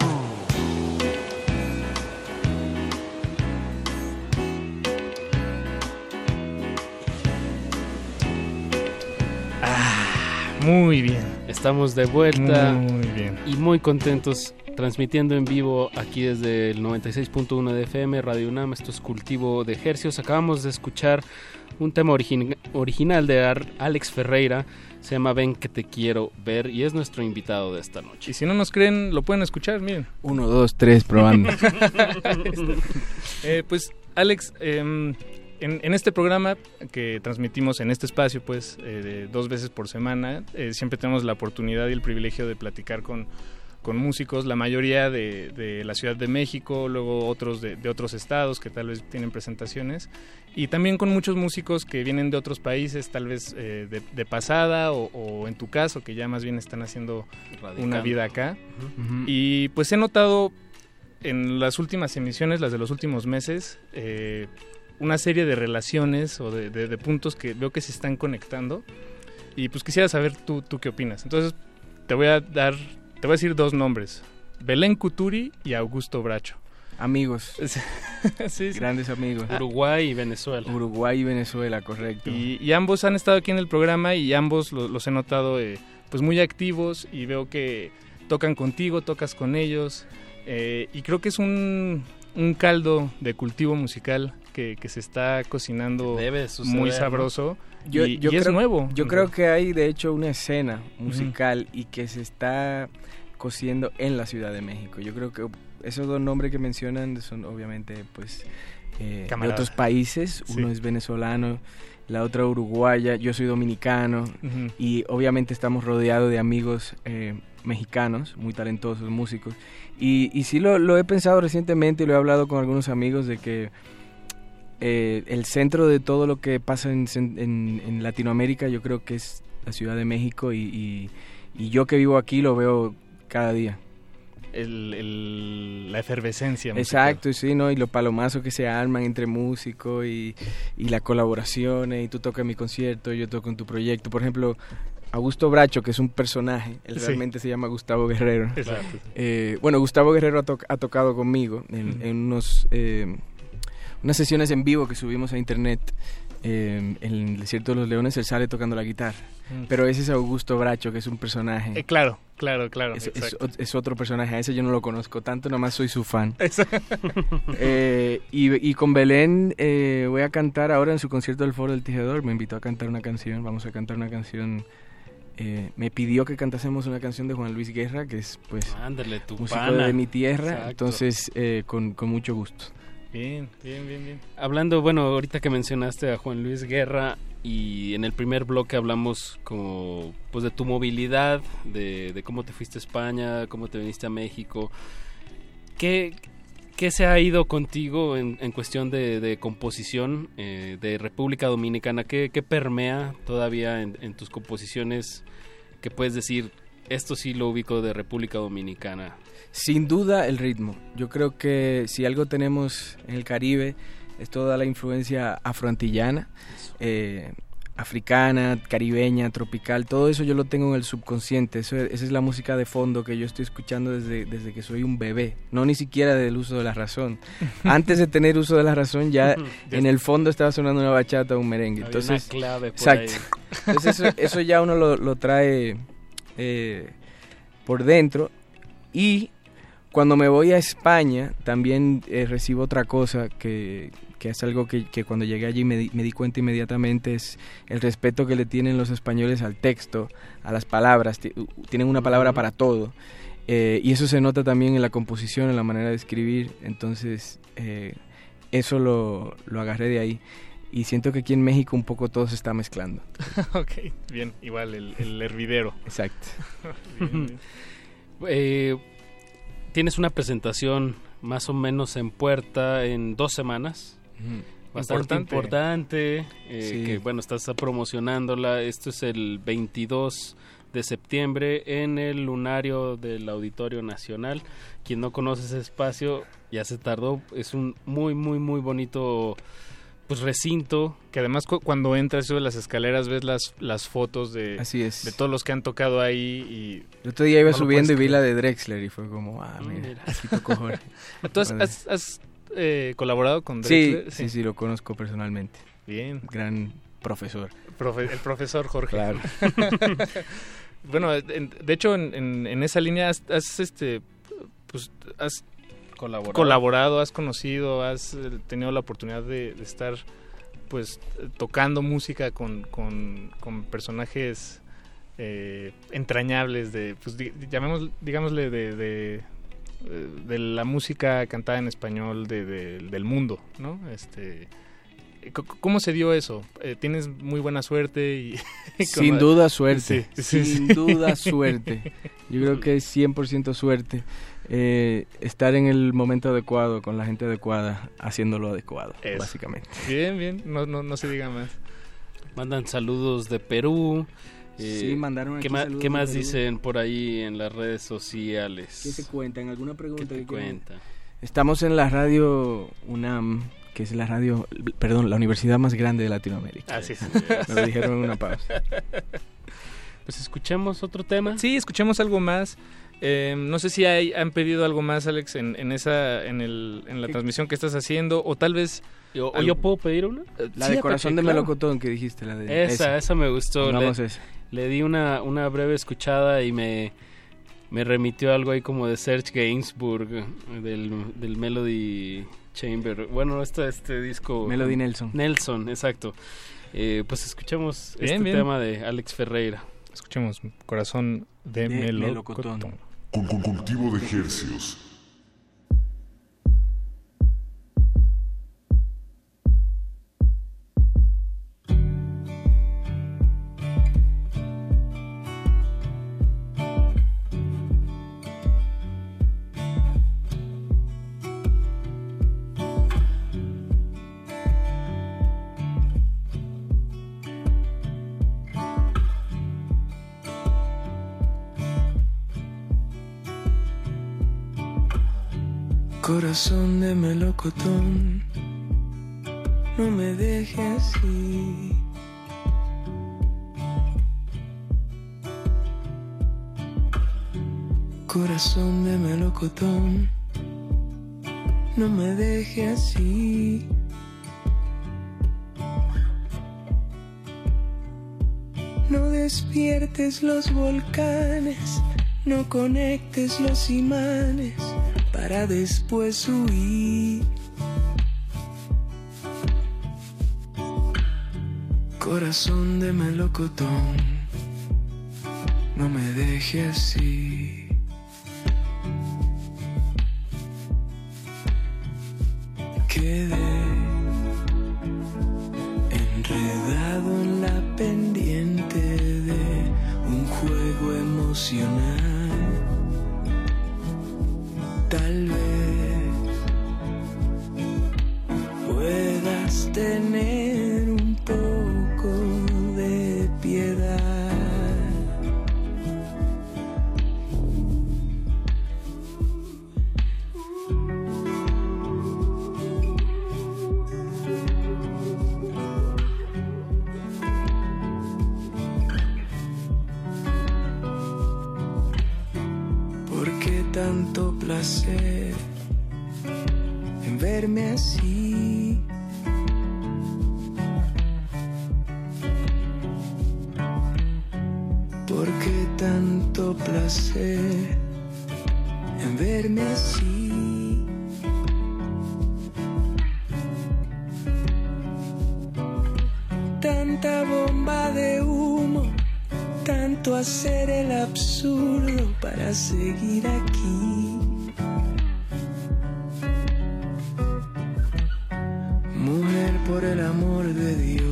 Muy bien. Estamos de vuelta. Muy bien. Y muy contentos transmitiendo en vivo aquí desde el 96.1 de FM, Radio UNAM. Esto es Cultivo de Ejercios. Acabamos de escuchar un tema origin- original de Ar- Alex Ferreira. Se llama Ven que te quiero ver y es nuestro invitado de esta noche. Y si no nos creen, lo pueden escuchar, miren. Uno, dos, tres, probando. Eh, pues, Alex, em, en, en este programa que transmitimos en este espacio, pues, eh, de dos veces por semana, eh, siempre tenemos la oportunidad y el privilegio de platicar con, con músicos, la mayoría de, de la Ciudad de México, luego otros de, de otros estados que tal vez tienen presentaciones, y también con muchos músicos que vienen de otros países, tal vez eh, de, de pasada, o, o en tu caso, que ya más bien están haciendo Radicando. una vida acá. Ujú. Y pues he notado en las últimas emisiones, las de los últimos meses, eh, una serie de relaciones o de, de- de puntos que veo que se están conectando. Y pues quisiera saber tú, tú qué opinas. Entonces te voy a dar, te voy a decir dos nombres. Belén Cuturi y Augusto Bracho. Amigos. Sí, sí. Grandes amigos. Uruguay y Venezuela. Uruguay y Venezuela, correcto. Y, y ambos han estado aquí en el programa y ambos lo- los he notado eh, pues muy activos y veo que tocan contigo, tocas con ellos eh, y creo que es un, un caldo de cultivo musical que, que se está cocinando Debe de suceder, muy ¿no? sabroso Yo, y, yo y es creo, nuevo. Yo creo que hay de hecho una escena musical y que se está cociendo en la Ciudad de México. Yo creo que esos dos nombres que mencionan son obviamente pues eh, de otros países. Sí. Uno es venezolano, la otra uruguaya, yo soy dominicano y obviamente estamos rodeados de amigos eh, mexicanos, muy talentosos, músicos. Y, y sí lo, lo he pensado recientemente y lo he hablado con algunos amigos de que eh, el centro de todo lo que pasa en, en- en Latinoamérica yo creo que es la Ciudad de México y, y- y yo que vivo aquí lo veo cada día. El- el- la efervescencia. musical. Exacto, sí, ¿no? Y los palomazos que se arman entre músicos y, y las colaboraciones, y tú tocas mi concierto, yo toco en tu proyecto. Por ejemplo, Augusto Bracho, que es un personaje, él Sí. realmente se llama Gustavo Guerrero. Exacto. Eh, bueno, Gustavo Guerrero ha, to- ha tocado conmigo en unos, eh, unas sesiones en vivo que subimos a internet. Eh, en el Desierto de los Leones él sale tocando la guitarra. Mm. Pero ese es Augusto Bracho, que es un personaje. Eh, claro, claro, claro. Es, es- exacto. es otro personaje, a ese yo no lo conozco tanto, nada más soy su fan. Eh, y, y con Belén eh, voy a cantar ahora en su concierto del Foro del Tejedor, me invitó a cantar una canción, vamos a cantar una canción, eh, me pidió que cantásemos una canción de Juan Luis Guerra, que es pues Ándale, tu músico pana. de mi tierra, Exacto. entonces eh, con, con mucho gusto. Bien, bien, bien, bien. Hablando, bueno, ahorita que mencionaste a Juan Luis Guerra y en el primer bloque hablamos como pues de tu movilidad, de, de cómo te fuiste a España, cómo te viniste a México. ¿Qué, qué se ha ido contigo en, cuestión de, composición eh, de República Dominicana? ¿Qué, permea todavía en tus composiciones que puedes decir, esto sí lo ubico de República Dominicana? Sin duda el ritmo. Yo creo que si algo tenemos en el Caribe es toda la influencia afroantillana, eh, africana, caribeña, tropical. Todo eso yo lo tengo en el subconsciente. Eso, esa es la música de fondo que yo estoy escuchando desde, desde que soy un bebé. No ni siquiera del uso de la razón. Antes de tener uso de la razón ya en el fondo estaba sonando una bachata o un merengue. Entonces, una clave por exacto. ahí. Entonces eso, eso ya uno lo, lo trae eh, por dentro y cuando me voy a España también eh, recibo otra cosa que, que es algo que, que cuando llegué allí me di, me di cuenta inmediatamente es el respeto que le tienen los españoles al texto, a las palabras, tienen una palabra para todo. Eh, y eso se nota también en la composición, en la manera de escribir, entonces eh, eso lo, lo agarré de ahí. Y siento que aquí en México un poco todo se está mezclando. ok, bien, igual el, el hervidero. Exacto. Bien, bien. Eh, tienes una presentación más o menos en puerta en dos semanas. Bastante Importante. importante. eh, Sí. Que bueno, estás promocionándola. Esto es el 22 de septiembre en el lunario del Auditorio Nacional. Quien no conoce ese espacio ya se tardó. Es un muy, muy, muy bonito pues recinto. Que además cu- cuando entras sobre las escaleras ves las, las fotos de, Así es. de todos los que han tocado ahí y... El otro día iba no subiendo y vi la de Drexler y fue como, ah, mira, mira. aquí tocó Jorge. ¿Tú has, has- has, eh, colaborado con Sí, Drexler? sí, sí, lo conozco personalmente. Bien. Gran profesor. Profe- el profesor Jorge. Claro. bueno, en- de hecho, en, en- en esa línea has, has, este, pues, has Colaborado. colaborado, has conocido, has eh, tenido la oportunidad de, de estar pues tocando música con, con, con personajes eh, entrañables de, pues di- llamemos, digámosle de, de, de la música cantada en español de, de- del mundo, ¿no? Este, ¿Cómo se dio eso? Eh, Tienes muy buena suerte y... Sin duda suerte. Sí, sí, Sin sí. duda suerte. Yo creo que es 100% suerte. Eh, estar en el momento adecuado, con la gente adecuada, haciendo lo adecuado, Eso. básicamente. Bien, bien, no, no, no se diga más. Mandan saludos de Perú. eh, Sí, mandaron ¿Qué, ma- qué más Perú. dicen por ahí en las redes sociales? ¿Qué se cuentan? ¿Alguna pregunta? ¿Qué te que cuentan? Estamos en la radio UNAM, que es la radio, perdón, la universidad más grande de Latinoamérica. Así es. Me lo dijeron en una pausa. Pues escuchemos otro tema. Sí, escuchemos algo más. Eh, no sé si hay, han pedido algo más, Alex, en, en esa, en, el, en la transmisión que estás haciendo, o tal vez. ¿O, yo puedo pedir una? La Sí, de Corazón de claro. Melocotón que dijiste, la de... Esa, esa me gustó. Le, esa. le di una, una breve escuchada y me, me remitió algo ahí como de Serge Gainsbourg, del, del Melody Chamber. Bueno, este, este disco... Melody Nelson. Nelson, exacto. Eh, pues escuchemos Bien, este bien. tema de Alex Ferreira. Escuchemos Corazón de, De Melocotón. Melocotón. Con, cultivo de hercios. Corazón de melocotón, no me dejes así. Corazón de melocotón, no me deje así. No despiertes los volcanes, no conectes los imanes para después huir. Corazón de melocotón, no me deje así. Quedé Tal vez puedas tener en verme así? ¿Por qué tanto placer en verme así? Tanta bomba de humo, tanto hacer el absurdo para seguir aquí. Por el amor de Dios,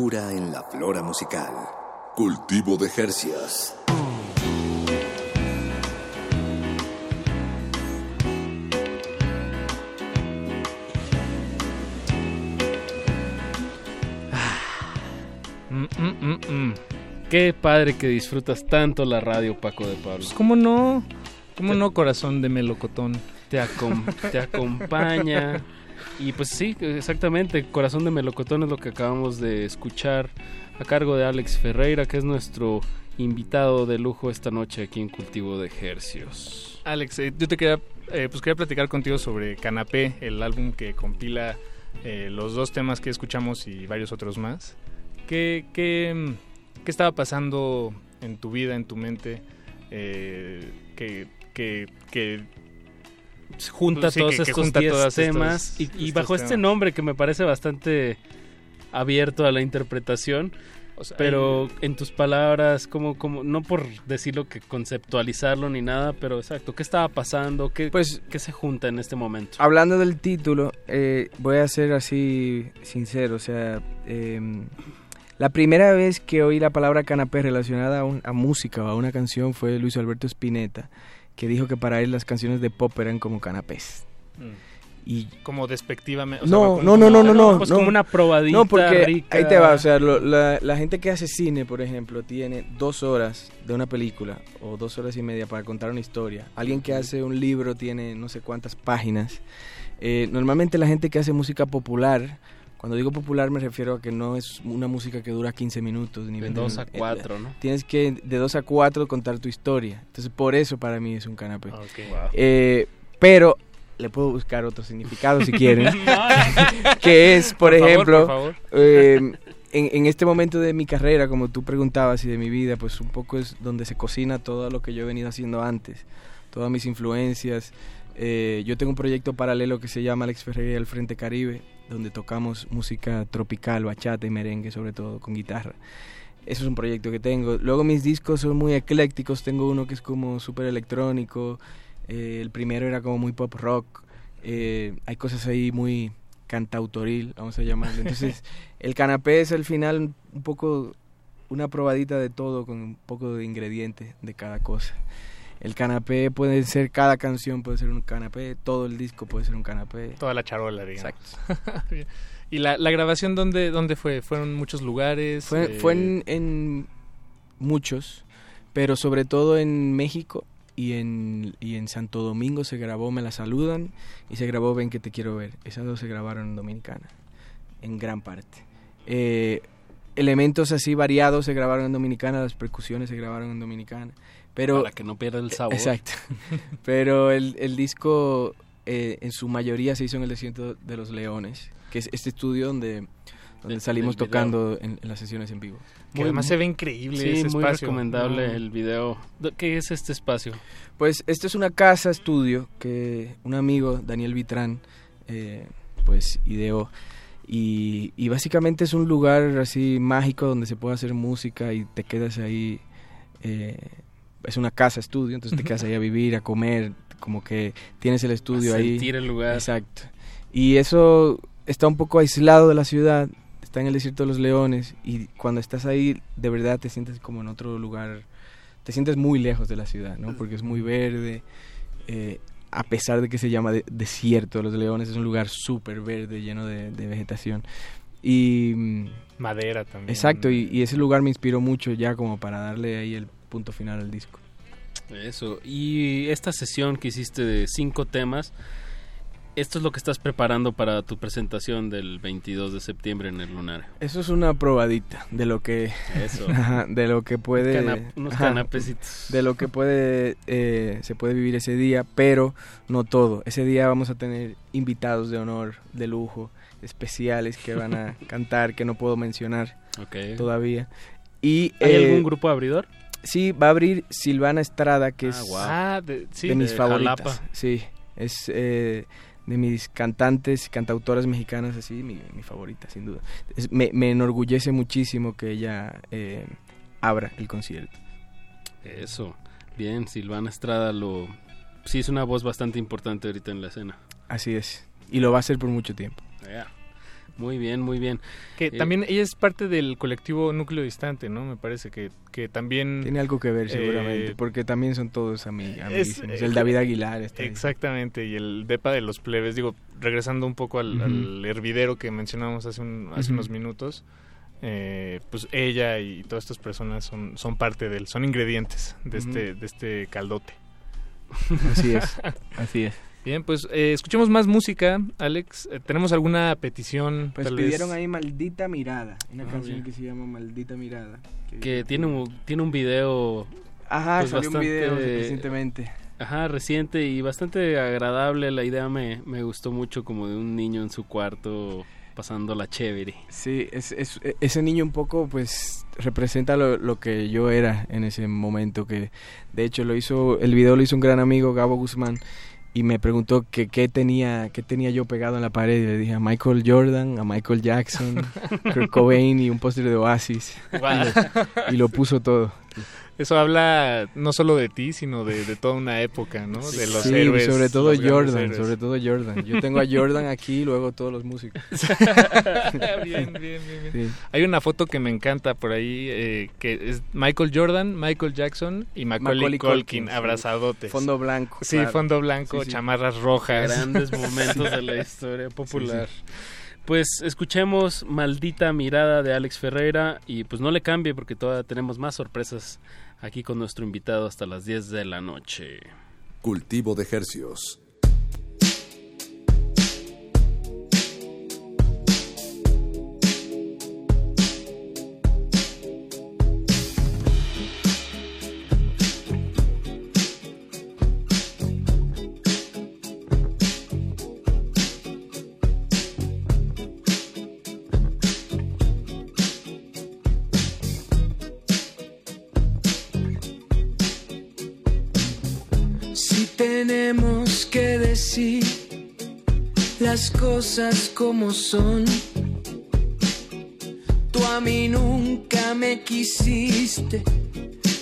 Frescura en la flora musical. Cultivo de Hercios. Mm, mm, mm, mm. Qué padre que disfrutas tanto la radio, Paco de Pablo. Pues, ¿Cómo no? ¿Cómo no, corazón de melocotón? Te, acom- te acompaña. Y pues sí, exactamente, Corazón de Melocotón es lo que acabamos de escuchar a cargo de Alex Ferreira, que es nuestro invitado de lujo esta noche aquí en Cultivo de Ejercios. Alex, eh, yo te quería, eh, pues quería platicar contigo sobre Canapé, el álbum que compila eh, los dos temas que escuchamos y varios otros más. ¿Qué, qué, qué estaba pasando en tu vida, en tu mente? Que, que, que junta sí, todos que- que estos junta 10 todas temas y, bajo este temas. nombre que me parece bastante abierto a la interpretación. sea, pero en tus palabras, como, como, no por decirlo que conceptualizarlo ni nada, pero exacto, ¿qué estaba pasando? ¿Qué, Pues- ¿qué se junta en este momento? Hablando del título, eh, voy a ser así sincero, o sea, em, la primera vez que oí la palabra canapé relacionada a, un- a música o a una canción fue Luis Alberto Spinetta, que dijo que para él las canciones de pop eran como canapés. Y como despectivamente. no, no, no, no, no, no, pues no. como una probadita No, porque rica. ahí te va, o sea, lo- la, la gente que hace cine, por ejemplo, tiene dos horas de una película o dos horas y media para contar una historia. Alguien que hace un libro tiene no sé cuántas páginas. Eh, normalmente la gente que hace música popular, cuando digo popular me refiero a que no es una música que dura 15 minutos ni De 20 dos a minutos. cuatro, Eh, ¿no? Tienes que de dos a cuatro contar tu historia. Entonces por eso para mí es un canapé. Wow. Eh, pero le puedo buscar otro significado si quieren. que es, por, Por favor, ejemplo, por favor. eh, en, en este momento de mi carrera, como tú preguntabas, y de mi vida, pues un poco es donde se cocina todo lo que yo he venido haciendo antes, todas mis influencias. Eh, yo tengo un proyecto paralelo que se llama Alex Ferreira al Frente Caribe, donde tocamos música tropical, bachata y merengue, sobre todo con guitarra. Eso es un proyecto que tengo. Luego mis discos son muy eclécticos. Tengo uno que es como súper electrónico. eh, el primero era como muy pop rock. eh, hay cosas ahí muy cantautoril, vamos a llamarlo. Entonces, el canapé es al final un poco una probadita de todo con un poco de ingredientes de cada cosa. El canapé puede ser, cada canción puede ser un canapé, todo el disco puede ser un canapé. Toda la charola, digamos. ¿Y la, la grabación dónde, dónde fue? ¿Fueron muchos lugares? Fue, Eh, fue en, en muchos, pero sobre todo en México y en, y en Santo Domingo se grabó Me la saludan y se grabó Ven que te quiero ver. Esas dos se grabaron en Dominicana, en gran parte. Eh, elementos así variados se grabaron en Dominicana, las percusiones se grabaron en Dominicana. Pero, Para que no pierda el sabor. Exacto. Pero el, el disco eh, en su mayoría se hizo en el desierto de los leones, que es este estudio donde, donde salimos tocando en, en las sesiones en vivo. Que además se ve increíble Sí, ese muy espacio. recomendable No. el video. ¿Qué es este espacio? Pues esto es una casa estudio que un amigo, Daniel Vitrán, eh, pues ideó. Y, y básicamente es un lugar así mágico donde se puede hacer música y te quedas ahí. eh, es una casa estudio, entonces te quedas ahí a vivir, a comer, como que tienes el estudio A ahí. sentir el lugar. Exacto. Y eso está un poco aislado de la ciudad, está en el desierto de los leones y cuando estás ahí de verdad te sientes como en otro lugar, te sientes muy lejos de la ciudad, ¿no? Porque es muy verde, eh, a pesar de que se llama de- desierto de los leones, es un lugar súper verde, lleno de, de vegetación. Y... mm, Madera también. Exacto, y, y ese lugar me inspiró mucho ya como para darle ahí el punto final al disco. Eso. Y esta sesión que hiciste de cinco temas, esto es lo que estás preparando para tu presentación del 22 de septiembre en el Lunar. Eso es una probadita de lo que Eso. De lo que puede unos canapecitos. de lo que puede eh, se puede vivir ese día, pero no todo. Ese día vamos a tener invitados de honor, de lujo, especiales que van a cantar que no puedo mencionar todavía. Y ¿Hay eh, algún grupo abridor? Sí, va a abrir Silvana Estrada, que Ah, es. Ah, de- sí, de mis de favoritas. Jalapa. Sí, es eh, de mis cantantes, cantautoras mexicanas, así, mi, mi favorita, sin duda. Es- me, me enorgullece muchísimo que ella eh, abra el concierto. Eso. Bien, Silvana Estrada lo... Sí, es una voz bastante importante ahorita en la escena. Así es. Y lo va a hacer por mucho tiempo. Muy bien, muy bien. Que Eh, también ella es parte del colectivo Núcleo Distante, ¿no? Me parece que, que también... Tiene algo que ver eh, seguramente, porque también son todos ami- es- amiguísimos. eh, el David Aguilar está ahí. Exactamente, y el DEPA de los plebes, digo, regresando un poco al, hervidero que mencionábamos hace, un- hace unos minutos, eh, pues ella y todas estas personas son, son parte del, son ingredientes de, este, de este caldote. Así es, así es. Bien, pues eh, escuchemos más música, Alex. Eh, ¿Tenemos alguna petición? Pues pidieron vez? ahí Maldita Mirada, una Ah, canción que se llama Maldita Mirada. Que tiene un, tiene un video... Ajá, pues, salió un video recientemente. Ajá, reciente y bastante agradable. La idea me, me gustó mucho como de un niño en su cuarto pasando la chévere. Sí, es, es- ese niño un poco pues representa lo, lo que yo era en ese momento que de hecho lo hizo el video lo hizo un gran amigo Gabo Guzmán y me preguntó que qué tenía qué tenía yo pegado en la pared. Y le dije a Michael Jordan, a Michael Jackson, Kurt Cobain y un póster de Oasis. Y, lo, y lo puso todo. Eso habla no solo de ti, sino de, de toda una época, ¿no? De los Sí, héroes. sobre todo Jordan, sobre todo Jordan. Yo tengo a Jordan aquí y luego todos los músicos. bien, bien, bien, bien. Sí. Hay una foto que me encanta por ahí, eh, que es Michael Jordan, Michael Jackson y Macaulay, Macaulay Culkin, Culkin, sí. abrazadotes. Fondo blanco, Sí, claro. fondo blanco, Sí, sí. chamarras rojas. Grandes momentos de la historia popular. Pues escuchemos Maldita Mirada de Alex Ferreira y pues no le cambie porque todavía tenemos más sorpresas aquí con nuestro invitado hasta las 10 de la noche. Cultivo de hercios. Cosas como son, tú a mí nunca me quisiste,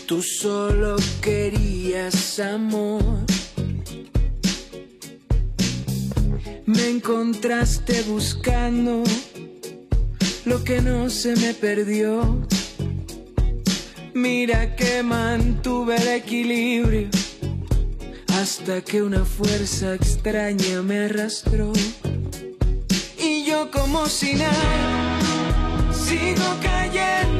tú solo querías amor. Me encontraste buscando lo que no se me perdió. Mira que mantuve el equilibrio hasta que una fuerza extraña me arrastró. Como si nada, sigo cayendo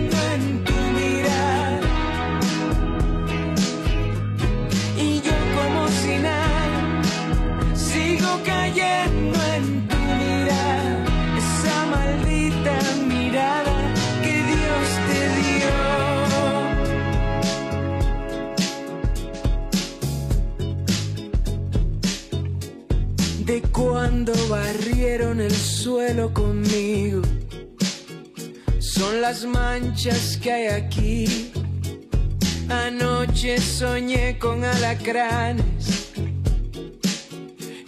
cuando barrieron el suelo conmigo. Son las manchas que hay aquí. Anoche soñé con alacranes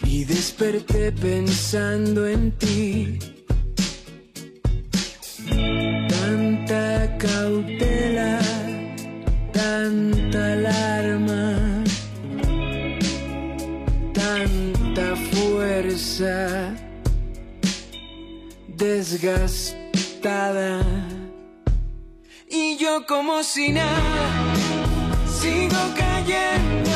y desperté pensando en ti. Tanta cautela, tanta alarma tanta fuerza desgastada. Y yo como si nada sigo cayendo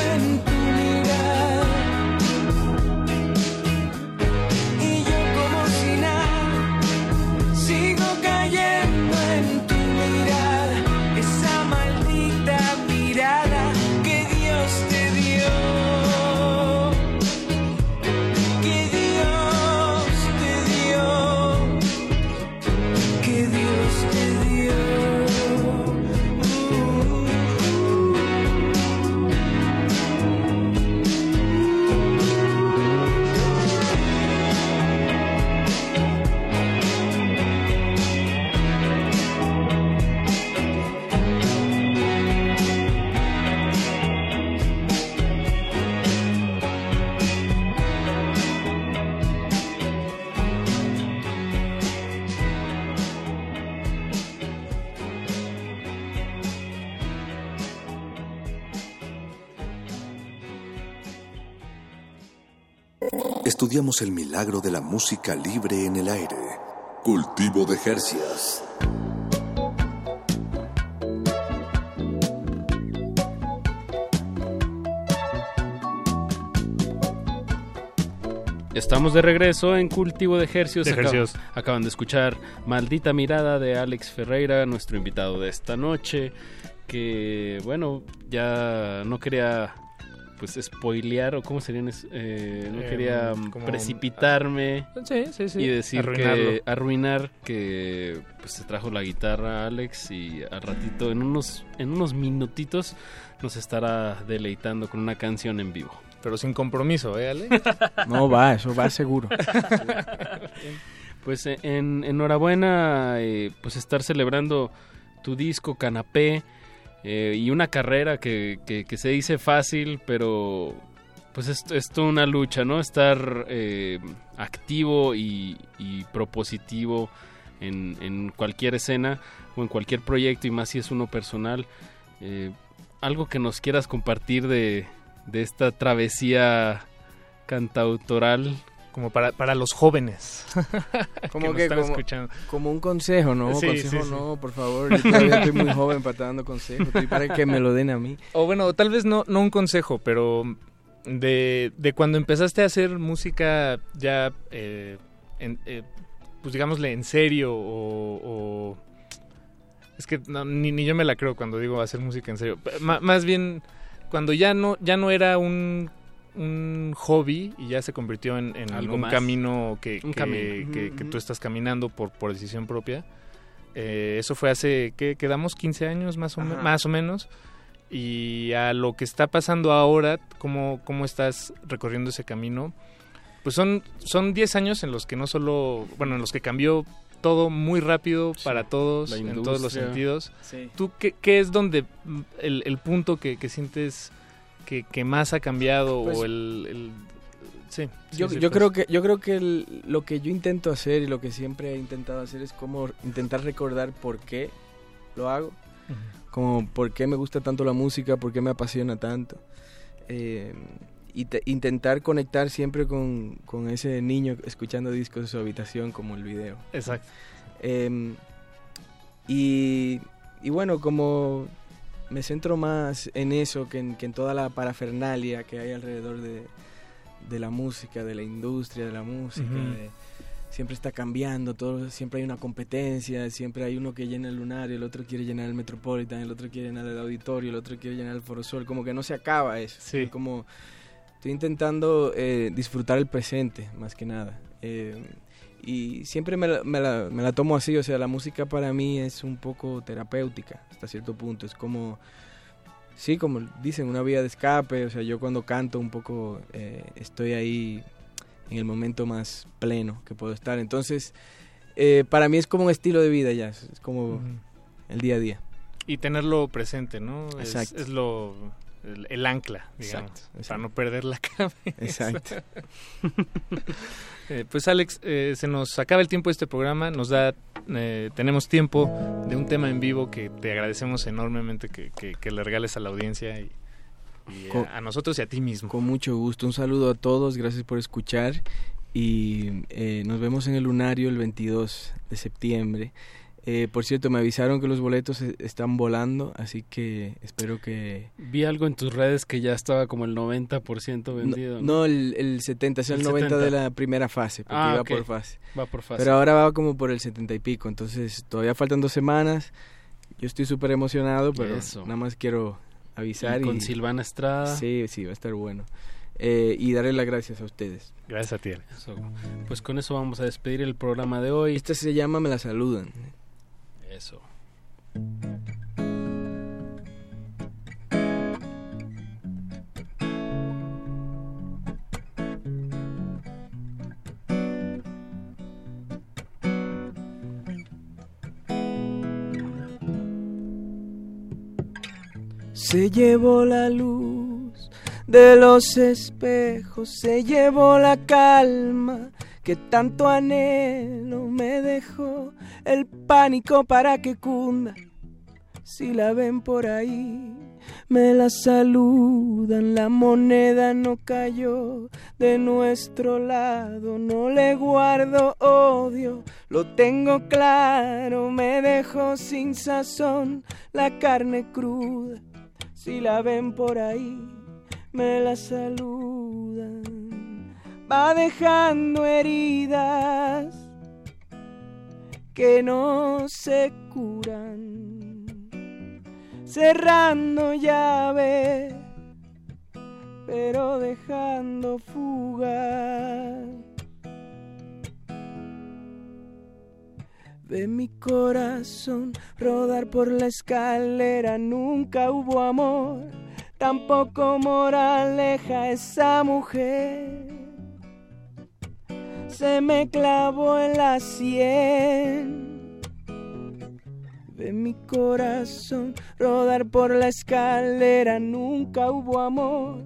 Estudiamos el milagro de la música libre en el aire. Cultivo de hercios. Estamos de regreso en Cultivo de Ejercios. De Ejercios. acaban de escuchar Maldita Mirada de Alex Ferreira, nuestro invitado de esta noche. Que, bueno, ya no quería pues spoilear o cómo serían eh, no Eh, quería como- precipitarme Sí, sí, sí. y decir Arruinarlo. que arruinar que pues se trajo la guitarra Alex y al ratito en unos en unos minutitos nos estará deleitando con una canción en vivo. Pero sin compromiso, ¿eh, Ale? No va, eso va seguro. Pues en, enhorabuena, eh, pues estar celebrando tu disco Canapé eh, y una carrera que, que, se dice fácil, pero pues es, es toda una lucha, ¿no? Estar eh, activo y, y propositivo en, en cualquier escena o en cualquier proyecto y más si es uno personal. Eh, algo que nos quieras compartir de, de esta travesía cantautoral. Como para, para los jóvenes. Como que, están como, escuchando. como un consejo, ¿no? Sí, consejo sí, sí. no, por favor. Yo todavía estoy muy joven para estar dando consejos. Estoy para que me lo den a mí. O bueno, tal vez no, no un consejo, pero de, de cuando empezaste a hacer música ya, eh, en- eh, pues digámosle en serio o... o- es que no, ni, ni yo me la creo cuando digo hacer música en serio. Más bien, cuando ya no, ya no era un, un hobby y ya se convirtió en, más. camino que, Un que- camino. que- que tú estás caminando por, por decisión propia. Eh, eso fue hace, ¿qué? Quedamos 15 años más o, me- más o menos. Y a lo que está pasando ahora, ¿cómo, cómo estás recorriendo ese camino? Pues son, son 10 años en los que no solo, bueno, en los que cambió todo muy rápido para todos, en todos los sentidos. Sí. ¿Tú qué, qué es donde el, el punto que, que sientes que, que más ha cambiado Pues, o el... el- sí, sí, Yo, sí, yo pues. creo que yo creo que el- lo que yo intento hacer y lo que siempre he intentado hacer es como intentar recordar por qué lo hago, como por qué me gusta tanto la música, por qué me apasiona tanto. Eh, y te- intentar conectar siempre con, con ese niño escuchando discos en su habitación como el video. Exacto. Eh, y, y bueno, como me centro más en eso que en, que en toda la parafernalia que hay alrededor de, de la música, de la industria de la música. De- siempre está cambiando, todo, siempre hay una competencia, siempre hay uno que llena el lunario, el otro quiere llenar el Metropolitan, el otro quiere llenar el auditorio, el otro quiere llenar el Foro Sol, como que no se acaba eso. Sí. Como estoy intentando eh, disfrutar el presente, más que nada. Eh, y siempre me la, me, la, me la tomo así, o sea, la música para mí es un poco terapéutica hasta cierto punto, es como, sí, como dicen, una vía de escape, o sea, yo cuando canto un poco eh, estoy ahí en el momento más pleno que puedo estar, entonces eh, para mí es como un estilo de vida ya, es es como el día a día. Y tenerlo presente, ¿no? Es- Exacto. Es, lo... El, el ancla, digamos, Exacto, para no perder la cabeza. Exacto. Eh, pues Alex, eh, se nos acaba el tiempo de este programa, nos da, eh, tenemos tiempo de un tema en vivo que te agradecemos enormemente que, que- que le regales a la audiencia y, y Co- a, a nosotros y a ti mismo. Con mucho gusto. Un saludo a todos, gracias por escuchar y eh, nos vemos en el Lunario el 22 de septiembre. Eh, por cierto, me avisaron que los boletos e- están volando, así que espero que... Vi algo en tus redes que ya estaba como el 90% vendido. No, no, el, el 70, es el, El 90 de 70. la primera fase, porque Ah, iba por fase. Va por fase. Pero ahora va como por el 70 y pico, entonces todavía faltan dos semanas. Yo estoy súper emocionado, pero Eso. nada más quiero avisar. Y con Silvana Estrada. Sí, sí, va a estar bueno. Eh, y darle las gracias a ustedes. Gracias a ti. Pues con eso vamos a despedir el programa de hoy. Esta se llama Me la saludan. Se llevó la luz de los espejos, se llevó la calma que tanto anhelo me dejó el pánico para que cunda. Si la ven por ahí, me la saludan, la moneda no cayó de nuestro lado, no le guardo odio, lo tengo claro, me dejó sin sazón la carne cruda. Si la ven por ahí, me la saludan. Va dejando heridas que no se curan. Cerrando llave, pero dejando fuga. Ve mi corazón rodar por la escalera, nunca hubo amor tampoco moraleja esa mujer. Se me clavó en la sien. Ve mi corazón rodar por la escalera, nunca hubo amor,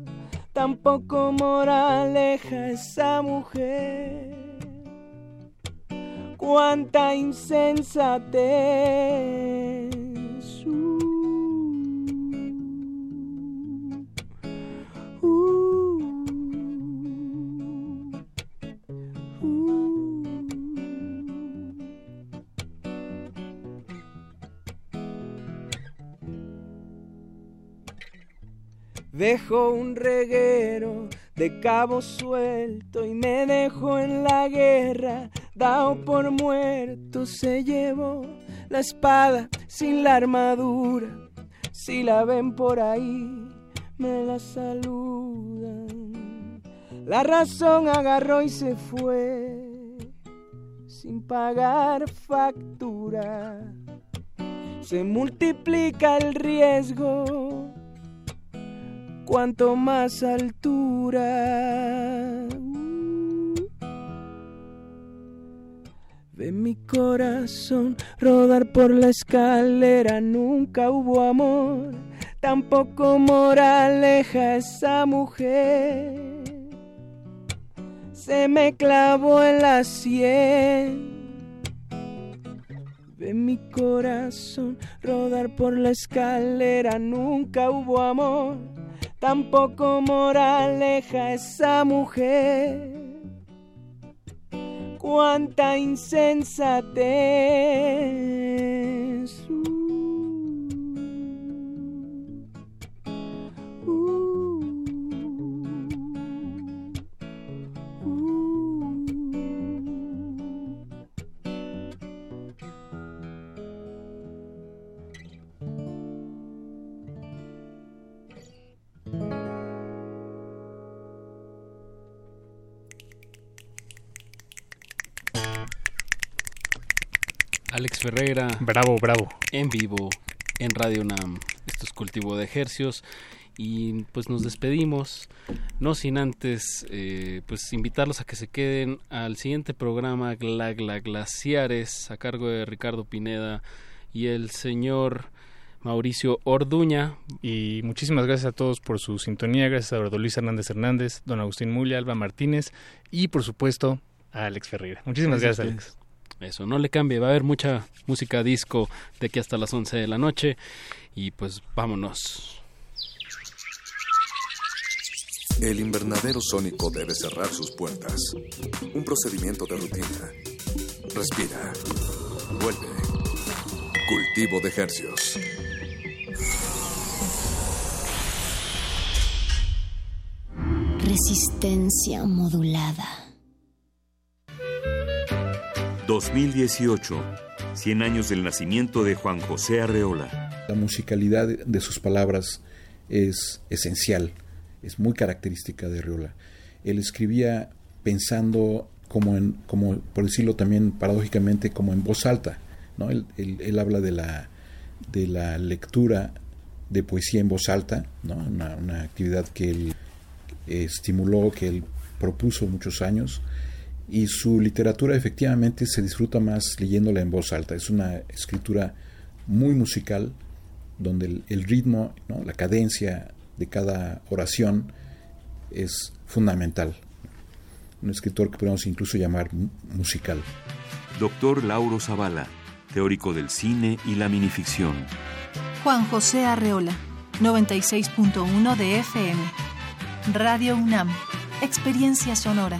tampoco moraleja esa mujer. Cuánta insensatez. Dejo un reguero de cabo suelto y me dejo en la guerra, dado por muerto se llevó la espada sin la armadura. Si la ven por ahí, me la saludan. La razón agarró y se fue sin pagar factura. Se multiplica el riesgo cuanto más altura. Ve mi corazón rodar por la escalera, nunca hubo amor, tampoco moraleja esa mujer. Se me clavó en la sien. Ve mi corazón rodar por la escalera, nunca hubo amor tampoco moraleja esa mujer. Cuánta insensatez. Alex Ferreira. Bravo, bravo. En vivo, en Radio Nam. Esto es Cultivo de Ejercios. Y pues nos despedimos, no sin antes eh, pues invitarlos a que se queden al siguiente programa Glagla Glaciares a cargo de Ricardo Pineda y el señor Mauricio Orduña. Y muchísimas gracias a todos por su sintonía. Gracias a Eduardo Luis Hernández Hernández, don Agustín Mulia, Alba Martínez y por supuesto a Alex Ferreira. Muchísimas gracias, Alex. Eso, no le cambie, va a haber mucha música disco de aquí hasta las 11 de la noche y pues vámonos. El invernadero sónico debe cerrar sus puertas. Un procedimiento de rutina. Respira. Vuelve. Cultivo de hercios. Resistencia modulada. 2018. 100 años del nacimiento de Juan José Arreola. La musicalidad de sus palabras es esencial, es muy característica de Arreola. Él escribía pensando como en, como por decirlo también paradójicamente, como en voz alta. ¿no? Él, habla de la, de la lectura de poesía en voz alta, ¿no? una, una actividad que él estimuló, que él propuso muchos años, y su literatura efectivamente se disfruta más leyéndola en voz alta. Es una escritura muy musical, donde el, el ritmo, ¿no? la cadencia de cada oración es fundamental. Un escritor que podemos incluso llamar musical. Doctor Lauro Zavala, teórico del cine y la minificción. Juan José Arreola, 96.1 de FM. Radio UNAM, experiencia sonora.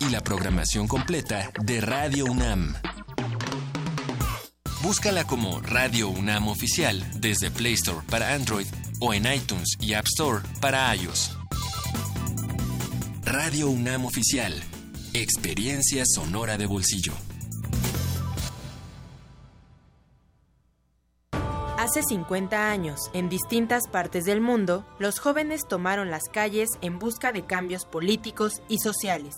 Y la programación completa de Radio UNAM. Búscala como Radio UNAM Oficial desde Play Store para Android o en iTunes y App Store para iOS. Radio UNAM Oficial. Experiencia sonora de bolsillo. Hace 50 años, en distintas partes del mundo, los jóvenes tomaron las calles en busca de cambios políticos y sociales.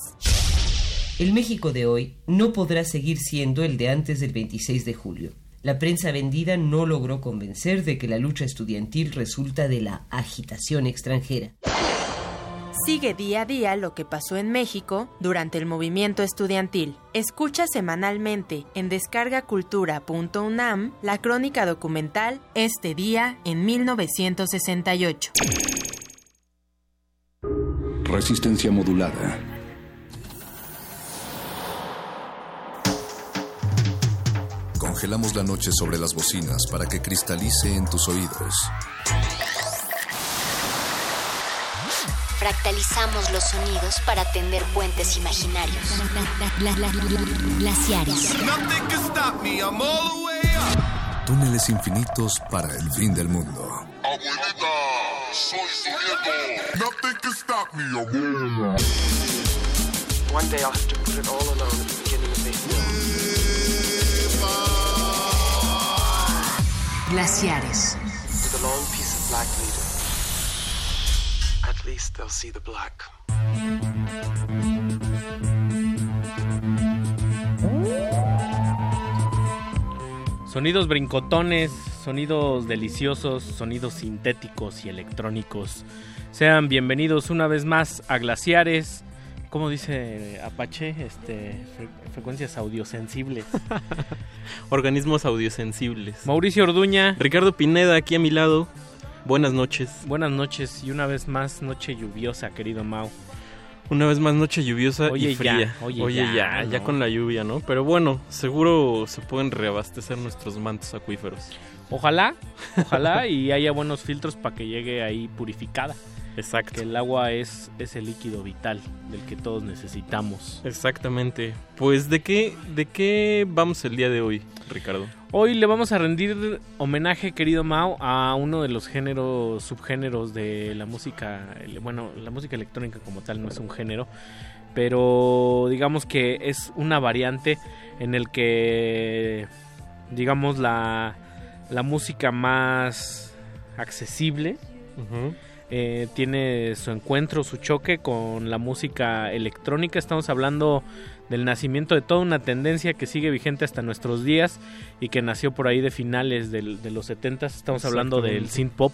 El México de hoy no podrá seguir siendo el de antes del 26 de julio. La prensa vendida no logró convencer de que la lucha estudiantil resulta de la agitación extranjera. Sigue día a día lo que pasó en México durante el movimiento estudiantil. Escucha semanalmente en descargacultura.unam la crónica documental Este día en 1968. Resistencia modulada. Congelamos la noche sobre las bocinas para que cristalice en tus oídos. Fractalizamos los sonidos para tender puentes imaginarios. Glaciares. Túneles infinitos para el fin del mundo. Abuelita, soy su nieto. Nothing can stop me, abuela. One day I'll have to put it all alone black. Sonidos brincotones, sonidos deliciosos, sonidos sintéticos y electrónicos. Sean bienvenidos una vez más a Glaciares. ¿Cómo dice Apache? Este, frecuencias audiosensibles. Organismos audiosensibles. Mauricio Orduña. Ricardo Pineda, aquí a mi lado. Buenas noches. Buenas noches y una vez más noche lluviosa, querido Mau. Una vez más noche lluviosa Oye, y fría. ya, oye, ya, ya, ya, ¿no? con la lluvia, ¿no? Pero bueno, seguro se pueden reabastecer nuestros mantos acuíferos. Ojalá, ojalá y haya buenos filtros para que llegue ahí purificada. Exacto. Que el agua es ese líquido vital del que todos necesitamos. Exactamente. Pues de qué de qué vamos el día de hoy, Ricardo? Hoy le vamos a rendir homenaje, querido Mao, a uno de los géneros, subgéneros de la música. Bueno, la música electrónica como tal no es un género, pero digamos que es una variante en el que, digamos, la, la música más accesible eh, tiene su encuentro, su choque con la música electrónica. Estamos hablando del nacimiento de toda una tendencia que sigue vigente hasta nuestros días y que nació por ahí de finales del- de los 70. Estamos hablando del synth pop,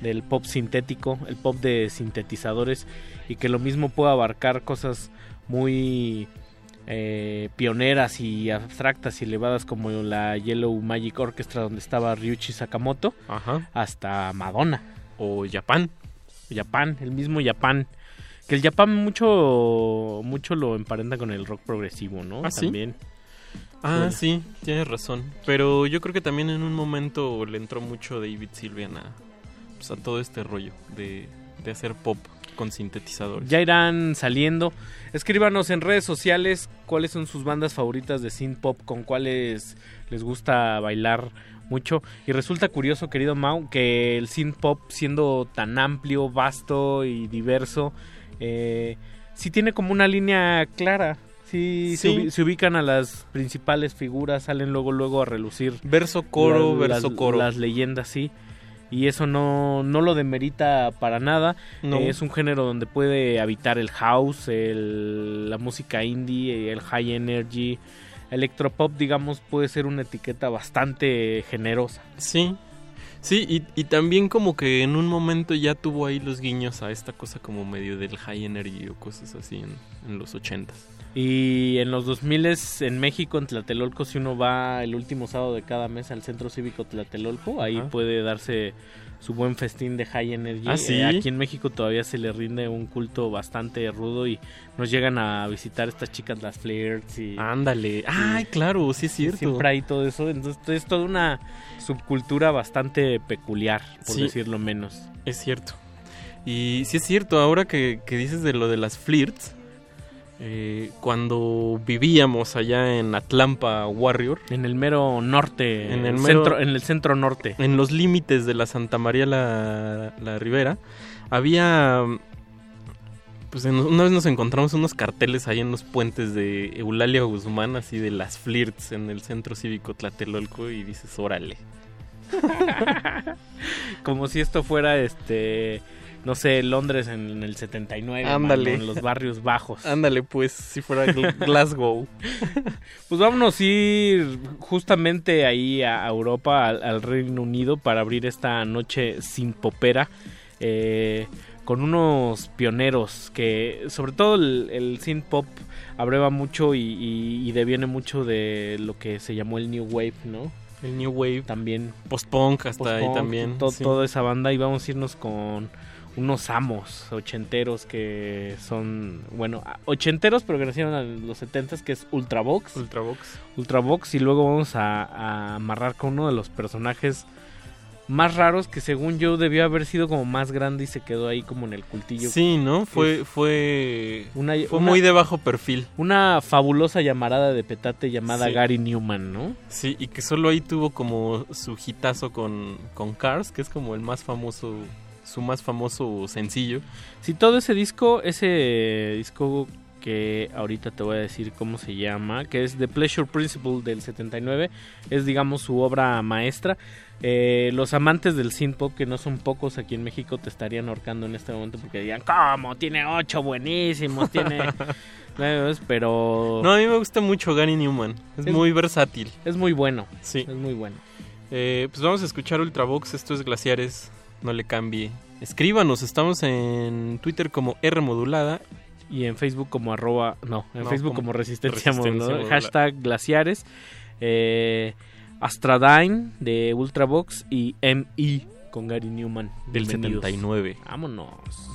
del pop sintético, el pop de sintetizadores y que lo mismo puede abarcar cosas muy eh, pioneras y abstractas y elevadas como la Yellow Magic Orchestra donde estaba Ryuichi Sakamoto Ajá. hasta Madonna o Japan. Japan, el mismo Japan. Que el Japan mucho mucho lo emparenta con el rock progresivo, ¿no? ¿Ah, sí? También. Ah, Pues- sí, tienes razón. Pero yo creo que también en un momento le entró mucho David Sylvian a, pues, a todo este rollo de, de hacer pop con sintetizadores. Ya irán saliendo. Escríbanos en redes sociales cuáles son sus bandas favoritas de synth pop, con cuáles les gusta bailar mucho. Y resulta curioso, querido Mau, que el synth pop, siendo tan amplio, vasto y diverso, eh, sí tiene como una línea clara. Sí, Se, Sí. se ubican a las principales figuras, salen luego luego a relucir. Verso, coro, verso, las- coro. Las leyendas, sí. Y eso no, no lo demerita para nada. No. Eh, es un género donde puede habitar el house, el- la música indie, el high energy. Electropop, digamos, puede ser una etiqueta bastante generosa. Sí, sí, y, y también como que en un momento ya tuvo ahí los guiños a esta cosa como medio del high energy o cosas así en, en los ochentas. Y en los 2000 en México, en Tlatelolco, si uno va el último sábado de cada mes al Centro Cívico Tlatelolco, ahí Ajá. puede darse su buen festín de high energy. ¿Ah, sí? Eh, aquí en México todavía se le rinde un culto bastante rudo y nos llegan a visitar estas chicas, las flirts y... Ándale, ay, claro, sí es cierto. Siempre hay todo eso, entonces es toda una subcultura bastante peculiar, por Sí. decirlo menos. Es cierto. Y sí es cierto, ahora que, que dices de lo de las flirts, eh, cuando vivíamos allá en Atlampa Warrior. En el mero norte, En el mero- centro, en el centro norte. En los límites de la Santa María la, la Ribera, había... Pues en- una vez nos encontramos unos carteles ahí en los puentes de Eulalia Guzmán, así de las flirts en el centro cívico Tlatelolco y dices, órale. Como si esto fuera, este, no sé, Londres en, el 79, Ándale. mano, en los barrios bajos. Ándale, pues, si fuera Gl- Glasgow. Pues vámonos a ir justamente ahí a Europa, al, al Reino Unido, para abrir esta noche sin popera. eh, con unos pioneros que, sobre todo el, el synth pop, abreva mucho y, y- y deviene mucho de lo que se llamó el New Wave, ¿no? El New Wave. También. Post-punk hasta ahí también. to- sí. Toda esa banda y vamos a irnos con unos amos ochenteros que son, bueno, a- ochenteros pero que nacieron en los setentas que es Ultravox. Ultravox. Ultravox y luego vamos a, a amarrar con uno de los personajes más raros que según yo debió haber sido como más grande y se quedó ahí como en el cultillo. Sí, ¿no? Fue, fue, una, fue una- muy de bajo perfil. Una fabulosa llamarada de petate llamada Sí. Gary Newman, ¿no? Sí, y que solo ahí tuvo como su hitazo con, con Cars, que es como el más famoso, su más famoso sencillo. Sí, todo ese disco, ese disco que ahorita te voy a decir cómo se llama, que es The Pleasure Principle del 79, es digamos su obra maestra. Eh, los amantes del synth pop, que no son pocos aquí en México, te estarían ahorcando en este momento porque dirían, ¿cómo? Tiene ocho buenísimos, tiene... Pero... No, a mí me gusta mucho Gary Newman. Es, Es- muy versátil. Es muy bueno. Sí. Es muy bueno. Eh, pues vamos a escuchar Ultravox. Esto es Glaciares. No le cambie. Escríbanos. Estamos en Twitter como R modulada. Y en Facebook como arroba... No, en No, Facebook como como Resistencia, Resistencia Modulada. Modulada. Hashtag Glaciares. Eh, Astradine de Ultravox y MI con Gary Newman. Del Bienvenidos. 79. Vámonos.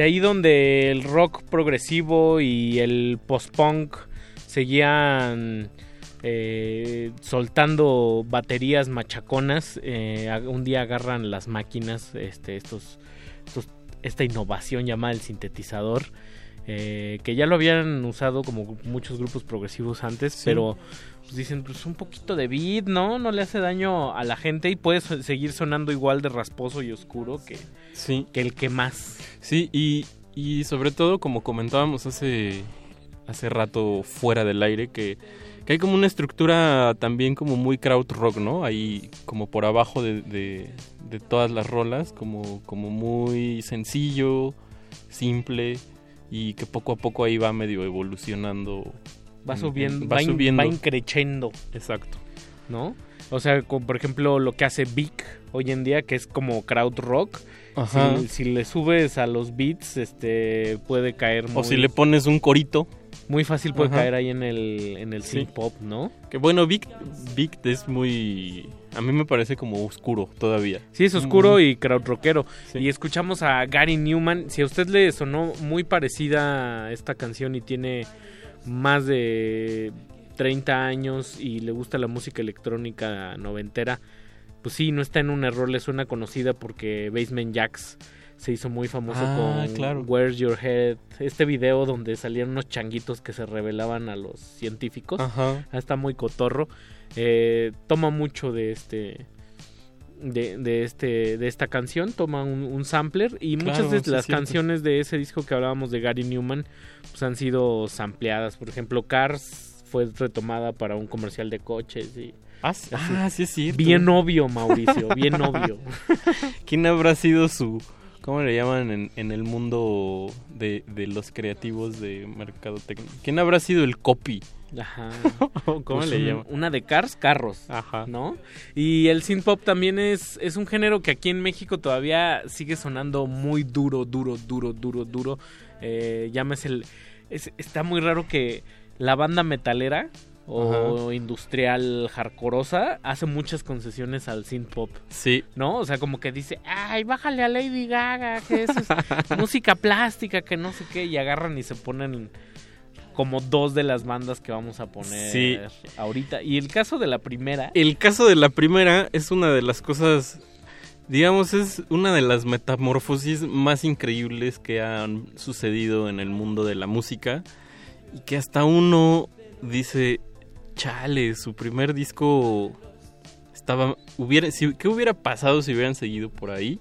Y ahí donde el rock progresivo y el post-punk seguían eh, soltando baterías machaconas, eh, un día agarran las máquinas, este, estos, esta innovación llamada el sintetizador, eh, que ya lo habían usado como muchos grupos progresivos antes, pero pues dicen, pues un poquito de beat, ¿no? No le hace daño a la gente y puede so- seguir sonando igual de rasposo y oscuro que, Sí. que el que más. Sí, y, y sobre todo, como comentábamos hace, hace rato fuera del aire, que, que hay como una estructura también como muy crowd rock, ¿no? Ahí como por abajo de, de- de todas las rolas, como, como muy sencillo, simple, y que poco a poco ahí va medio evolucionando. Va en- subiendo, va va, in- subiendo. va increchendo. Exacto. ¿No? O sea, como por ejemplo lo que hace Vic hoy en día, que es como crowd rock. Ajá. Si, si le subes a los beats, este puede caer muy, O si le pones un corito. Muy fácil puede Ajá. caer ahí en el, en el Sí. synth pop, ¿no? Que bueno, Vic, Vic es muy... A mí me parece como oscuro todavía. Sí, es oscuro y crowd rockero. Y escuchamos a Gary Newman. Si a usted le sonó muy parecida esta canción y tiene más de 30 años y le gusta la música electrónica noventera, pues sí, no está en un error, le suena conocida porque Basement Jacks se hizo muy famoso Ah, con claro. Where's Your Head, este video donde salían unos changuitos que se revelaban a los científicos. Ajá. Ah, Está muy cotorro. Eh, toma mucho de este de, de este de esta canción toma un, un sampler y Claro, muchas de las canciones de ese disco que hablábamos de Gary Newman pues han sido sampleadas por ejemplo Cars fue retomada para un comercial de coches y Ah, sí- ah, sí es cierto. bien obvio Mauricio bien obvio ¿Quién habrá sido su... ¿Cómo le llaman en, en el mundo de, de los creativos de mercadotecnia? ¿Quién habrá sido el copy? Ajá. ¿Cómo Pues le un- llaman? Una de Cars, carros. Ajá. ¿No? Y el synth pop también es, es un género que aquí en México todavía sigue sonando muy duro, duro, duro, duro, duro. Eh, llámese el. es- está muy raro que la banda metalera o industrial hardcoreosa hace muchas concesiones al synth pop. Sí. ¿No? O sea, como que dice, ay, bájale a Lady Gaga, que eso es música plástica, que no sé qué, y agarran y se ponen como dos de las bandas que vamos a poner Sí. ahorita. Y el caso de la primera, El caso de la primera es una de las cosas, digamos, es una de las metamorfosis más increíbles que han sucedido en el mundo de la música y que hasta uno dice, chale, su primer disco estaba, hubiera, si- ¿qué hubiera pasado si hubieran seguido por ahí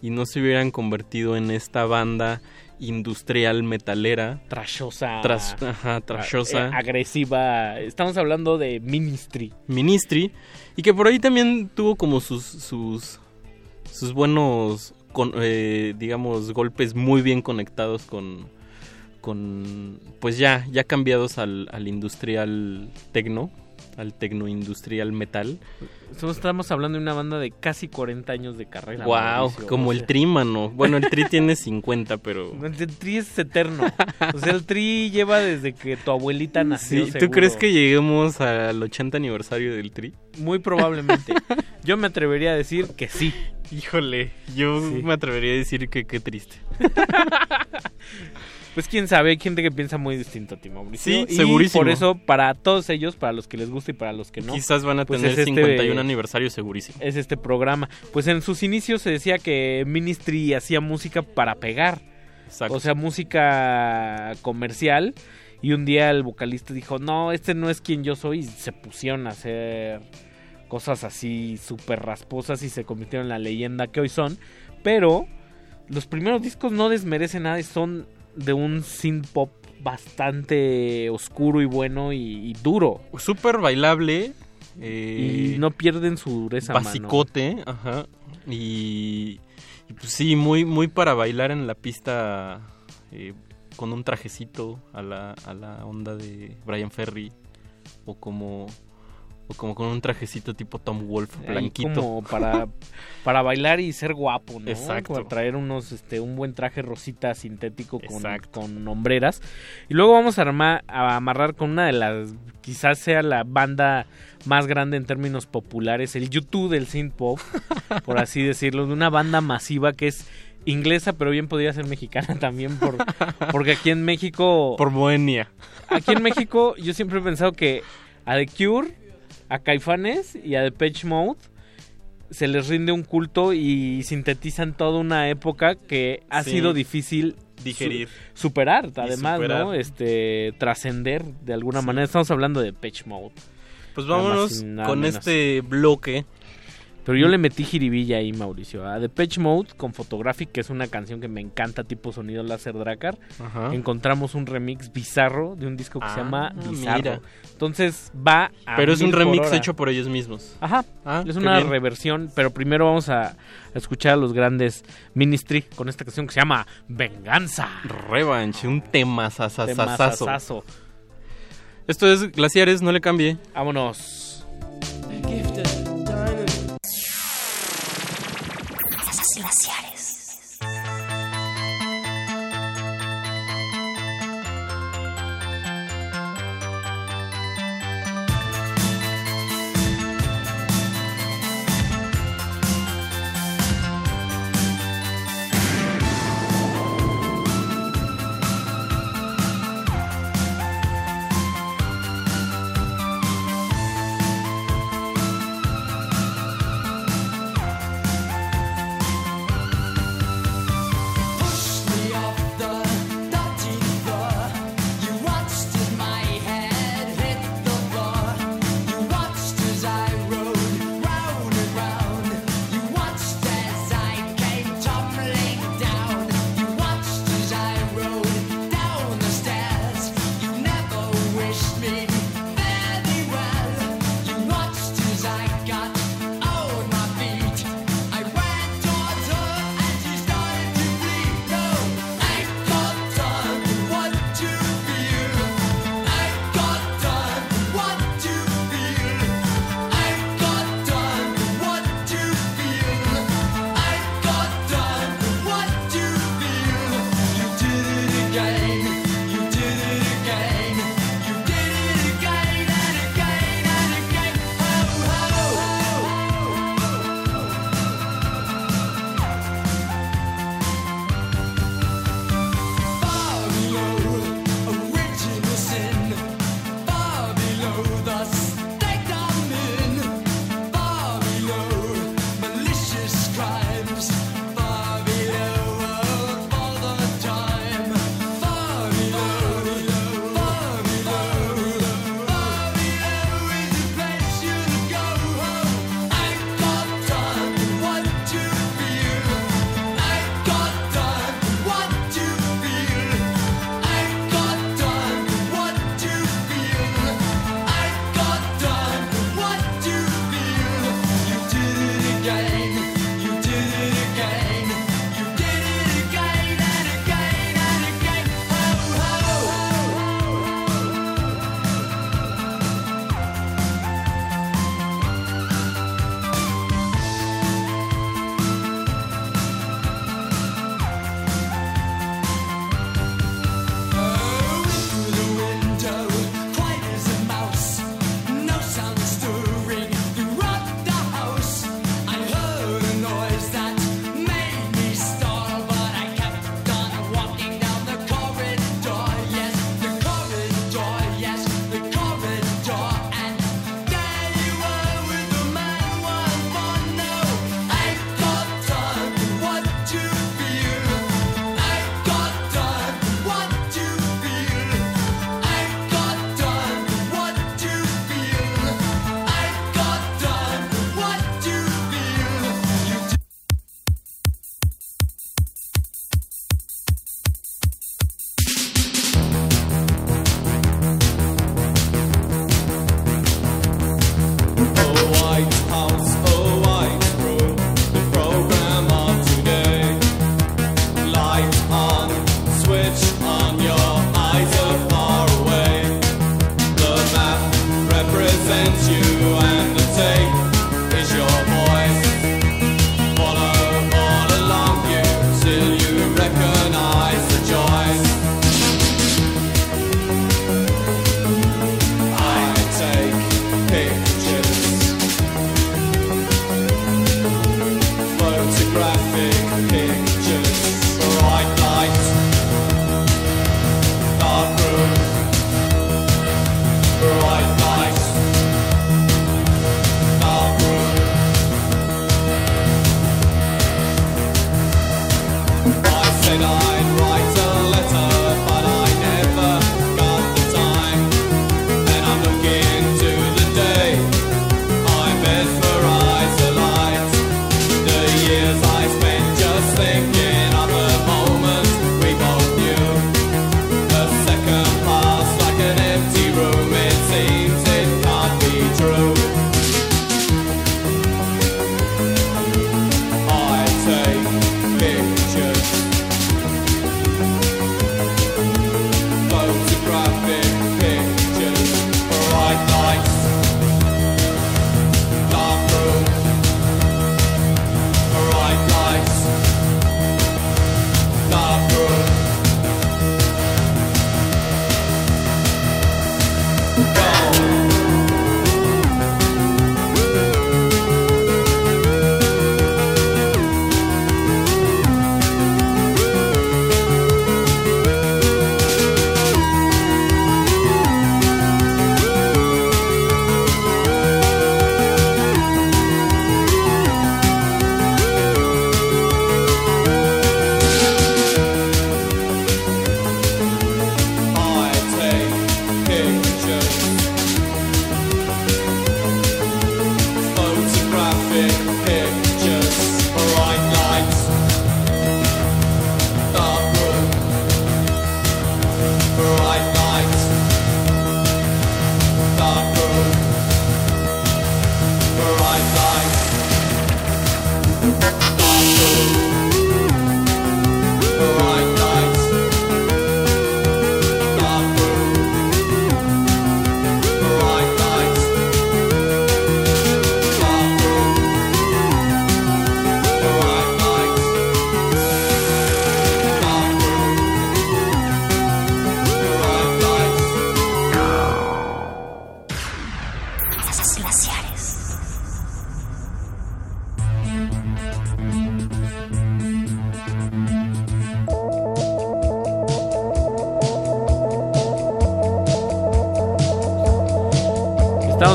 y no se hubieran convertido en esta banda industrial metalera? trashosa, Tras- ajá, trashosa. eh, agresiva. Estamos hablando de Ministry. Ministry y que por ahí también tuvo como sus sus sus buenos con- eh, digamos golpes muy bien conectados con con pues ya ya cambiados al, al industrial tecno al tecno industrial metal Estamos- Estamos hablando de una banda de casi 40 años de carrera. wow Mauricio. como O el tri mano bueno el tri tiene 50 pero El tri es eterno. O sea, el tri lleva desde que tu abuelita nació. sí, ¿tú seguro. crees que lleguemos al 80 aniversario del tri? Muy probablemente. Yo me atrevería a decir que sí. Híjole, yo Sí. me atrevería a decir que qué triste. Pues quién sabe, hay gente que piensa muy distinto a ti, Mauricio. Sí, Y segurísimo. por eso, para todos ellos, para los que les gusta y para los que no. Quizás van a pues tener es este- 51 aniversario segurísimo. Es este programa. Pues en sus inicios se decía que Ministry hacía música para pegar. Exacto. O sea, música comercial. Y un día el vocalista dijo, no, este no es quien yo soy. Y se pusieron a hacer cosas así súper rasposas y se convirtieron en la leyenda que hoy son. Pero los primeros discos no desmerecen nada y son de un synth pop bastante oscuro y bueno y, y duro. Súper bailable. eh, y no pierden su dureza. mano. basicote, ajá. Y, y pues sí, muy, muy para bailar en la pista eh, con un trajecito a la, a la onda de Brian Ferry. O como, como con un trajecito tipo Tom Wolf blanquito. Como para, para bailar y ser guapo, ¿no? Exacto. Para traer unos, este, un buen traje rosita sintético con, con hombreras. Y luego vamos a, armar, a amarrar con una de las, quizás sea la banda más grande en términos populares, el YouTube del synth pop, por así decirlo, de una banda masiva que es inglesa, pero bien podría ser mexicana también, por, porque aquí en México... Por Bohemia. Aquí en México yo siempre he pensado que a The Cure a Caifanes y a Depeche Mode se les rinde un culto y sintetizan toda una época que ha sido difícil digerir, superar, además, ¿no? Este trascender de alguna manera. Estamos hablando de Depeche Mode. Pues vámonos con este bloque pero yo le metí jiribilla ahí, Mauricio. A Depeche Mode con Photographic, que es una canción que me encanta, tipo sonido láser Dracar. Ajá. Encontramos un remix bizarro de un disco que se ah, llama Bizarro. Entonces va a. Pero es un remix hecho por ellos mismos. Ajá. Ah, es una reversión, pero primero vamos a escuchar a los grandes Ministry con esta canción que se llama Venganza. Revanche, un tema sasasasazo. Esto es Glaciares, no le cambie. Vámonos. Gifted.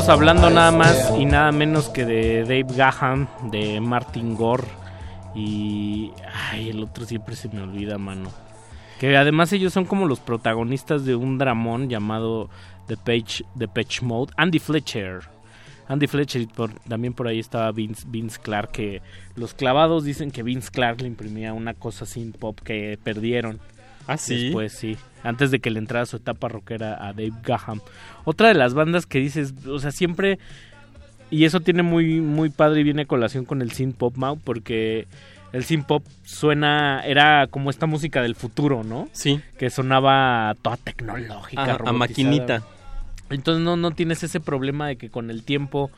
Estamos hablando nada más y nada menos que de Dave Gahan, de Martin Gore y... Ay, el otro siempre se me olvida, mano. Que además ellos son como los protagonistas de un dramón llamado The Page, The Page Mode. Andy Fletcher. Andy Fletcher y por- también por ahí estaba Vince, Vince Clark. Que los clavados dicen que Vince Clark le imprimía una cosa sin pop que perdieron. Ah, sí. Después sí. Antes de que le entrara su etapa rockera a Dave Gahan. Otra de las bandas que dices, o sea, siempre. Y eso tiene muy, muy padre y viene a colación con el synth pop, Mau, porque el synth pop suena, era como esta música del futuro, ¿no? Sí. Que sonaba toda tecnológica, A- a maquinita. Entonces no, no tienes ese problema de que con el tiempo,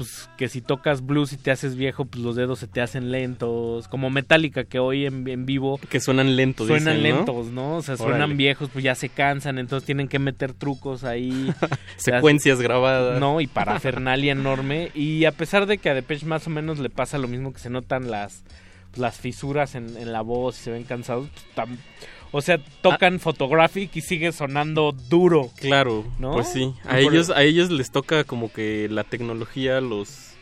pues que si tocas blues y te haces viejo, pues los dedos se te hacen lentos. Como Metallica, que hoy en, en vivo... Que suenan lentos, Suenan lentos, ¿no? O sea, suenan viejos, pues ya se cansan, entonces tienen que meter trucos ahí. Secuencias grabadas. No, y parafernalia enorme. Y a pesar de que a Depeche más o menos le pasa lo mismo que se notan las, las fisuras en, en la voz y se ven cansados, pues, tam- o sea, tocan Photographic y sigue sonando duro. Claro, ¿No? pues sí. A ellos, a ellos les toca como que la tecnología los,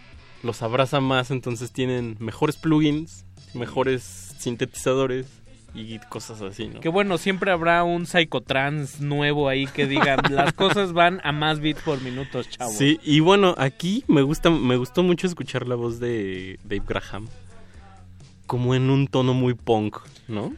los abraza más, entonces tienen mejores plugins, mejores sintetizadores y cosas así, ¿no? Que bueno, siempre habrá un psychotrans nuevo ahí que diga, las cosas van a más bits por minutos, chavos. Sí, y bueno, aquí me gusta, me gustó mucho escuchar la voz de Dave Graham. Como en un tono muy punk, ¿no?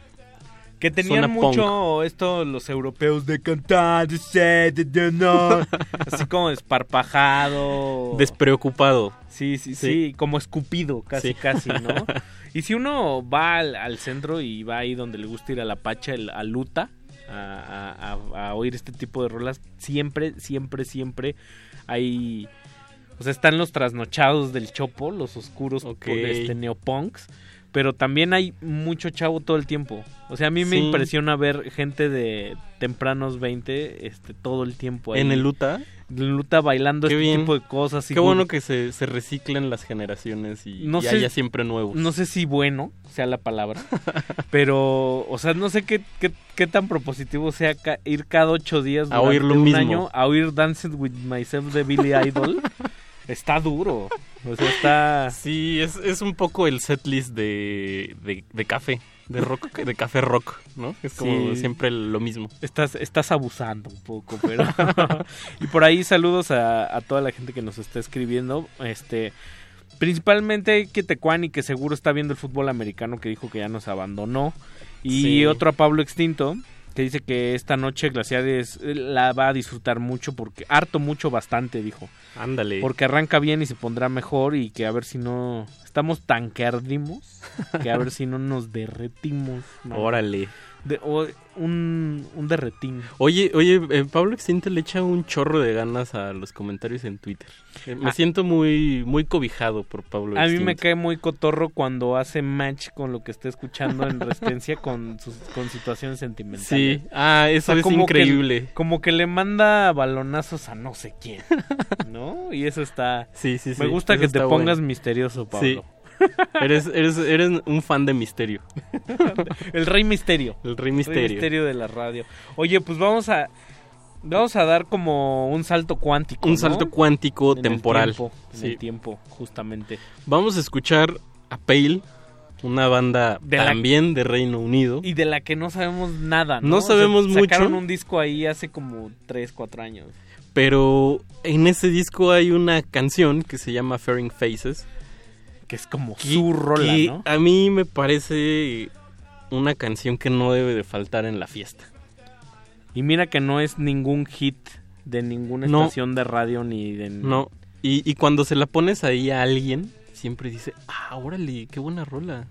Que tenían mucho esto los europeos de cantar, de ser, de- de no. así como desparpajado. Despreocupado. Sí, sí, sí, Sí. como escupido, casi, Sí. casi, ¿no? Y si uno va al, al centro y va ahí donde le gusta ir a la pacha, el- a Luta, a, a- a- a oír este tipo de rolas, siempre, siempre, siempre hay... O sea, están los trasnochados del Chopo, los oscuros Ok. por este, neopunks, pero también hay mucho chavo todo el tiempo. O sea, a mí me Sí. impresiona ver gente de tempranos 20 este, todo el tiempo ahí. ¿En el Luta? En Luta bailando Qué este bien. tipo de cosas. y Qué bueno que se, se reciclen las generaciones y, No y sé- haya siempre nuevos. No sé si bueno sea la palabra, pero, o sea, no sé qué, qué, qué tan propositivo sea ca- ir cada ocho días A oír durante lo un mismo. año a oír Dancing with Myself de Billy Idol. está duro. O sea, está... Sí, es, es un poco el setlist de, de, de café, de rock, de café rock, ¿no? Es como Sí. siempre lo mismo. Estás, estás abusando un poco, pero... y por ahí saludos a, a toda la gente que nos está escribiendo. Este... Principalmente que Tecuani, que seguro está viendo el fútbol americano, que dijo que ya nos abandonó. Y Sí. otro a Pablo Extinto, que dice que esta noche Glaciares eh, la va a disfrutar mucho, porque harto mucho bastante, dijo. Ándale. Porque arranca bien y se pondrá mejor y que a ver si no... Estamos tan que ardimos, que a ver si no nos derretimos. Órale. De- o un, un derretín. Oye, oye, eh, Pablo Extinto le echa un chorro de ganas a los comentarios en Twitter. Eh, me Ah. siento muy, muy cobijado por Pablo A mí me cae muy cotorro cuando hace match con lo que está escuchando en Resistencia con sus con situaciones sentimentales. Sí, ah, eso es como que- increíble. como que le manda balonazos a no sé quién, ¿no? Y eso está... Sí, sí, sí. Me gusta que te pongas bueno. misterioso, Pablo. Sí. Eres, eres, eres un fan de misterio. El rey misterio. El rey misterio. misterio de la radio. Oye, pues vamos a... Vamos a dar como un salto cuántico. Un ¿no? salto cuántico En el temporal. tiempo, en Sí. el tiempo, justamente. Vamos a escuchar a Pale, una banda De la- también de Reino Unido. Y de la que no sabemos nada, ¿no? No O sea, sabemos mucho. Sacaron un disco ahí hace como 3, 4 años. Pero en ese disco hay una canción que se llama Fairing Faces. Que es como que- su rola, ¿no? A mí me parece una canción que no debe de faltar en la fiesta. Y mira que no es ningún hit de ninguna No. estación de radio ni de... No. Y, y cuando se la pones ahí a alguien, siempre dice, ah, órale, qué buena rola.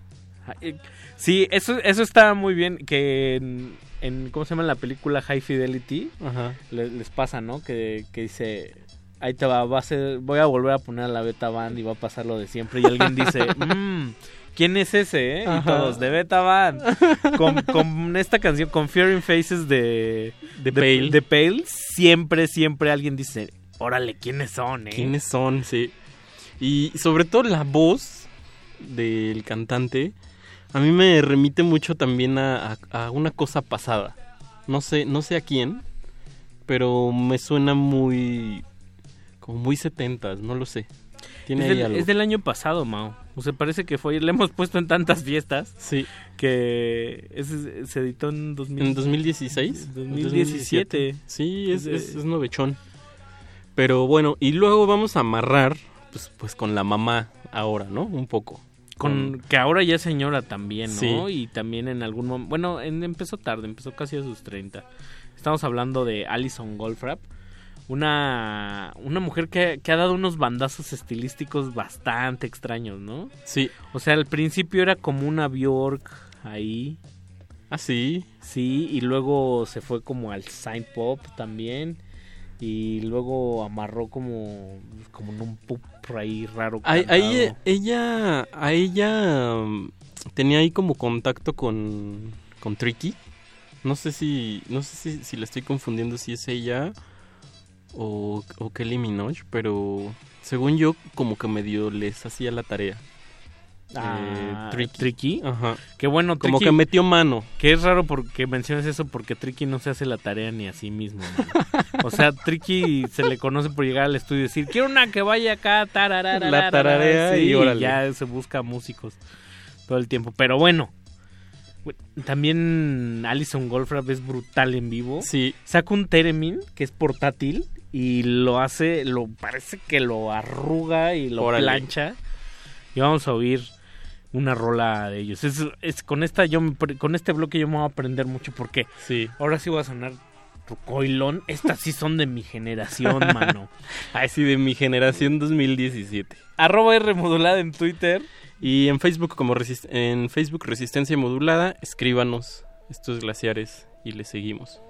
Ah, eh, Sí, eso, eso está muy bien, que en, en- ¿cómo se llama la película High Fidelity? Ajá. le- les pasa, ¿no? Que, que dice, ahí te va, va a ser, voy a volver a poner a la Beta Band y va a pasar lo de siempre. Y alguien dice, mmm, ¿quién es ese, eh? Y todos, de Beta Band. Con, con esta canción, con Fearing Faces de, De Pale. de Pale, siempre, siempre alguien dice, órale, ¿quiénes son, eh? ¿Quiénes son? Sí. Y sobre todo la voz del cantante a mí me remite mucho también a, a- a una cosa pasada. No sé, no sé a quién, pero me suena muy como muy setentas, no lo sé. Tiene Es del, algo. es del año pasado, Mao. O sea, parece que fue. Le hemos puesto en tantas fiestas. Sí. Que ese se editó en, 2000 ¿En 2016? 2017. Sí, es, Es de- es, es novechón. Pero bueno, y luego vamos a amarrar pues, pues con la mamá ahora, ¿no? Un poco. Con, que ahora ya es señora también, ¿no? Sí. Y también en algún momento. Bueno, en- empezó tarde, empezó casi a sus 30. Estamos hablando de Alison Goldfrapp. Una, una mujer que, que ha dado unos bandazos estilísticos bastante extraños, ¿no? Sí. O sea, al principio era como una Bjork ahí. Ah, sí. Sí, y luego se fue como al Sign Pop también. Y luego amarró como, como en un pop ahí raro. Ahí, ella, a ella um, tenía ahí como contacto con, con Tricky. No sé si, no sé si, si la estoy confundiendo si es ella o, o Kelly Minogue, pero según yo como que medio les hacía la tarea. Ah, Eh, Tricky. Tricky. Ajá. Qué bueno, Como Tricky- que metió mano. Que es raro porque menciones eso porque Tricky no se hace la tarea ni a sí mismo. O sea, Tricky se le conoce por llegar al estudio y decir, quiero una que vaya acá, tararara, La tararea sí, y órale. ya se busca músicos todo el tiempo. Pero bueno, bu- también Alison Goldfrapp es brutal en vivo. Sí. Saca un Teremin que es portátil y lo hace, lo parece que lo arruga y lo Órale. plancha. Y vamos a oír una rola de ellos. Es, es- con esta yo me con este bloque yo me voy a aprender mucho porque sí. ahora sí voy a sonar rucoilón. Estas sí son de mi generación, mano. Ay, sí, de mi generación 2017. Arroba R modulada en Twitter. Y en Facebook como resist- en Facebook Resistencia Modulada, escríbanos estos glaciares y les seguimos.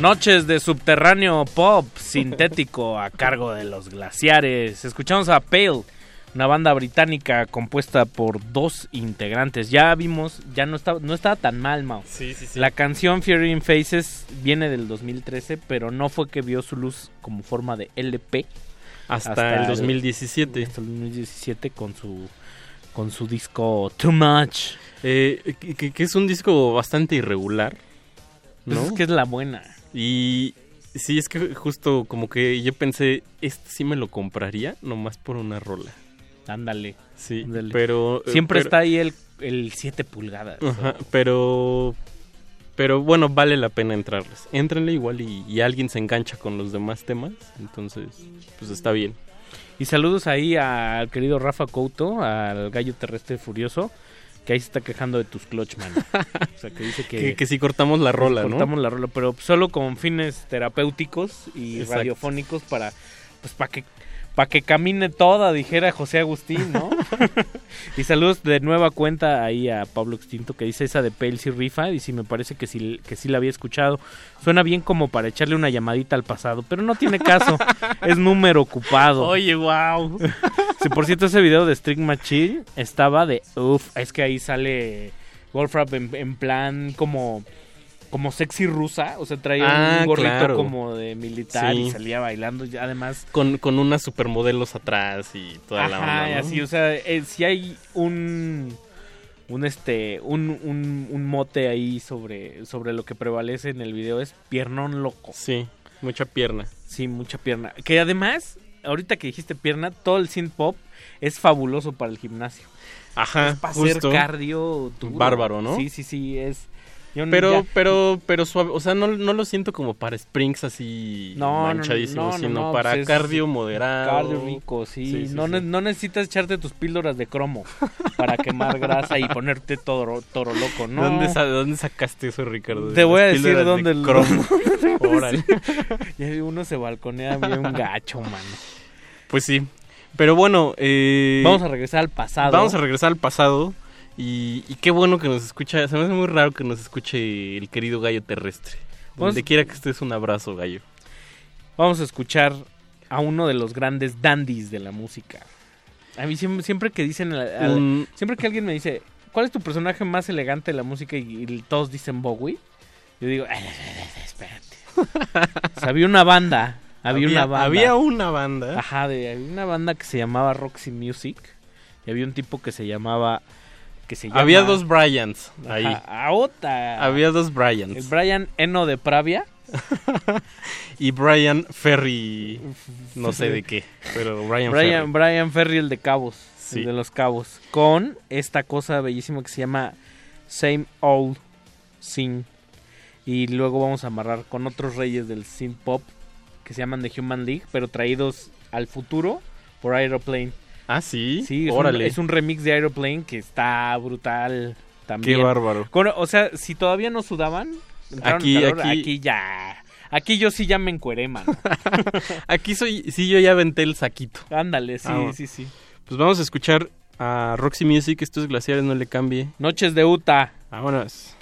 Noches de subterráneo pop sintético a cargo de los glaciares. Escuchamos a Pale, una banda británica compuesta por dos integrantes. Ya vimos, ya no estaba, no estaba tan mal, Mao. Sí, sí, sí. La canción Fury in Faces viene del 2013, pero no fue que vio su luz como forma de LP Hasta el 2017. Hasta el 2017 con su con su disco Too Much. Eh, que, que es un disco bastante irregular. Pues ¿no? es que es la buena. Y sí, es que justo como que yo pensé, este sí me lo compraría, nomás por una rola. Ándale. Sí, ándale. pero... eh, Siempre pero- está ahí el, el 7 pulgadas. Ajá, pero... Pero bueno, vale la pena entrarles. Éntrenle igual y, y alguien se engancha con los demás temas. Entonces, pues está bien. Y saludos ahí al querido Rafa Couto, al gallo terrestre furioso, que ahí se está quejando de tus clutch, man. O sea, que dice que... Que, que si cortamos la rola, ¿no? Cortamos la rola, pero solo con fines terapéuticos y Exacto. radiofónicos para, pues, para que para que camine toda, dijera José Agustín, ¿no? y saludos de nueva cuenta ahí a Pablo Extinto que dice esa de Pale sí rifa y sí me parece que sí, que sí la había escuchado. Suena bien como para echarle una llamadita al pasado, pero no tiene caso. es número ocupado. Oye, wow. Sí, por cierto, ese video de Stigma Chill estaba de uff, es que ahí sale Wolfram en, en plan como como sexy rusa, o sea, traía Ah, un gorrito claro. como de militar y salía bailando, y además Con, con unas supermodelos atrás y toda la onda, ¿no? así, o sea, eh, si hay un un este un, un, un mote ahí sobre sobre lo que prevalece en el video es piernón loco. Sí, mucha pierna. Sí, mucha pierna. Que además, ahorita que dijiste pierna, todo el synth pop es fabuloso para el gimnasio. Ajá, es para justo. hacer cardio duro. Bárbaro, ¿no? Sí, sí, sí, es yo Pero, ya- pero, pero suave, o sea, no, no lo siento como para springs así No, no, manchadísimos, no, no, sino no, para pues es cardio moderado. Cardio rico, sí. Sí, sí, no, sí. ne- no necesitas echarte tus píldoras de cromo para quemar grasa y ponerte toro, toro loco, ¿no? ¿Dónde, sa- dónde sacaste eso, Ricardo? Te voy a decir de dónde lo- cromo. Órale. Ya uno se balconea bien gacho, mano. Pues sí. Pero bueno, eh, Vamos a regresar al pasado. Vamos a regresar al pasado. Y, y qué bueno que nos escucha. Se me hace muy raro que nos escuche el querido gallo terrestre. Donde quiera que estés, un abrazo, gallo. Vamos a escuchar a uno de los grandes dandies de la música. A mí siempre, siempre que dicen, al- al- Un- siempre que alguien me dice, ¿cuál es tu personaje más elegante de la música? Y, y todos dicen Bowie. Yo digo, "Ay, espérate. O sea, había una banda. Había, una banda. Había una banda. Ajá, de, había una banda que se llamaba Roxy Music. Y había un tipo que se llamaba. Que se llama, Había dos Bryans ahí. Había dos El Bryans. Brian Eno de Pravia. Y Brian Ferry. No sé de qué. Pero Brian, Brian, Ferry. Brian Ferry, el de Cabos. Sí. El de los Cabos. Con esta cosa bellísima que se llama Same Old Sin. Y luego vamos a amarrar con otros reyes del synth pop que se llaman The Human League, pero traídos al futuro por Aeroplane. Ah, sí. Sí, es un, Órale. es un remix de Aeroplane que está brutal también. Qué bárbaro. Con- o sea, si todavía no sudaban, entraron Aquí- calor, aquí- aquí ya. Aquí yo sí ya me encueré, mano. Aquí soy. Sí, yo ya aventé el saquito. Ándale, sí, Ah, sí, sí. Pues vamos a escuchar a Roxy Music. Estos glaciares no le cambie. Noches de Utah. Vámonos.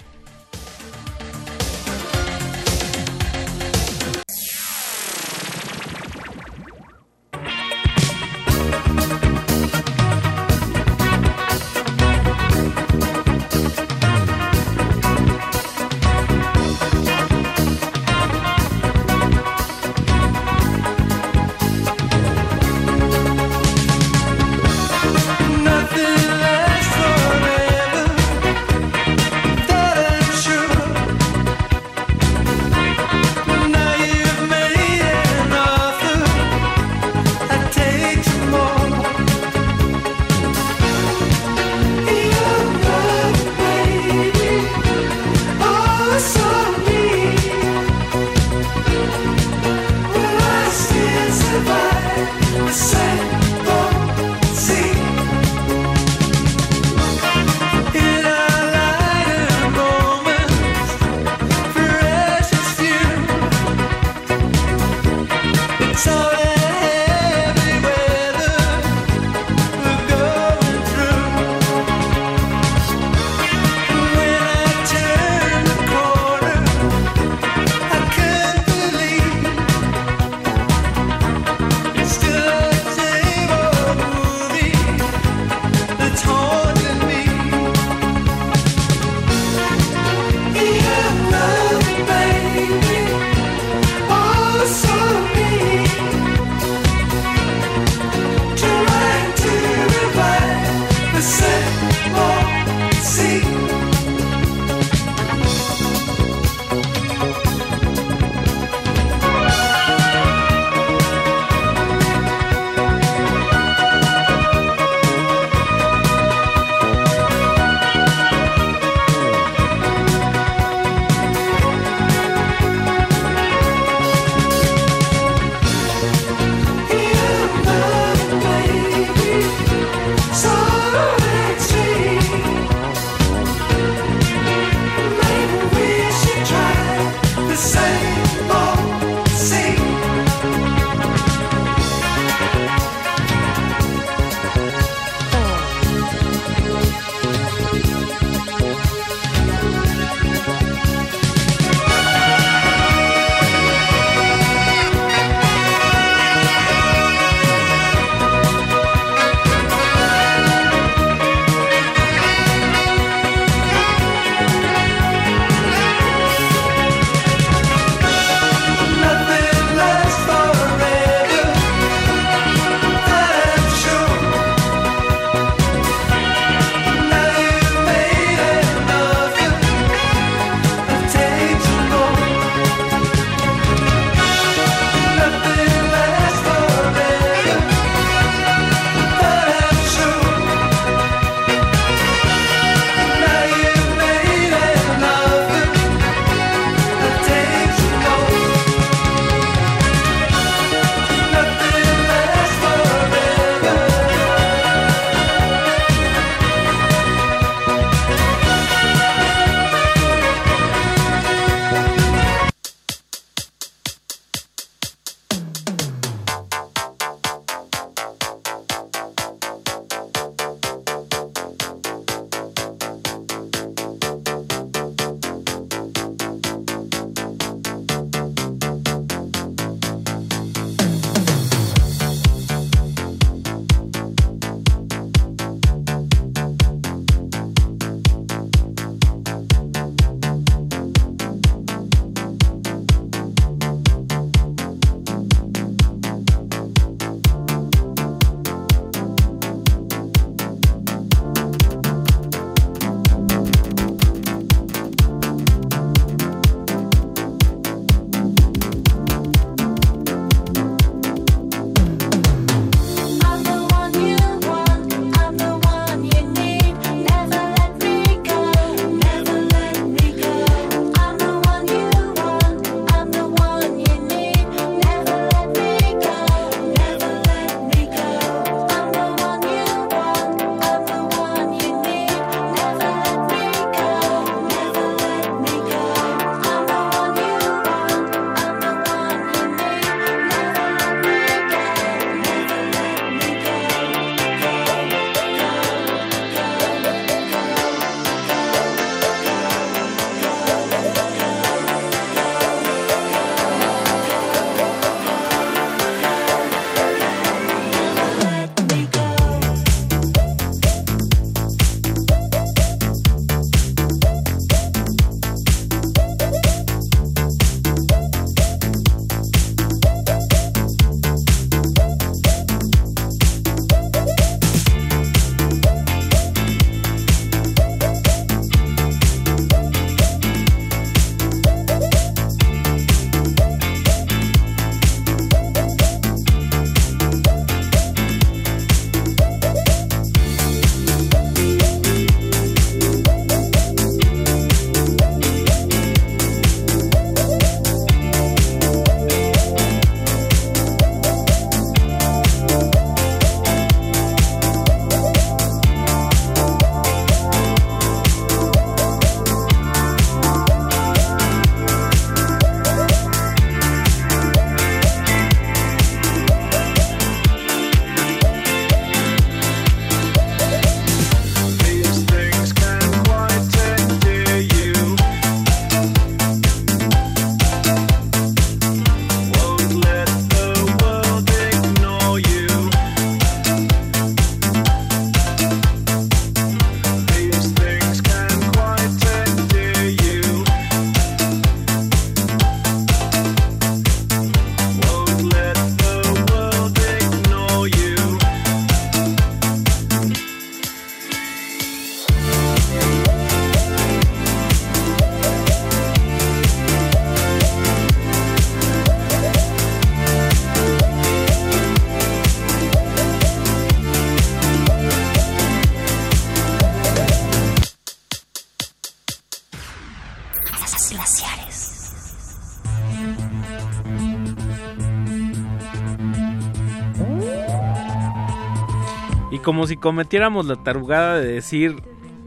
Y como si cometiéramos la tarugada de decir,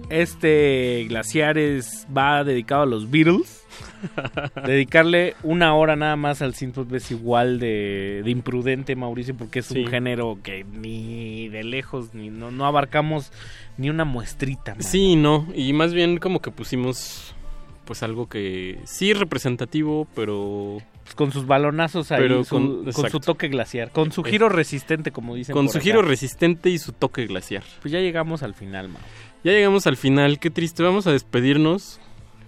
este glaciar es, va dedicado a los Beatles. Dedicarle una hora nada más al synthpop es igual de, de imprudente, Mauricio, porque es Sí. un género que ni de lejos, ni no, no abarcamos ni una muestrita. man. Sí, no, y más bien como que pusimos pues algo que sí representativo, pero con sus balonazos ahí, Pero su- con- con, su toque glaciar, con su giro resistente, como dicen. con por su acá. giro resistente y su toque glaciar. Pues ya llegamos al final, Mau. Ya llegamos al final, qué triste. Vamos a despedirnos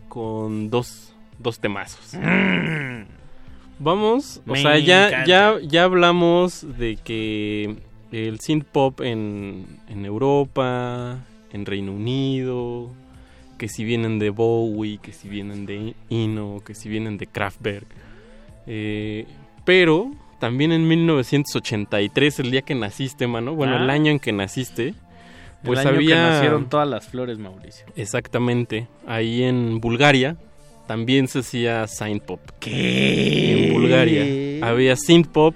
con dos, dos temazos. Vamos, o sea, ya, ya, ya hablamos de que el synth pop en, en Europa, en Reino Unido, que si vienen de Bowie, que si vienen de Ino, que si vienen de Kraftwerk. Eh, pero también en 1983, el día que naciste, mano, bueno, Ah. el año en que naciste, pues El año que había... nacieron todas las flores, Mauricio. Exactamente. Ahí en Bulgaria también se hacía synth pop. ¿Qué? En Bulgaria había synth pop.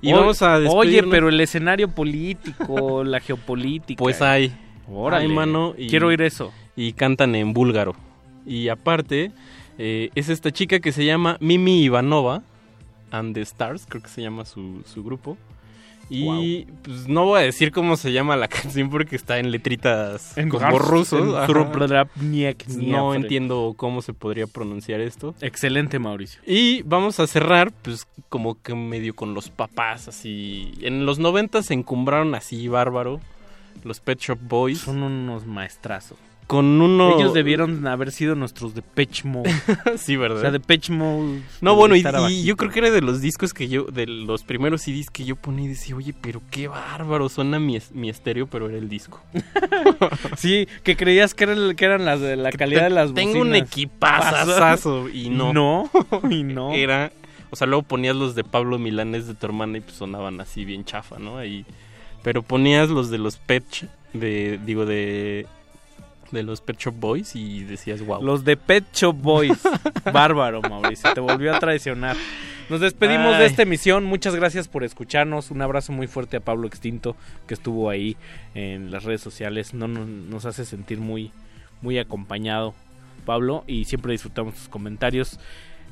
Y O- vamos a Oye, pero el escenario político, la geopolítica. Pues hay. Órale. Hay, mano. y- Quiero oír eso. Y cantan en búlgaro. Y aparte, eh, es esta chica que se llama Mimi Ivanova. And the Stars, creo que se llama su, su grupo. Y pues no voy a decir cómo se llama la canción porque está en letritas En como rusos. en No entiendo cómo se podría pronunciar esto. Excelente, Mauricio. Y vamos a cerrar, pues, como que medio con los papás, así. En los 90 se encumbraron así, bárbaro. Los Pet Shop Boys. Son unos maestrazos. Con uno. Ellos debieron haber sido nuestros de Mode. sí, ¿verdad? O sea, de Mode. No, bueno, y, y yo creo que era de los discos que yo, de los primeros CDs que yo ponía y decía, oye, pero qué bárbaro, suena mi, es- mi estéreo, pero era el disco. Sí, que creías que, era el- que eran las de la calidad de las Tengo un bocinas. equipazazazo y no. No, y no. Era, o sea, luego ponías los de Pablo Milanés de tu hermana y pues sonaban así bien chafa, ¿no? Ahí, pero ponías los de los Pet, Sh- de, digo, de, de los Pet Shop Boys y decías, wow. Los de Pet Shop Boys. Bárbaro, Mauricio. Te volvió a traicionar. Nos despedimos Ay. de esta emisión. Muchas gracias por escucharnos. Un abrazo muy fuerte a Pablo Extinto, que estuvo ahí en las redes sociales. No, no- nos hace sentir muy, muy acompañado, Pablo, y siempre disfrutamos tus comentarios.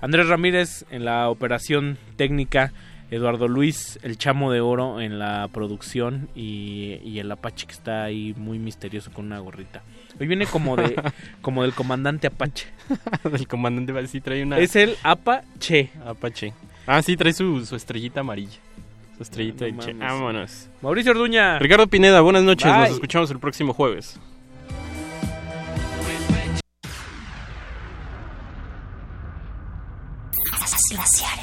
Andrés Ramírez en la operación técnica. Eduardo Luis, el chamo de oro en la producción y, y el Apache que está ahí muy misterioso con una gorrita. Hoy viene como de como del comandante Apache. Del comandante sí trae una... Es el Apache. Apache. Ah, sí, trae su, su estrellita amarilla. Su estrellita No de che. Vámonos. Mauricio Orduña. Ricardo Pineda, buenas noches. Bye. Nos escuchamos el próximo jueves. Glaciares.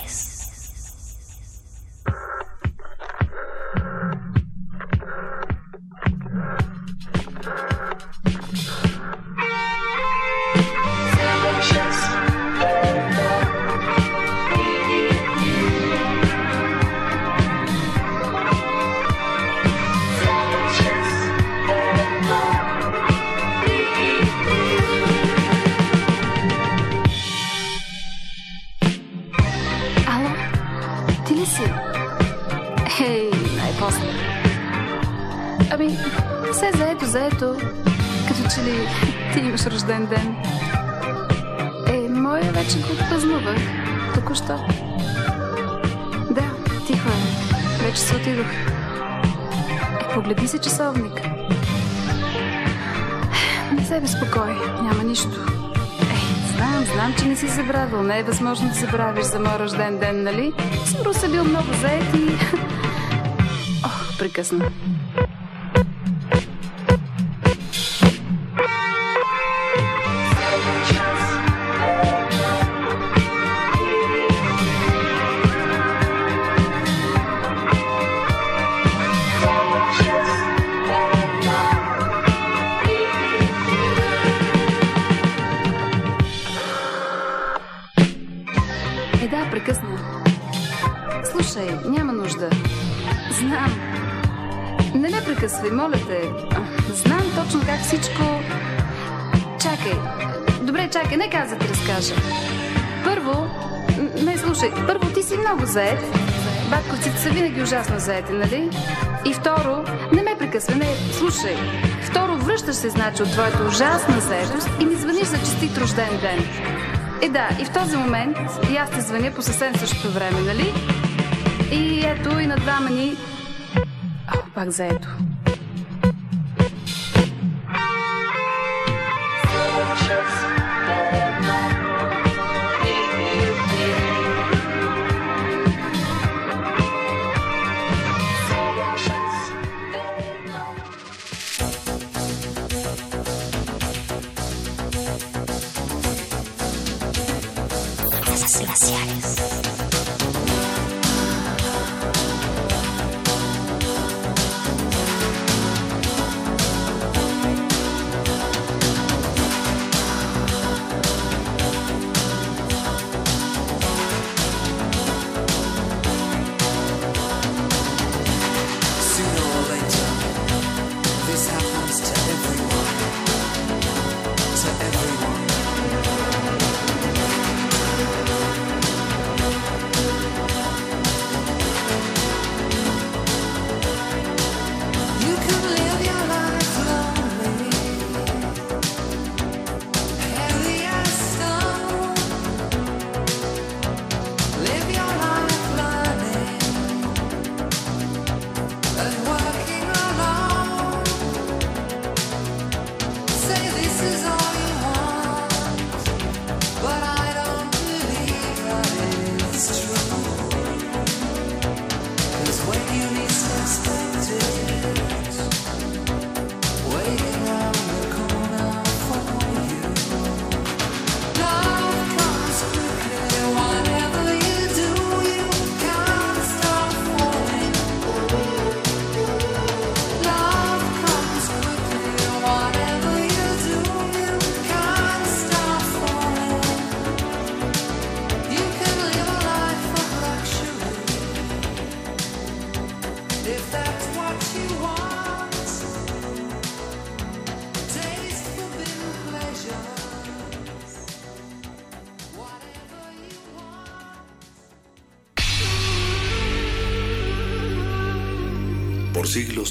Рожден ден, нали? Скоро съм бил много заед и... Ох, прекъсна. Заети, нали? И второ, не ме прекъсвай, не, слушай. Второ, връщаш се, значи, от твоята ужасна заедост и ми звъниш за честит рожден ден. Е да, и в този момент и аз те звъня по съвсем същото време, нали? И ето и на двама ни... О, пак заето.